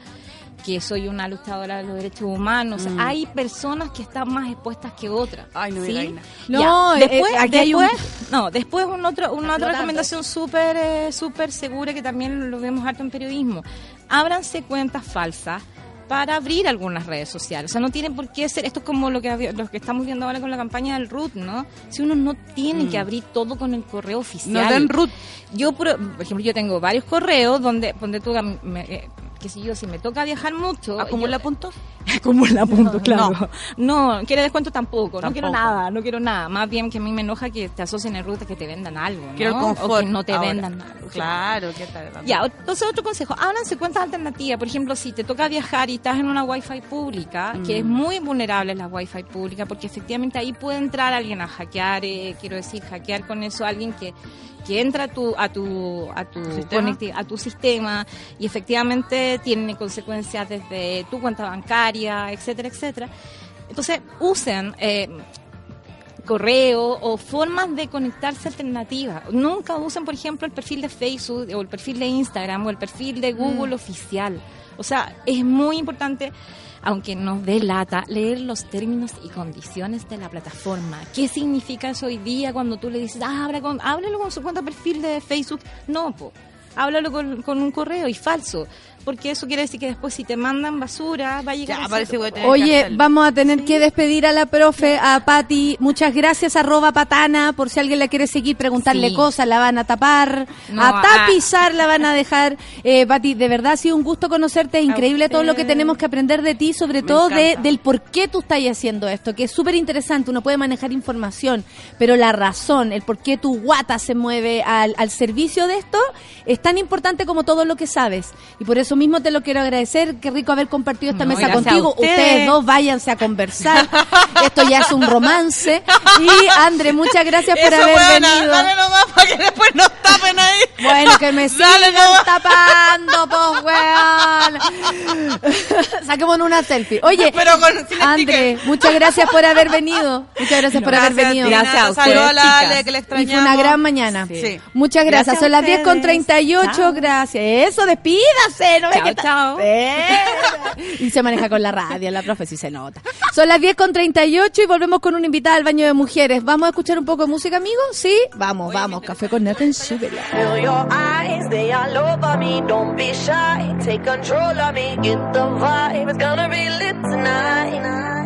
Speaker 7: que soy una luchadora de los derechos humanos, hay personas que están más expuestas que otras.
Speaker 5: Ay, no,
Speaker 7: ¿sí?
Speaker 5: reina.
Speaker 1: No, eh,
Speaker 7: después,
Speaker 1: hay un-
Speaker 7: No, después un otro, una otra recomendación súper eh, súper segura que también lo vemos harto en periodismo. Ábranse cuentas falsas para abrir algunas redes sociales. O sea, no tienen por qué ser, esto es como lo que, lo que estamos viendo ahora con la campaña del RUT, ¿no? Si uno no tiene que abrir todo con el correo oficial.
Speaker 5: No den root.
Speaker 7: Yo, por, por ejemplo, yo tengo varios correos donde, donde tú, me, eh, qué sé yo, si me toca viajar mucho...
Speaker 5: ¿Acumula
Speaker 7: yo-
Speaker 5: puntos?
Speaker 7: acumula puntos, claro. No, quiere descuento tampoco, no quiero nada, no quiero nada. Más bien que a mí me enoja que te asocien en ruta que te vendan algo, ¿no?
Speaker 5: Quiero el
Speaker 7: O
Speaker 5: confort.
Speaker 7: que no te
Speaker 5: ahora.
Speaker 7: vendan algo.
Speaker 5: Claro, ¿qué tal?
Speaker 7: Ya, entonces otro consejo, háblanse cuentas alternativas. Por ejemplo, si te toca viajar y estás en una wifi pública, que es
Speaker 5: Mm.
Speaker 7: muy vulnerable la wifi pública, porque efectivamente ahí puede entrar alguien a hackear, eh, quiero decir, hackear con eso a alguien que que entra a tu a tu a tu a tu sistema y efectivamente tiene consecuencias desde tu cuenta bancaria, etcétera, etcétera. Entonces, usen eh, correo o formas de conectarse alternativas. Nunca usen, por ejemplo, el perfil de Facebook o el perfil de Instagram o el perfil de Google oficial. O sea, es muy importante, aunque nos dé lata, leer los términos y condiciones de la plataforma. ¿Qué significa eso hoy día cuando tú le dices, ah, habla con, háblalo con su cuenta perfil de Facebook? No, po. Háblalo con, con un correo y falso. Porque eso quiere decir que después si te mandan basura, va a llegar
Speaker 5: Ya,
Speaker 7: a
Speaker 5: parece
Speaker 7: cierto-
Speaker 5: que voy a tener que
Speaker 1: Oye, vamos a tener que despedir a la profe, a Patti. Muchas gracias, arroba patana, por si alguien la quiere seguir, preguntarle
Speaker 7: Sí.
Speaker 1: cosas, la van a tapar,
Speaker 7: No,
Speaker 1: a
Speaker 7: ah.
Speaker 1: tapizar, la van a dejar. Eh, Patti, de verdad ha sido un gusto conocerte, es increíble todo lo que tenemos que aprender de ti, sobre
Speaker 5: Me
Speaker 1: todo de, del por qué tú estás haciendo esto, que es súper interesante, uno puede manejar información, pero la razón, el por qué tu guata se mueve al, al servicio de esto, es tan importante como todo lo que sabes. Y por eso mismo te lo quiero agradecer, qué rico haber compartido esta
Speaker 7: No,
Speaker 1: mesa contigo.
Speaker 7: ustedes.
Speaker 1: Ustedes dos váyanse a conversar. Esto ya es un romance. Y André, muchas gracias por
Speaker 5: Eso,
Speaker 1: haber
Speaker 5: weona,
Speaker 1: venido.
Speaker 5: Dale nomás para que después nos tapen ahí.
Speaker 1: Bueno, que me
Speaker 5: Dale
Speaker 1: sigan
Speaker 5: nomás.
Speaker 1: tapando, pues, weón. Saquémonos una selfie. Oye,
Speaker 5: Pero con-
Speaker 1: André, muchas gracias por haber venido. Muchas gracias por haber
Speaker 5: Gracias
Speaker 1: venido.
Speaker 7: Gracias a ustedes,
Speaker 5: Saludos a. Ale, que le
Speaker 1: Y
Speaker 5: extrañamos.
Speaker 1: fue una gran mañana.
Speaker 5: Sí.
Speaker 1: Muchas gracias. Son las 10 con
Speaker 7: ustedes.
Speaker 1: 38.
Speaker 7: Chao.
Speaker 1: Gracias. Eso, despídase. No
Speaker 7: Chao, chao.
Speaker 1: Y se maneja con la radio, la profe, sí se nota. Son las 10 con 38 y volvemos con una invitada al baño de mujeres. ¿Vamos a escuchar un poco de música, amigos? Sí. Vamos, vamos. Café con Nata en Súbela.
Speaker 9: Feel your eyes, they all over me. Don't be shy, take control of me. Get the vibe, it's gonna be lit tonight.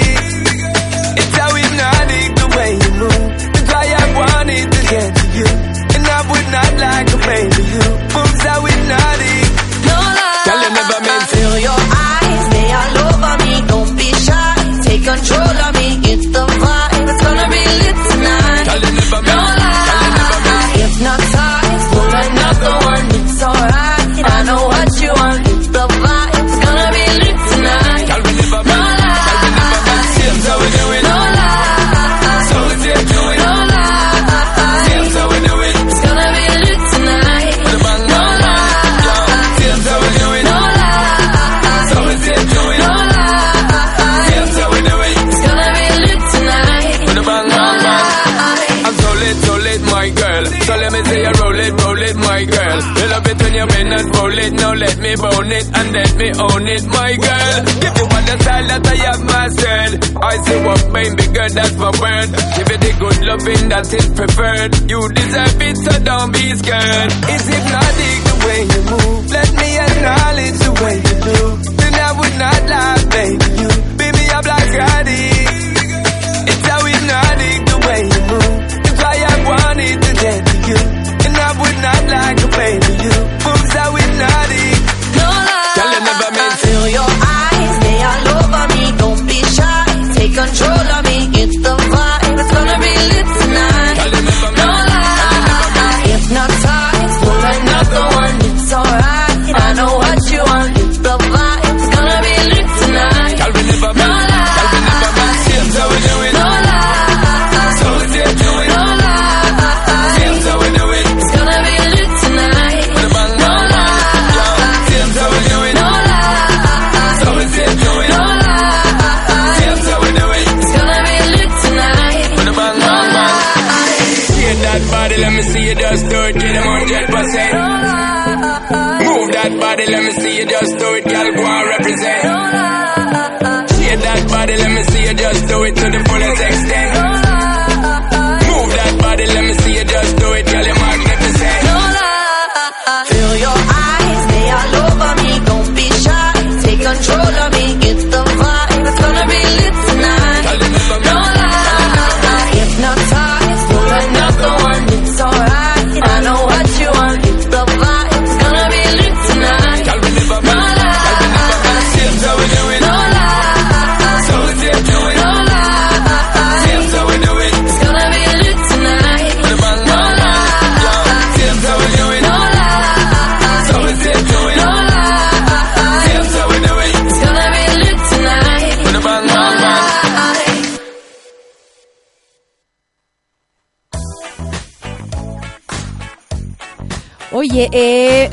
Speaker 10: word. Give it the good loving that is preferred. You deserve it, so don't be scared. It's hypnotic the way you move. Let me acknowledge the way you do. Then I would not lie, baby. You beat me up like addict. It's how hypnotic the way you move. That's why I wanted to get to you. And I would not like a baby you. Moves how hypnotic.
Speaker 9: No lie.
Speaker 10: You never meant.
Speaker 9: Feel your eyes, they all over me. Don't be shy, take control
Speaker 10: hundred. Move that body, let me see you just do it, girl, go and represent. Shake that body, let me see you just do it to the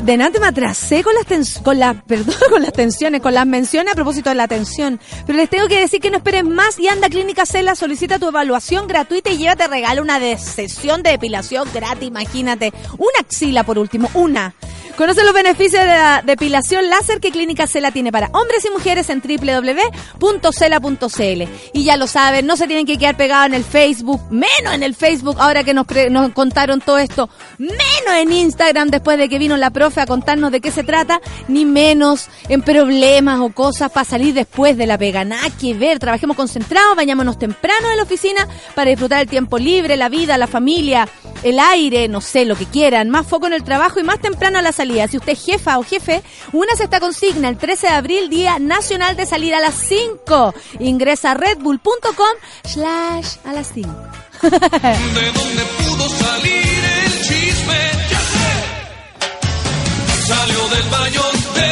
Speaker 1: de nada me atrasé con las, con las, perdón, con las tensiones, con las menciones a propósito de la atención. Pero les tengo que decir que no esperen más y anda a Clínica Cela, solicita tu evaluación gratuita y llévate regalo una de sesión de depilación gratis, imagínate. Una axila por último, una. Conoce los beneficios de la depilación láser que Clínica Cela tiene para hombres y mujeres en www.cela.cl. Y ya lo saben, no se tienen que quedar pegados en el Facebook, menos en el Facebook, ahora que nos, nos contaron todo esto, menos en Instagram después de que vino la profe a contarnos de qué se trata, ni menos en problemas o cosas para salir después de la pega. Nada que ver, trabajemos concentrados, bañémonos temprano en la oficina para disfrutar el tiempo libre, la vida, la familia, el aire, no sé, lo que quieran. Más foco en el trabajo y más temprano a la salida. Si usted es jefa o jefe, únase a esta consigna el 13 de abril, Día Nacional de Salir a las 5. Ingresa a redbull.com slash a las 5.
Speaker 11: ¿De dónde pudo salir el chisme? Ya sé. Salió del baño de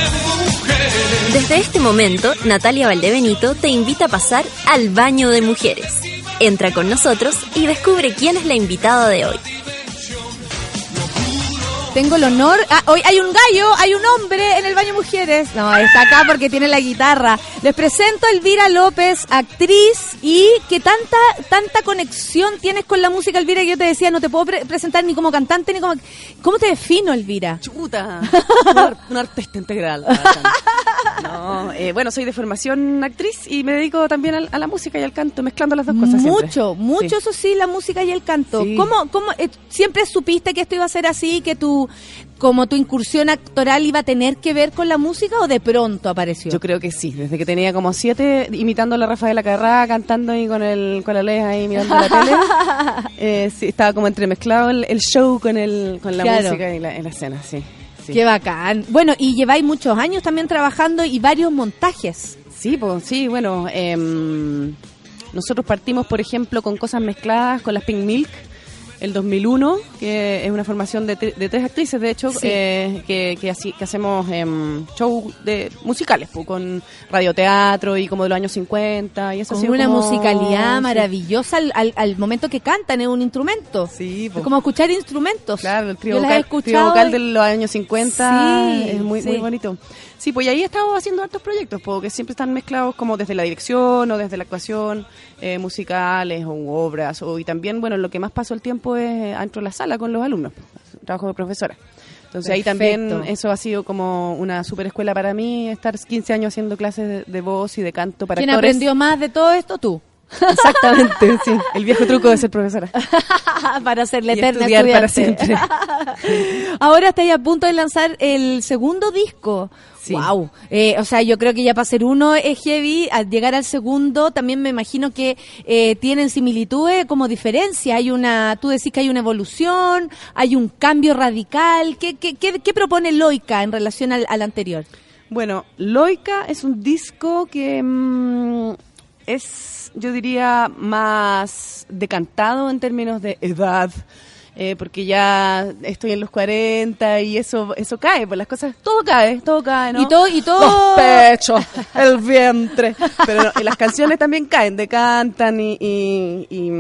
Speaker 11: mujeres.
Speaker 12: Desde este momento, Natalia Valdebenito te invita a pasar al baño de mujeres. Entra con nosotros y descubre quién es la invitada de hoy.
Speaker 1: Tengo el honor. Ah, hoy hay un gallo, hay un hombre en el baño mujeres. No, está acá porque tiene la guitarra. Les presento a Elvira López, actriz y que tanta tanta conexión tienes con la música, Elvira, que yo te decía, no te puedo pre- presentar ni como cantante ni como. ¿Cómo te defino, Elvira?
Speaker 13: Chuta, un, ar- un artista integral. No, eh, bueno, soy de formación actriz y me dedico también a, la música y al canto, mezclando las dos cosas. siempre.
Speaker 1: Mucho, mucho,
Speaker 13: Sí.
Speaker 1: eso sí, la música y el canto.
Speaker 13: Sí.
Speaker 1: ¿Cómo, cómo, eh, siempre supiste que esto iba a ser así, que tu, como tu incursión actoral iba a tener que ver con la música o de pronto apareció?
Speaker 13: Yo creo que sí, desde que tenía como siete, imitando a la Rafaela Carrá, cantando ahí con el con la leja ahí mirando la tele. Eh, sí, estaba como entremezclado el, el show con el con la
Speaker 1: Claro.
Speaker 13: música y la, en la escena, sí. sí.
Speaker 1: Qué bacán. Bueno, y lleváis muchos años también trabajando y varios montajes.
Speaker 13: Sí, pues sí, bueno, em, nosotros partimos, por ejemplo, con cosas mezcladas con las Pink Milk el 2001, que es una formación de, tre- de tres actrices, de hecho,
Speaker 1: Sí.
Speaker 13: eh, que, que, así, que hacemos em, show de musicales, pues, con radioteatro y como de los años 50 y eso
Speaker 1: Con una
Speaker 13: como-
Speaker 1: musicalidad maravillosa al, al- al momento que cantan, es un instrumento.
Speaker 13: Sí,
Speaker 1: Es
Speaker 13: pues.
Speaker 1: como escuchar instrumentos.
Speaker 13: Claro, el trío vocal, vocal de los años 50
Speaker 1: Sí,
Speaker 13: es muy,
Speaker 1: sí.
Speaker 13: muy bonito. Sí, pues ahí he estado haciendo hartos proyectos, porque siempre están mezclados como desde la dirección o desde la actuación, eh, musicales o obras. O, y también, bueno, lo que más paso el tiempo es eh, dentro de la sala con los alumnos, trabajo de profesora. Entonces ahí también eso ha sido como una super escuela para mí, estar 15 años haciendo clases de, de voz y de canto para
Speaker 1: ¿Quién
Speaker 13: actores.
Speaker 1: aprendió más de todo esto? Tú.
Speaker 13: Exactamente, sí. El viejo truco de ser profesora.
Speaker 1: para ser la
Speaker 13: Y
Speaker 1: eterna
Speaker 13: estudiar para
Speaker 1: estudiante. Ahora estáis a punto de lanzar el segundo disco. Wow. o sea, yo creo que ya para ser uno es heavy, al llegar al segundo también me imagino que eh, tienen similitudes como diferencia. Hay una, tú decís que hay una evolución, hay un cambio radical. ¿Qué, qué, qué, qué propone Loica en relación al, al anterior?
Speaker 13: Bueno, Loica es un disco que mm, es, yo diría, más decantado en términos de edad. Eh, porque ya estoy en los 40 y eso eso cae, pues las cosas, todo cae, todo cae, ¿no?
Speaker 1: Y todo- y todo-
Speaker 13: Los pechos, el vientre. Pero no, y las canciones también caen, decantan y, y, y,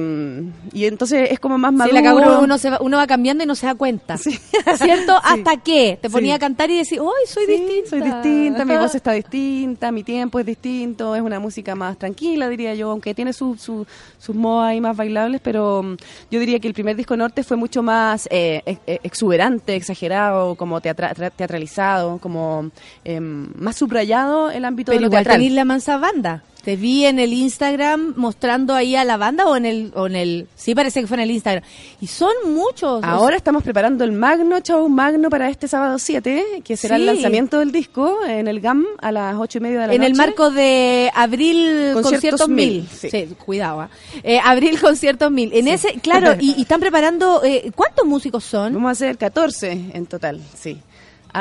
Speaker 13: y entonces es como más maduro.
Speaker 1: la cagó, uno, se va, uno va cambiando y no se da cuenta. ¿Cierto? ¿Hasta que Te ponía
Speaker 13: Sí.
Speaker 1: a cantar y decís, ¡ay, soy distinta!
Speaker 13: Soy distinta, mi voz está distinta, mi tiempo es distinto, es una música más tranquila, diría yo, aunque tiene su- su- sus modas ahí más bailables, pero yo diría que el primer disco norte fue mucho mucho más eh, eh, exuberante, exagerado, como teatra- tra- teatralizado, como em, más subrayado el ámbito
Speaker 1: Pero
Speaker 13: de lo
Speaker 1: igual
Speaker 13: teatral.
Speaker 1: la mansa banda. Te vi en el Instagram mostrando ahí a la banda o en el, o en el, sí parece que fue en el Instagram. Y son muchos.
Speaker 13: Ahora estamos preparando el Magno Show Magno para este sábado 7, que será el
Speaker 1: Sí.
Speaker 13: lanzamiento del disco en el GAM a las ocho y media de la
Speaker 1: en
Speaker 13: noche.
Speaker 1: el marco de Abril
Speaker 13: Conciertos Mil, sí.
Speaker 1: Sí, cuidado. ah. Eh, Abril Conciertos Mil. En ese, claro, y, y están preparando, eh, ¿cuántos músicos son?
Speaker 13: Vamos a hacer 14 en total, sí.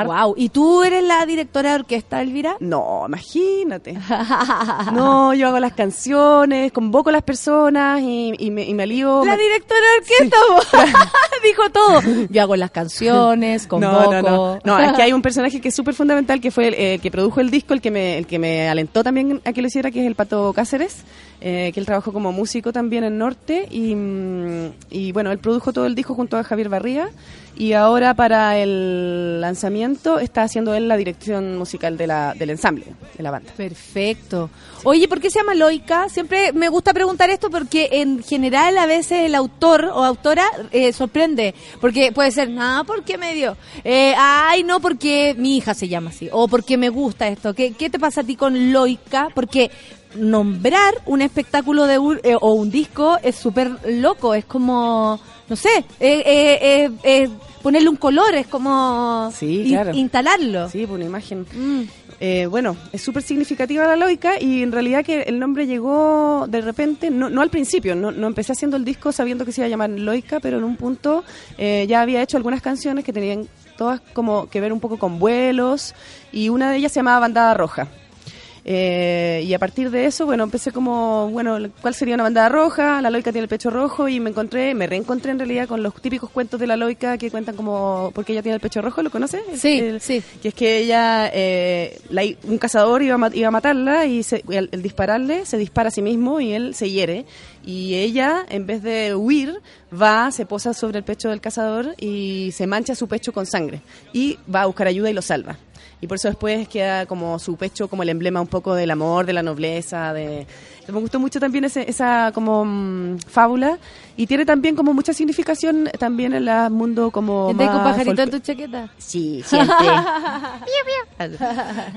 Speaker 1: Wow. ¿Y tú eres la directora de orquesta, Elvira?
Speaker 13: No, imagínate. No, yo hago las canciones, convoco a las personas y, y me, y me alío.
Speaker 1: La directora de orquesta dijo todo. Yo hago las canciones, convoco.
Speaker 13: No, no, no. No, es que hay un personaje que es súper fundamental, que fue el eh, que produjo el disco, el que, me, el que me alentó también a que lo hiciera, que es el Pato Cáceres, eh, que él trabajó como músico también en Norte. Y, mm, bueno, él produjo todo el disco junto a Javier Barría. Y ahora para el lanzamiento está haciendo él la dirección musical de la, del ensamble, de la banda.
Speaker 1: Perfecto. Oye, ¿por qué se llama Loica? Siempre me gusta preguntar esto porque en general a veces el autor o autora eh, sorprende. Porque puede ser, no, porque me dio. Eh, ay, no, porque mi hija se llama así. O porque me gusta esto. ¿Qué, qué te pasa a ti con Loica? Porque nombrar un espectáculo de un- eh, o un disco es súper loco. Es como, no sé, eh, eh, eh, eh, ponerle un color, es como
Speaker 13: Sí,
Speaker 1: in-
Speaker 13: claro.
Speaker 1: instalarlo.
Speaker 13: Sí, por una imagen.
Speaker 1: Mm.
Speaker 13: Eh, bueno, es súper significativa la lógica y en realidad que el nombre llegó de repente, no, no al principio, no, no empecé haciendo el disco sabiendo que se iba a llamar Loica, pero en un punto eh, ya había hecho algunas canciones que tenían todas como que ver un poco con vuelos y una de ellas se llamaba Bandada Roja. Eh, y a partir de eso, bueno, empecé como, bueno, ¿cuál sería una bandada roja? La loica tiene el pecho rojo y me encontré, me reencontré en realidad con los típicos cuentos de la loica que cuentan como, porque ella tiene el pecho rojo, ¿lo conoces?
Speaker 1: Sí,
Speaker 13: El-
Speaker 1: sí.
Speaker 13: Que es que ella, eh, la- un cazador iba a, iba a matarla y se- al dispararle se dispara a sí mismo y él se hiere. Y ella, en vez de huir, va, se posa sobre el pecho del cazador y se mancha su pecho con sangre. Y va a buscar ayuda y lo salva. Y por eso después queda como su pecho como el emblema un poco del amor, de la nobleza, de... Me gustó mucho también ese- esa como mm, fábula y tiene también como mucha significación también en el mundo como
Speaker 1: ¿Andáis con
Speaker 13: más
Speaker 1: pajarito en tu chaqueta?
Speaker 13: Sí, siempre.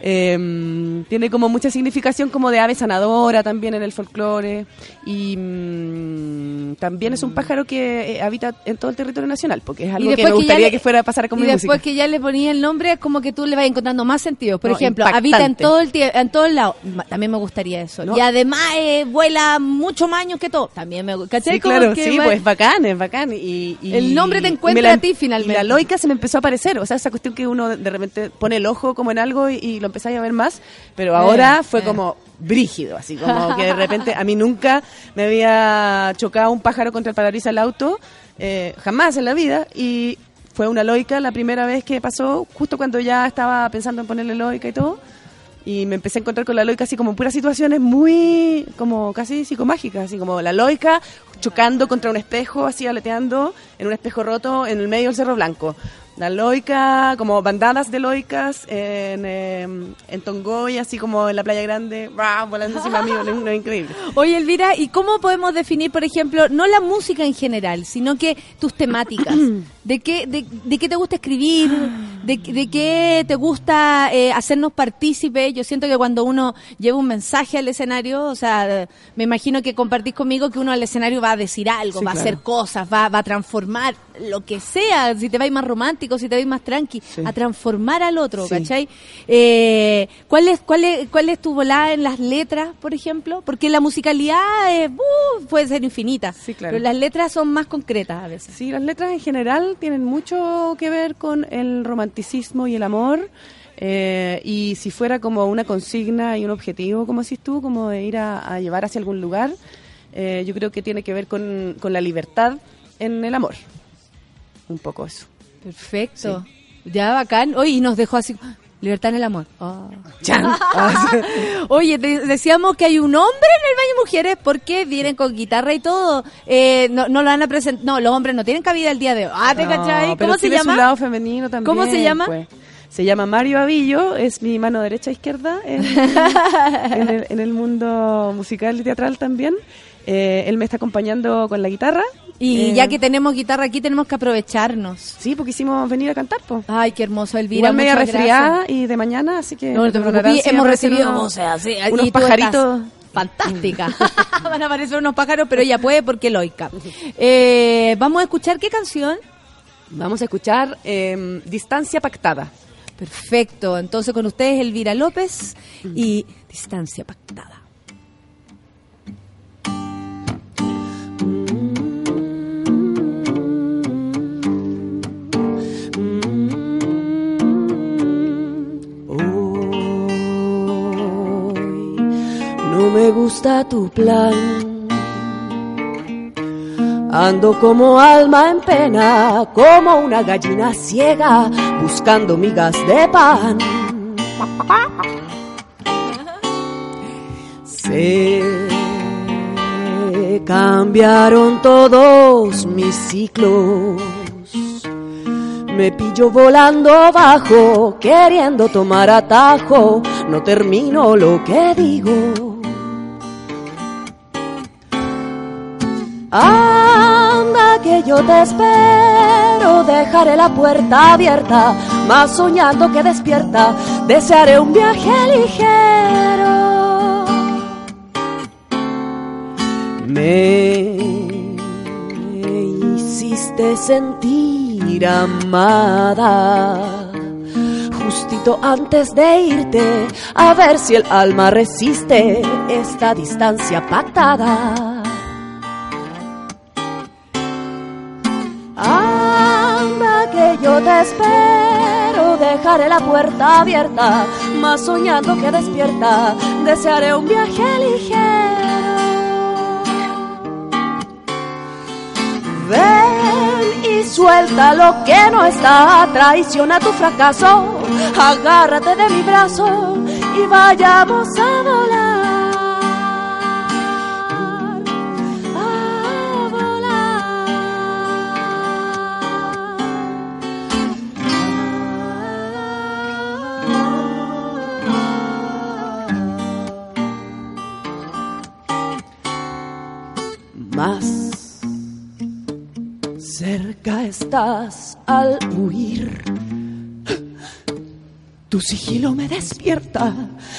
Speaker 13: Eh, tiene como mucha significación como de ave sanadora también en el folclore y mm, también es un pájaro que eh, habita en todo el territorio nacional porque es algo que me gustaría
Speaker 1: le-
Speaker 13: que fuera a pasar con
Speaker 1: y después
Speaker 13: música.
Speaker 1: que ya le ponía el nombre es como que tú le vas encontrando más sentido. Por
Speaker 13: No,
Speaker 1: ejemplo,
Speaker 13: impactante.
Speaker 1: habita en todo el en todos lados. Ma- También me gustaría eso.
Speaker 13: No.
Speaker 1: Y además eh, vuela mucho más años que todo. También me gusta.
Speaker 13: Sí, claro, sí, pues bacán, es bacán. Y, y-
Speaker 1: El nombre te encuentra
Speaker 13: la-
Speaker 1: a ti finalmente.
Speaker 13: Y la loica se me empezó a aparecer, o sea, esa cuestión que uno de repente pone el ojo como en algo y, y lo empezáis a ver más, pero ahora
Speaker 1: Eh,
Speaker 13: fue
Speaker 1: eh.
Speaker 13: como brígido, así como que de repente a mí nunca me había chocado un pájaro contra el parabrisas del auto, eh, jamás en la vida, y fue una loica la primera vez que pasó, justo cuando ya estaba pensando en ponerle loica y todo. Y me empecé a encontrar con la loica así como en puras situaciones muy, como casi psicomágicas, así como la loica chocando contra un espejo, así aleteando en un espejo roto en el medio del Cerro Blanco. La loica, como bandadas de loicas en, eh, en Tongoy, así como en la Playa Grande, ¡bra! volando encima mío, no, no, increíble.
Speaker 1: Oye, Elvira, ¿y cómo podemos definir, por ejemplo, no la música en general, sino que tus temáticas? ¿De qué, de, de qué te gusta escribir? ¿De, de qué te gusta eh, hacernos partícipe? Yo siento que cuando uno lleva un mensaje al escenario, o sea, me imagino que compartís conmigo que uno al escenario va a decir algo,
Speaker 13: Sí,
Speaker 1: va a hacer cosas, va, va a transformar lo que sea, si te vais más romántico, si te vais más tranqui, a transformar al otro,
Speaker 13: Sí.
Speaker 1: ¿cachai? Eh, ¿cuál, es, cuál, es, ¿Cuál es tu volada en las letras, por ejemplo? Porque la musicalidad eh, uh, puede ser infinita,
Speaker 13: claro.
Speaker 1: pero las letras son más concretas a veces.
Speaker 13: Sí, las letras en general tienen mucho que ver con el romanticismo y el amor. eh, y si fuera como una consigna y un objetivo, como decís tú, como de ir a, a llevar hacia algún lugar, eh, yo creo que tiene que ver con, con la libertad en el amor. Un poco eso.
Speaker 1: Perfecto. Ya, bacán. Oye, y nos dejó así... Libertad en el amor. Oh.
Speaker 13: Chan.
Speaker 1: Oye, decíamos que hay un hombre en el baño mujeres porque vienen con guitarra y todo. Eh, no, no lo van a presentar. No, los hombres no tienen cabida el día de hoy. Ah, ¿te
Speaker 13: No,
Speaker 1: cachai? ¿Cómo se llama?
Speaker 13: su lado femenino también.
Speaker 1: ¿Cómo se llama?
Speaker 13: pues. Se llama Mario Avillo, es mi mano derecha e izquierda en, en el, en el mundo musical y teatral también. Eh, él me está acompañando con la guitarra.
Speaker 1: Y
Speaker 13: Eh,
Speaker 1: ya que tenemos guitarra aquí, tenemos que aprovecharnos.
Speaker 13: Sí, porque hicimos venir a cantar, po.
Speaker 1: Ay, qué hermoso, Elvira.
Speaker 13: Igual media resfriada
Speaker 1: gracias.
Speaker 13: y de mañana, así que...
Speaker 1: No, no te preocupes, hemos recibido
Speaker 13: unos- unos
Speaker 1: y tú
Speaker 13: pajaritos.
Speaker 1: Fantástica. Van a aparecer unos pájaros, pero ella puede porque loica. Eh, Vamos a escuchar qué canción.
Speaker 13: Vamos a escuchar eh, Distancia Pactada.
Speaker 1: Perfecto. Entonces con ustedes Elvira López y Distancia Pactada.
Speaker 14: Me gusta tu plan. Ando como alma en pena, como una gallina ciega, buscando migas de pan. Se cambiaron todos mis ciclos. Me pillo volando abajo, queriendo tomar atajo. No termino lo que digo. Anda que yo te espero, dejaré la puerta abierta, más soñando que despierta, desearé un viaje ligero. Me hiciste sentir amada. Justito antes de irte, a ver si el alma resiste esta distancia pactada. Espero, dejaré la puerta abierta, más soñando que despierta, desearé un viaje ligero. Ven y suelta lo que no está, traiciona tu fracaso, agárrate de mi brazo y vayamos a volar. Cerca estás al huir. Tu sigilo me despierta,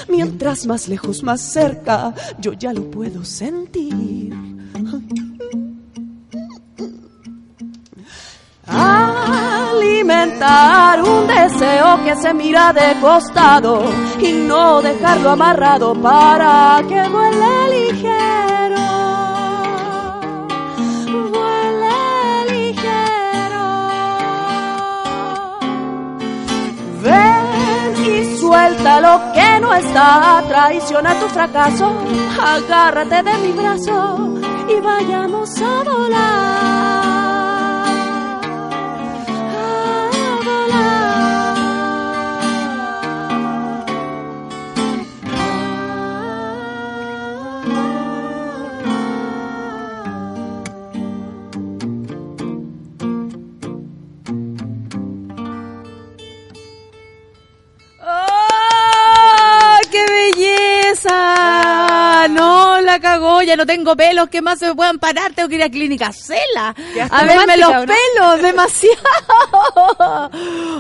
Speaker 14: mientras más lejos, más cerca, yo ya lo puedo sentir. Alimentar un deseo que se mira de costado y no dejarlo amarrado para que vuele ligero. Suelta lo que no está, traiciona tu fracaso, agárrate de mi brazo y vayamos a volar.
Speaker 1: Ya no tengo pelos, ¿qué más se me puedan parar? Tengo que ir a clínica Cela a verme los pelos, demasiado.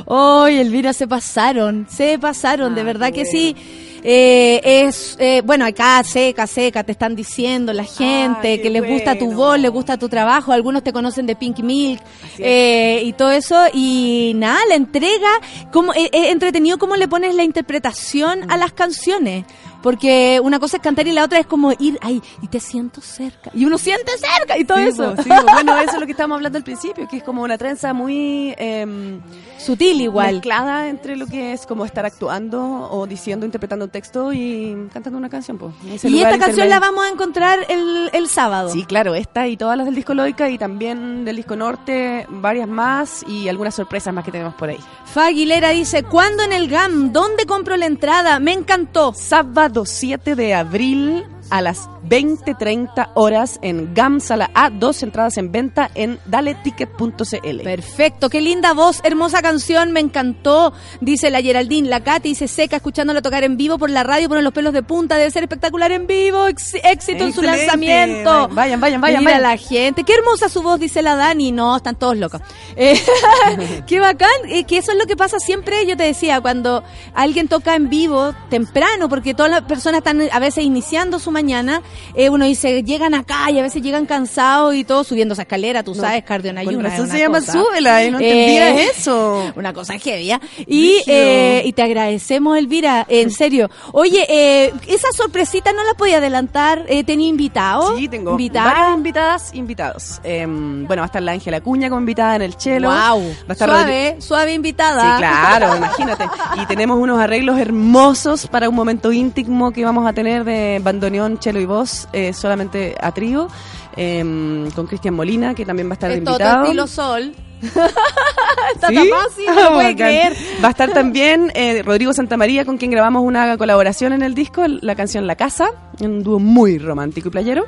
Speaker 1: ¡Ay, Elvira, se pasaron, se pasaron, de verdad que sí. Eh, es eh, bueno acá seca seca te están diciendo la gente que les gusta tu voz les gusta tu trabajo algunos te conocen de Pink Milk eh, y todo eso y nada la entrega como es entretenido cómo le pones la interpretación a las canciones porque una cosa es cantar y la otra es como ir ahí y te siento cerca y uno siente cerca y todo
Speaker 13: Sí,
Speaker 1: eso
Speaker 13: sí, bueno, eso es lo que estábamos hablando al principio, que es como una trenza muy em,
Speaker 1: sutil igual
Speaker 13: mezclada entre lo que es como estar actuando o diciendo, interpretando un texto y cantando una canción. po.
Speaker 1: Y esta canción
Speaker 13: intermedio.
Speaker 1: la vamos a encontrar el, el sábado
Speaker 13: Sí, claro, esta y todas las del disco Loica y también del disco Norte, varias más y algunas sorpresas más que tenemos por ahí.
Speaker 1: Fa Aguilera dice, ¿cuándo en el GAM? ¿Dónde compro la entrada? Me encantó.
Speaker 13: Sábado 7 de abril a las 20-30 horas en GAM Sala A, dos entradas en venta en daleticket.cl.
Speaker 1: Perfecto, qué linda voz, hermosa canción, me encantó, dice la Geraldine, la Katy dice seca escuchándola tocar en vivo por la radio, ponen los pelos de punta, debe ser espectacular en vivo, ex- éxito en su lanzamiento.
Speaker 13: Vayan, vayan, vayan,
Speaker 1: Mira
Speaker 13: vayan.
Speaker 1: la gente, qué hermosa su voz, dice la Dani, no, están todos locos. Eh, qué bacán, eh, que eso es lo que pasa siempre, yo te decía, cuando alguien toca en vivo temprano, porque todas las personas están a veces iniciando su mañana, eh, uno dice, llegan acá y a veces llegan cansados y todo subiendo esa escalera, tú
Speaker 13: No,
Speaker 1: sabes, cardio en ayunas,
Speaker 13: razón
Speaker 1: es
Speaker 13: se llama
Speaker 1: cosa.
Speaker 13: Súbela, y no entendía eso.
Speaker 1: Una cosa heavy, ¿ah? Y, eh, y te agradecemos, Elvira, en serio. Oye, eh, esa sorpresita no la podía adelantar, eh, tenía invitado.
Speaker 13: Sí, tengo
Speaker 1: Invitada.
Speaker 13: varias invitadas, invitados. Em, bueno, va a estar la Ángela Cuña como invitada en el chelo.
Speaker 1: Wow,
Speaker 13: Va a estar
Speaker 1: suave, suave invitada.
Speaker 13: Sí, claro, imagínate. Y tenemos unos arreglos hermosos para un momento íntimo que vamos a tener de bandoneón, chelo y voz, eh, solamente a trío, em, con Cristian Molina, que también va a estar
Speaker 1: Es
Speaker 13: invitado.
Speaker 1: estilo sol. Está
Speaker 13: ¿Sí?
Speaker 1: tan fácil, no lo puede creer.
Speaker 13: Va a estar también eh, Rodrigo Santamaría, con quien grabamos una colaboración en el disco, la canción La Casa, un dúo muy romántico y playero.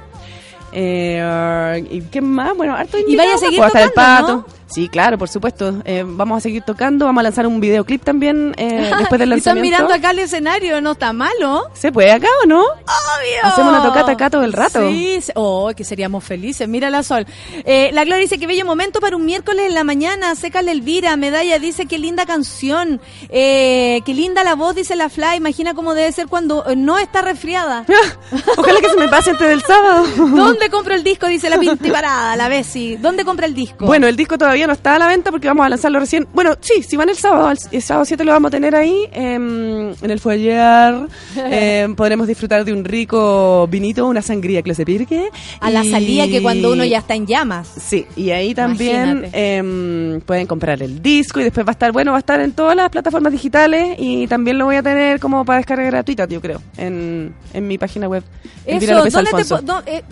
Speaker 13: Eh, ¿Y qué más? Bueno, harto
Speaker 1: Y vaya a seguir
Speaker 13: pues,
Speaker 1: tocando,
Speaker 13: el pato. Sí, claro, por supuesto. Eh, vamos a seguir tocando, vamos a lanzar un videoclip también eh, después del
Speaker 1: Y están
Speaker 13: lanzamiento.
Speaker 1: mirando acá el escenario, no está malo.
Speaker 13: ¿Se puede acá o no?
Speaker 1: Obvio.
Speaker 13: Hacemos una tocata acá todo el rato.
Speaker 1: Sí, oh, que seríamos felices. Mira la sol. Eh, la Gloria dice que bello momento para un miércoles en la mañana. Seca la Elvira. Medalla dice que linda canción. Eh, qué linda la voz, dice la Fly. Imagina cómo debe ser cuando no está resfriada.
Speaker 13: Ojalá que se me pase antes del sábado.
Speaker 1: ¿Dónde compro el disco? Dice la Pinti Parada, la Bessie. ¿Dónde compra el disco?
Speaker 13: Bueno, el disco todavía no está a la venta porque vamos a lanzarlo recién. Bueno, sí, si van el sábado, el, el sábado 7 lo vamos a tener ahí em, en el foyer. Em, podremos disfrutar de un rico vinito, una sangría clase pirque.
Speaker 1: a la salida que cuando uno ya está en llamas.
Speaker 13: Sí, y ahí también em, pueden comprar el disco y después va a estar, bueno, va a estar en todas las plataformas digitales y también lo voy a tener como para descarga gratuita, yo creo, en, en mi página web.
Speaker 1: Eso, ¿dónde te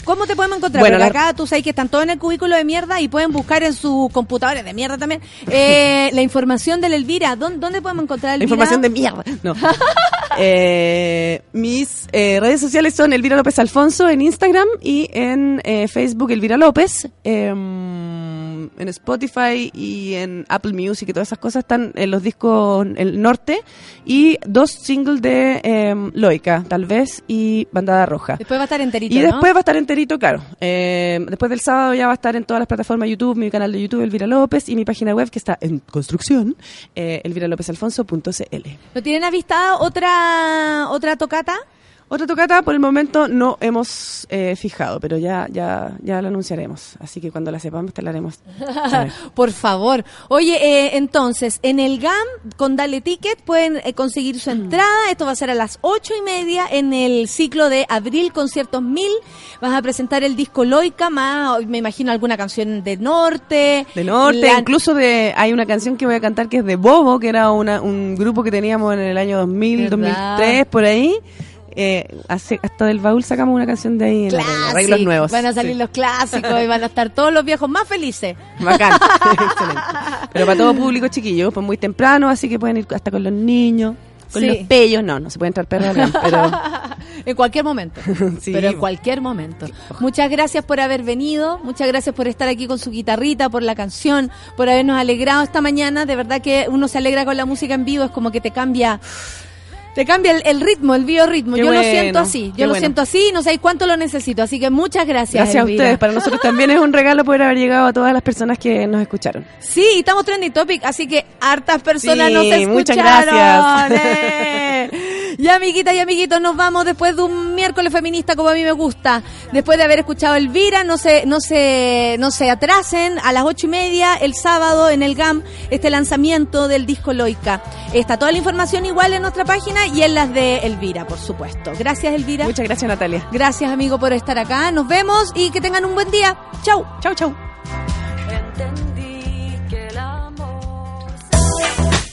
Speaker 1: Eh, ¿Cómo te podemos encontrar?
Speaker 13: Bueno,
Speaker 1: Porque
Speaker 13: la-
Speaker 1: acá tú sabes que están todos en el cubículo de mierda y pueden buscar en sus computadores de mierda también eh, la información de la Elvira. ¿Dónde, dónde podemos encontrar a
Speaker 13: La
Speaker 1: Elvira?
Speaker 13: información de mierda. No. Eh, mis eh, redes sociales son Elvira López Alfonso en Instagram y en eh, Facebook Elvira López. em, en Spotify y en Apple Music y todas esas cosas están en los discos El Norte y dos singles de em, Loica, tal vez, y Bandada Roja.
Speaker 1: Después va a estar enterito,
Speaker 13: Y
Speaker 1: ¿no?
Speaker 13: después va a estar enterito, claro. Eh, después del sábado ya va a estar en todas las plataformas YouTube, mi canal de YouTube Elvira López y mi página web que está en construcción, eh, elviralopezalfonso.cl.
Speaker 1: ¿No tienen avistada otra otra tocata?
Speaker 13: Otra tocata por el momento no hemos eh, fijado, pero ya ya ya la anunciaremos. Así que cuando la sepamos te la haremos.
Speaker 1: Por favor. Oye, eh, entonces, en el GAM, con Dale Ticket, pueden eh, conseguir
Speaker 13: Mm.
Speaker 1: su entrada. Esto va a ser a las ocho y media en el ciclo de Abril Conciertos Mil. Vas a presentar el disco Loica, más, me imagino, alguna canción de Norte.
Speaker 13: De norte,
Speaker 1: La-
Speaker 13: incluso de hay una canción que voy a cantar que es de Bobo, que era una, un grupo que teníamos en el año 2000,
Speaker 1: ¿Verdad?
Speaker 13: 2003, por ahí. Eh, hace, hasta del baúl sacamos una canción de ahí en arreglo- arreglos nuevos.
Speaker 1: Van a salir
Speaker 13: Sí.
Speaker 1: los clásicos y van a estar todos los viejos más felices.
Speaker 13: Bacán. Excelente. Pero para todo público chiquillo, pues muy temprano, así que pueden ir hasta con los niños, con
Speaker 1: Sí.
Speaker 13: los pellos. No, no se puede entrar perro al GAM, pero
Speaker 1: En cualquier momento.
Speaker 13: Sí,
Speaker 1: pero en cualquier momento. Muchas gracias por haber venido, muchas gracias por estar aquí con su guitarrita, por la canción, por habernos alegrado esta mañana. De verdad que uno se alegra con la música en vivo, es como que te cambia. Te cambia el, el ritmo, el biorritmo.
Speaker 13: Qué
Speaker 1: Yo lo siento así, yo lo
Speaker 13: bueno.
Speaker 1: siento así y no sé cuánto lo necesito. Así que muchas gracias.
Speaker 13: gracias a ustedes. Para nosotros también es un regalo poder haber llegado a todas las personas que nos escucharon.
Speaker 1: Sí, estamos trending topic, así que hartas personas
Speaker 13: Sí,
Speaker 1: nos escucharon.
Speaker 13: muchas gracias.
Speaker 1: Y amiguitas y amiguitos, nos vamos después de un miércoles feminista como a mí me gusta. Después de haber escuchado Elvira, no se, no se, no se atrasen a las ocho y media el sábado en el GAM este lanzamiento del disco Loica. Está toda la información igual en nuestra página y en las de Elvira, por supuesto. Gracias Elvira.
Speaker 13: Muchas gracias Natalia.
Speaker 1: Gracias amigo por estar acá. Nos vemos y que tengan un buen día. Chau.
Speaker 13: Chau, chau.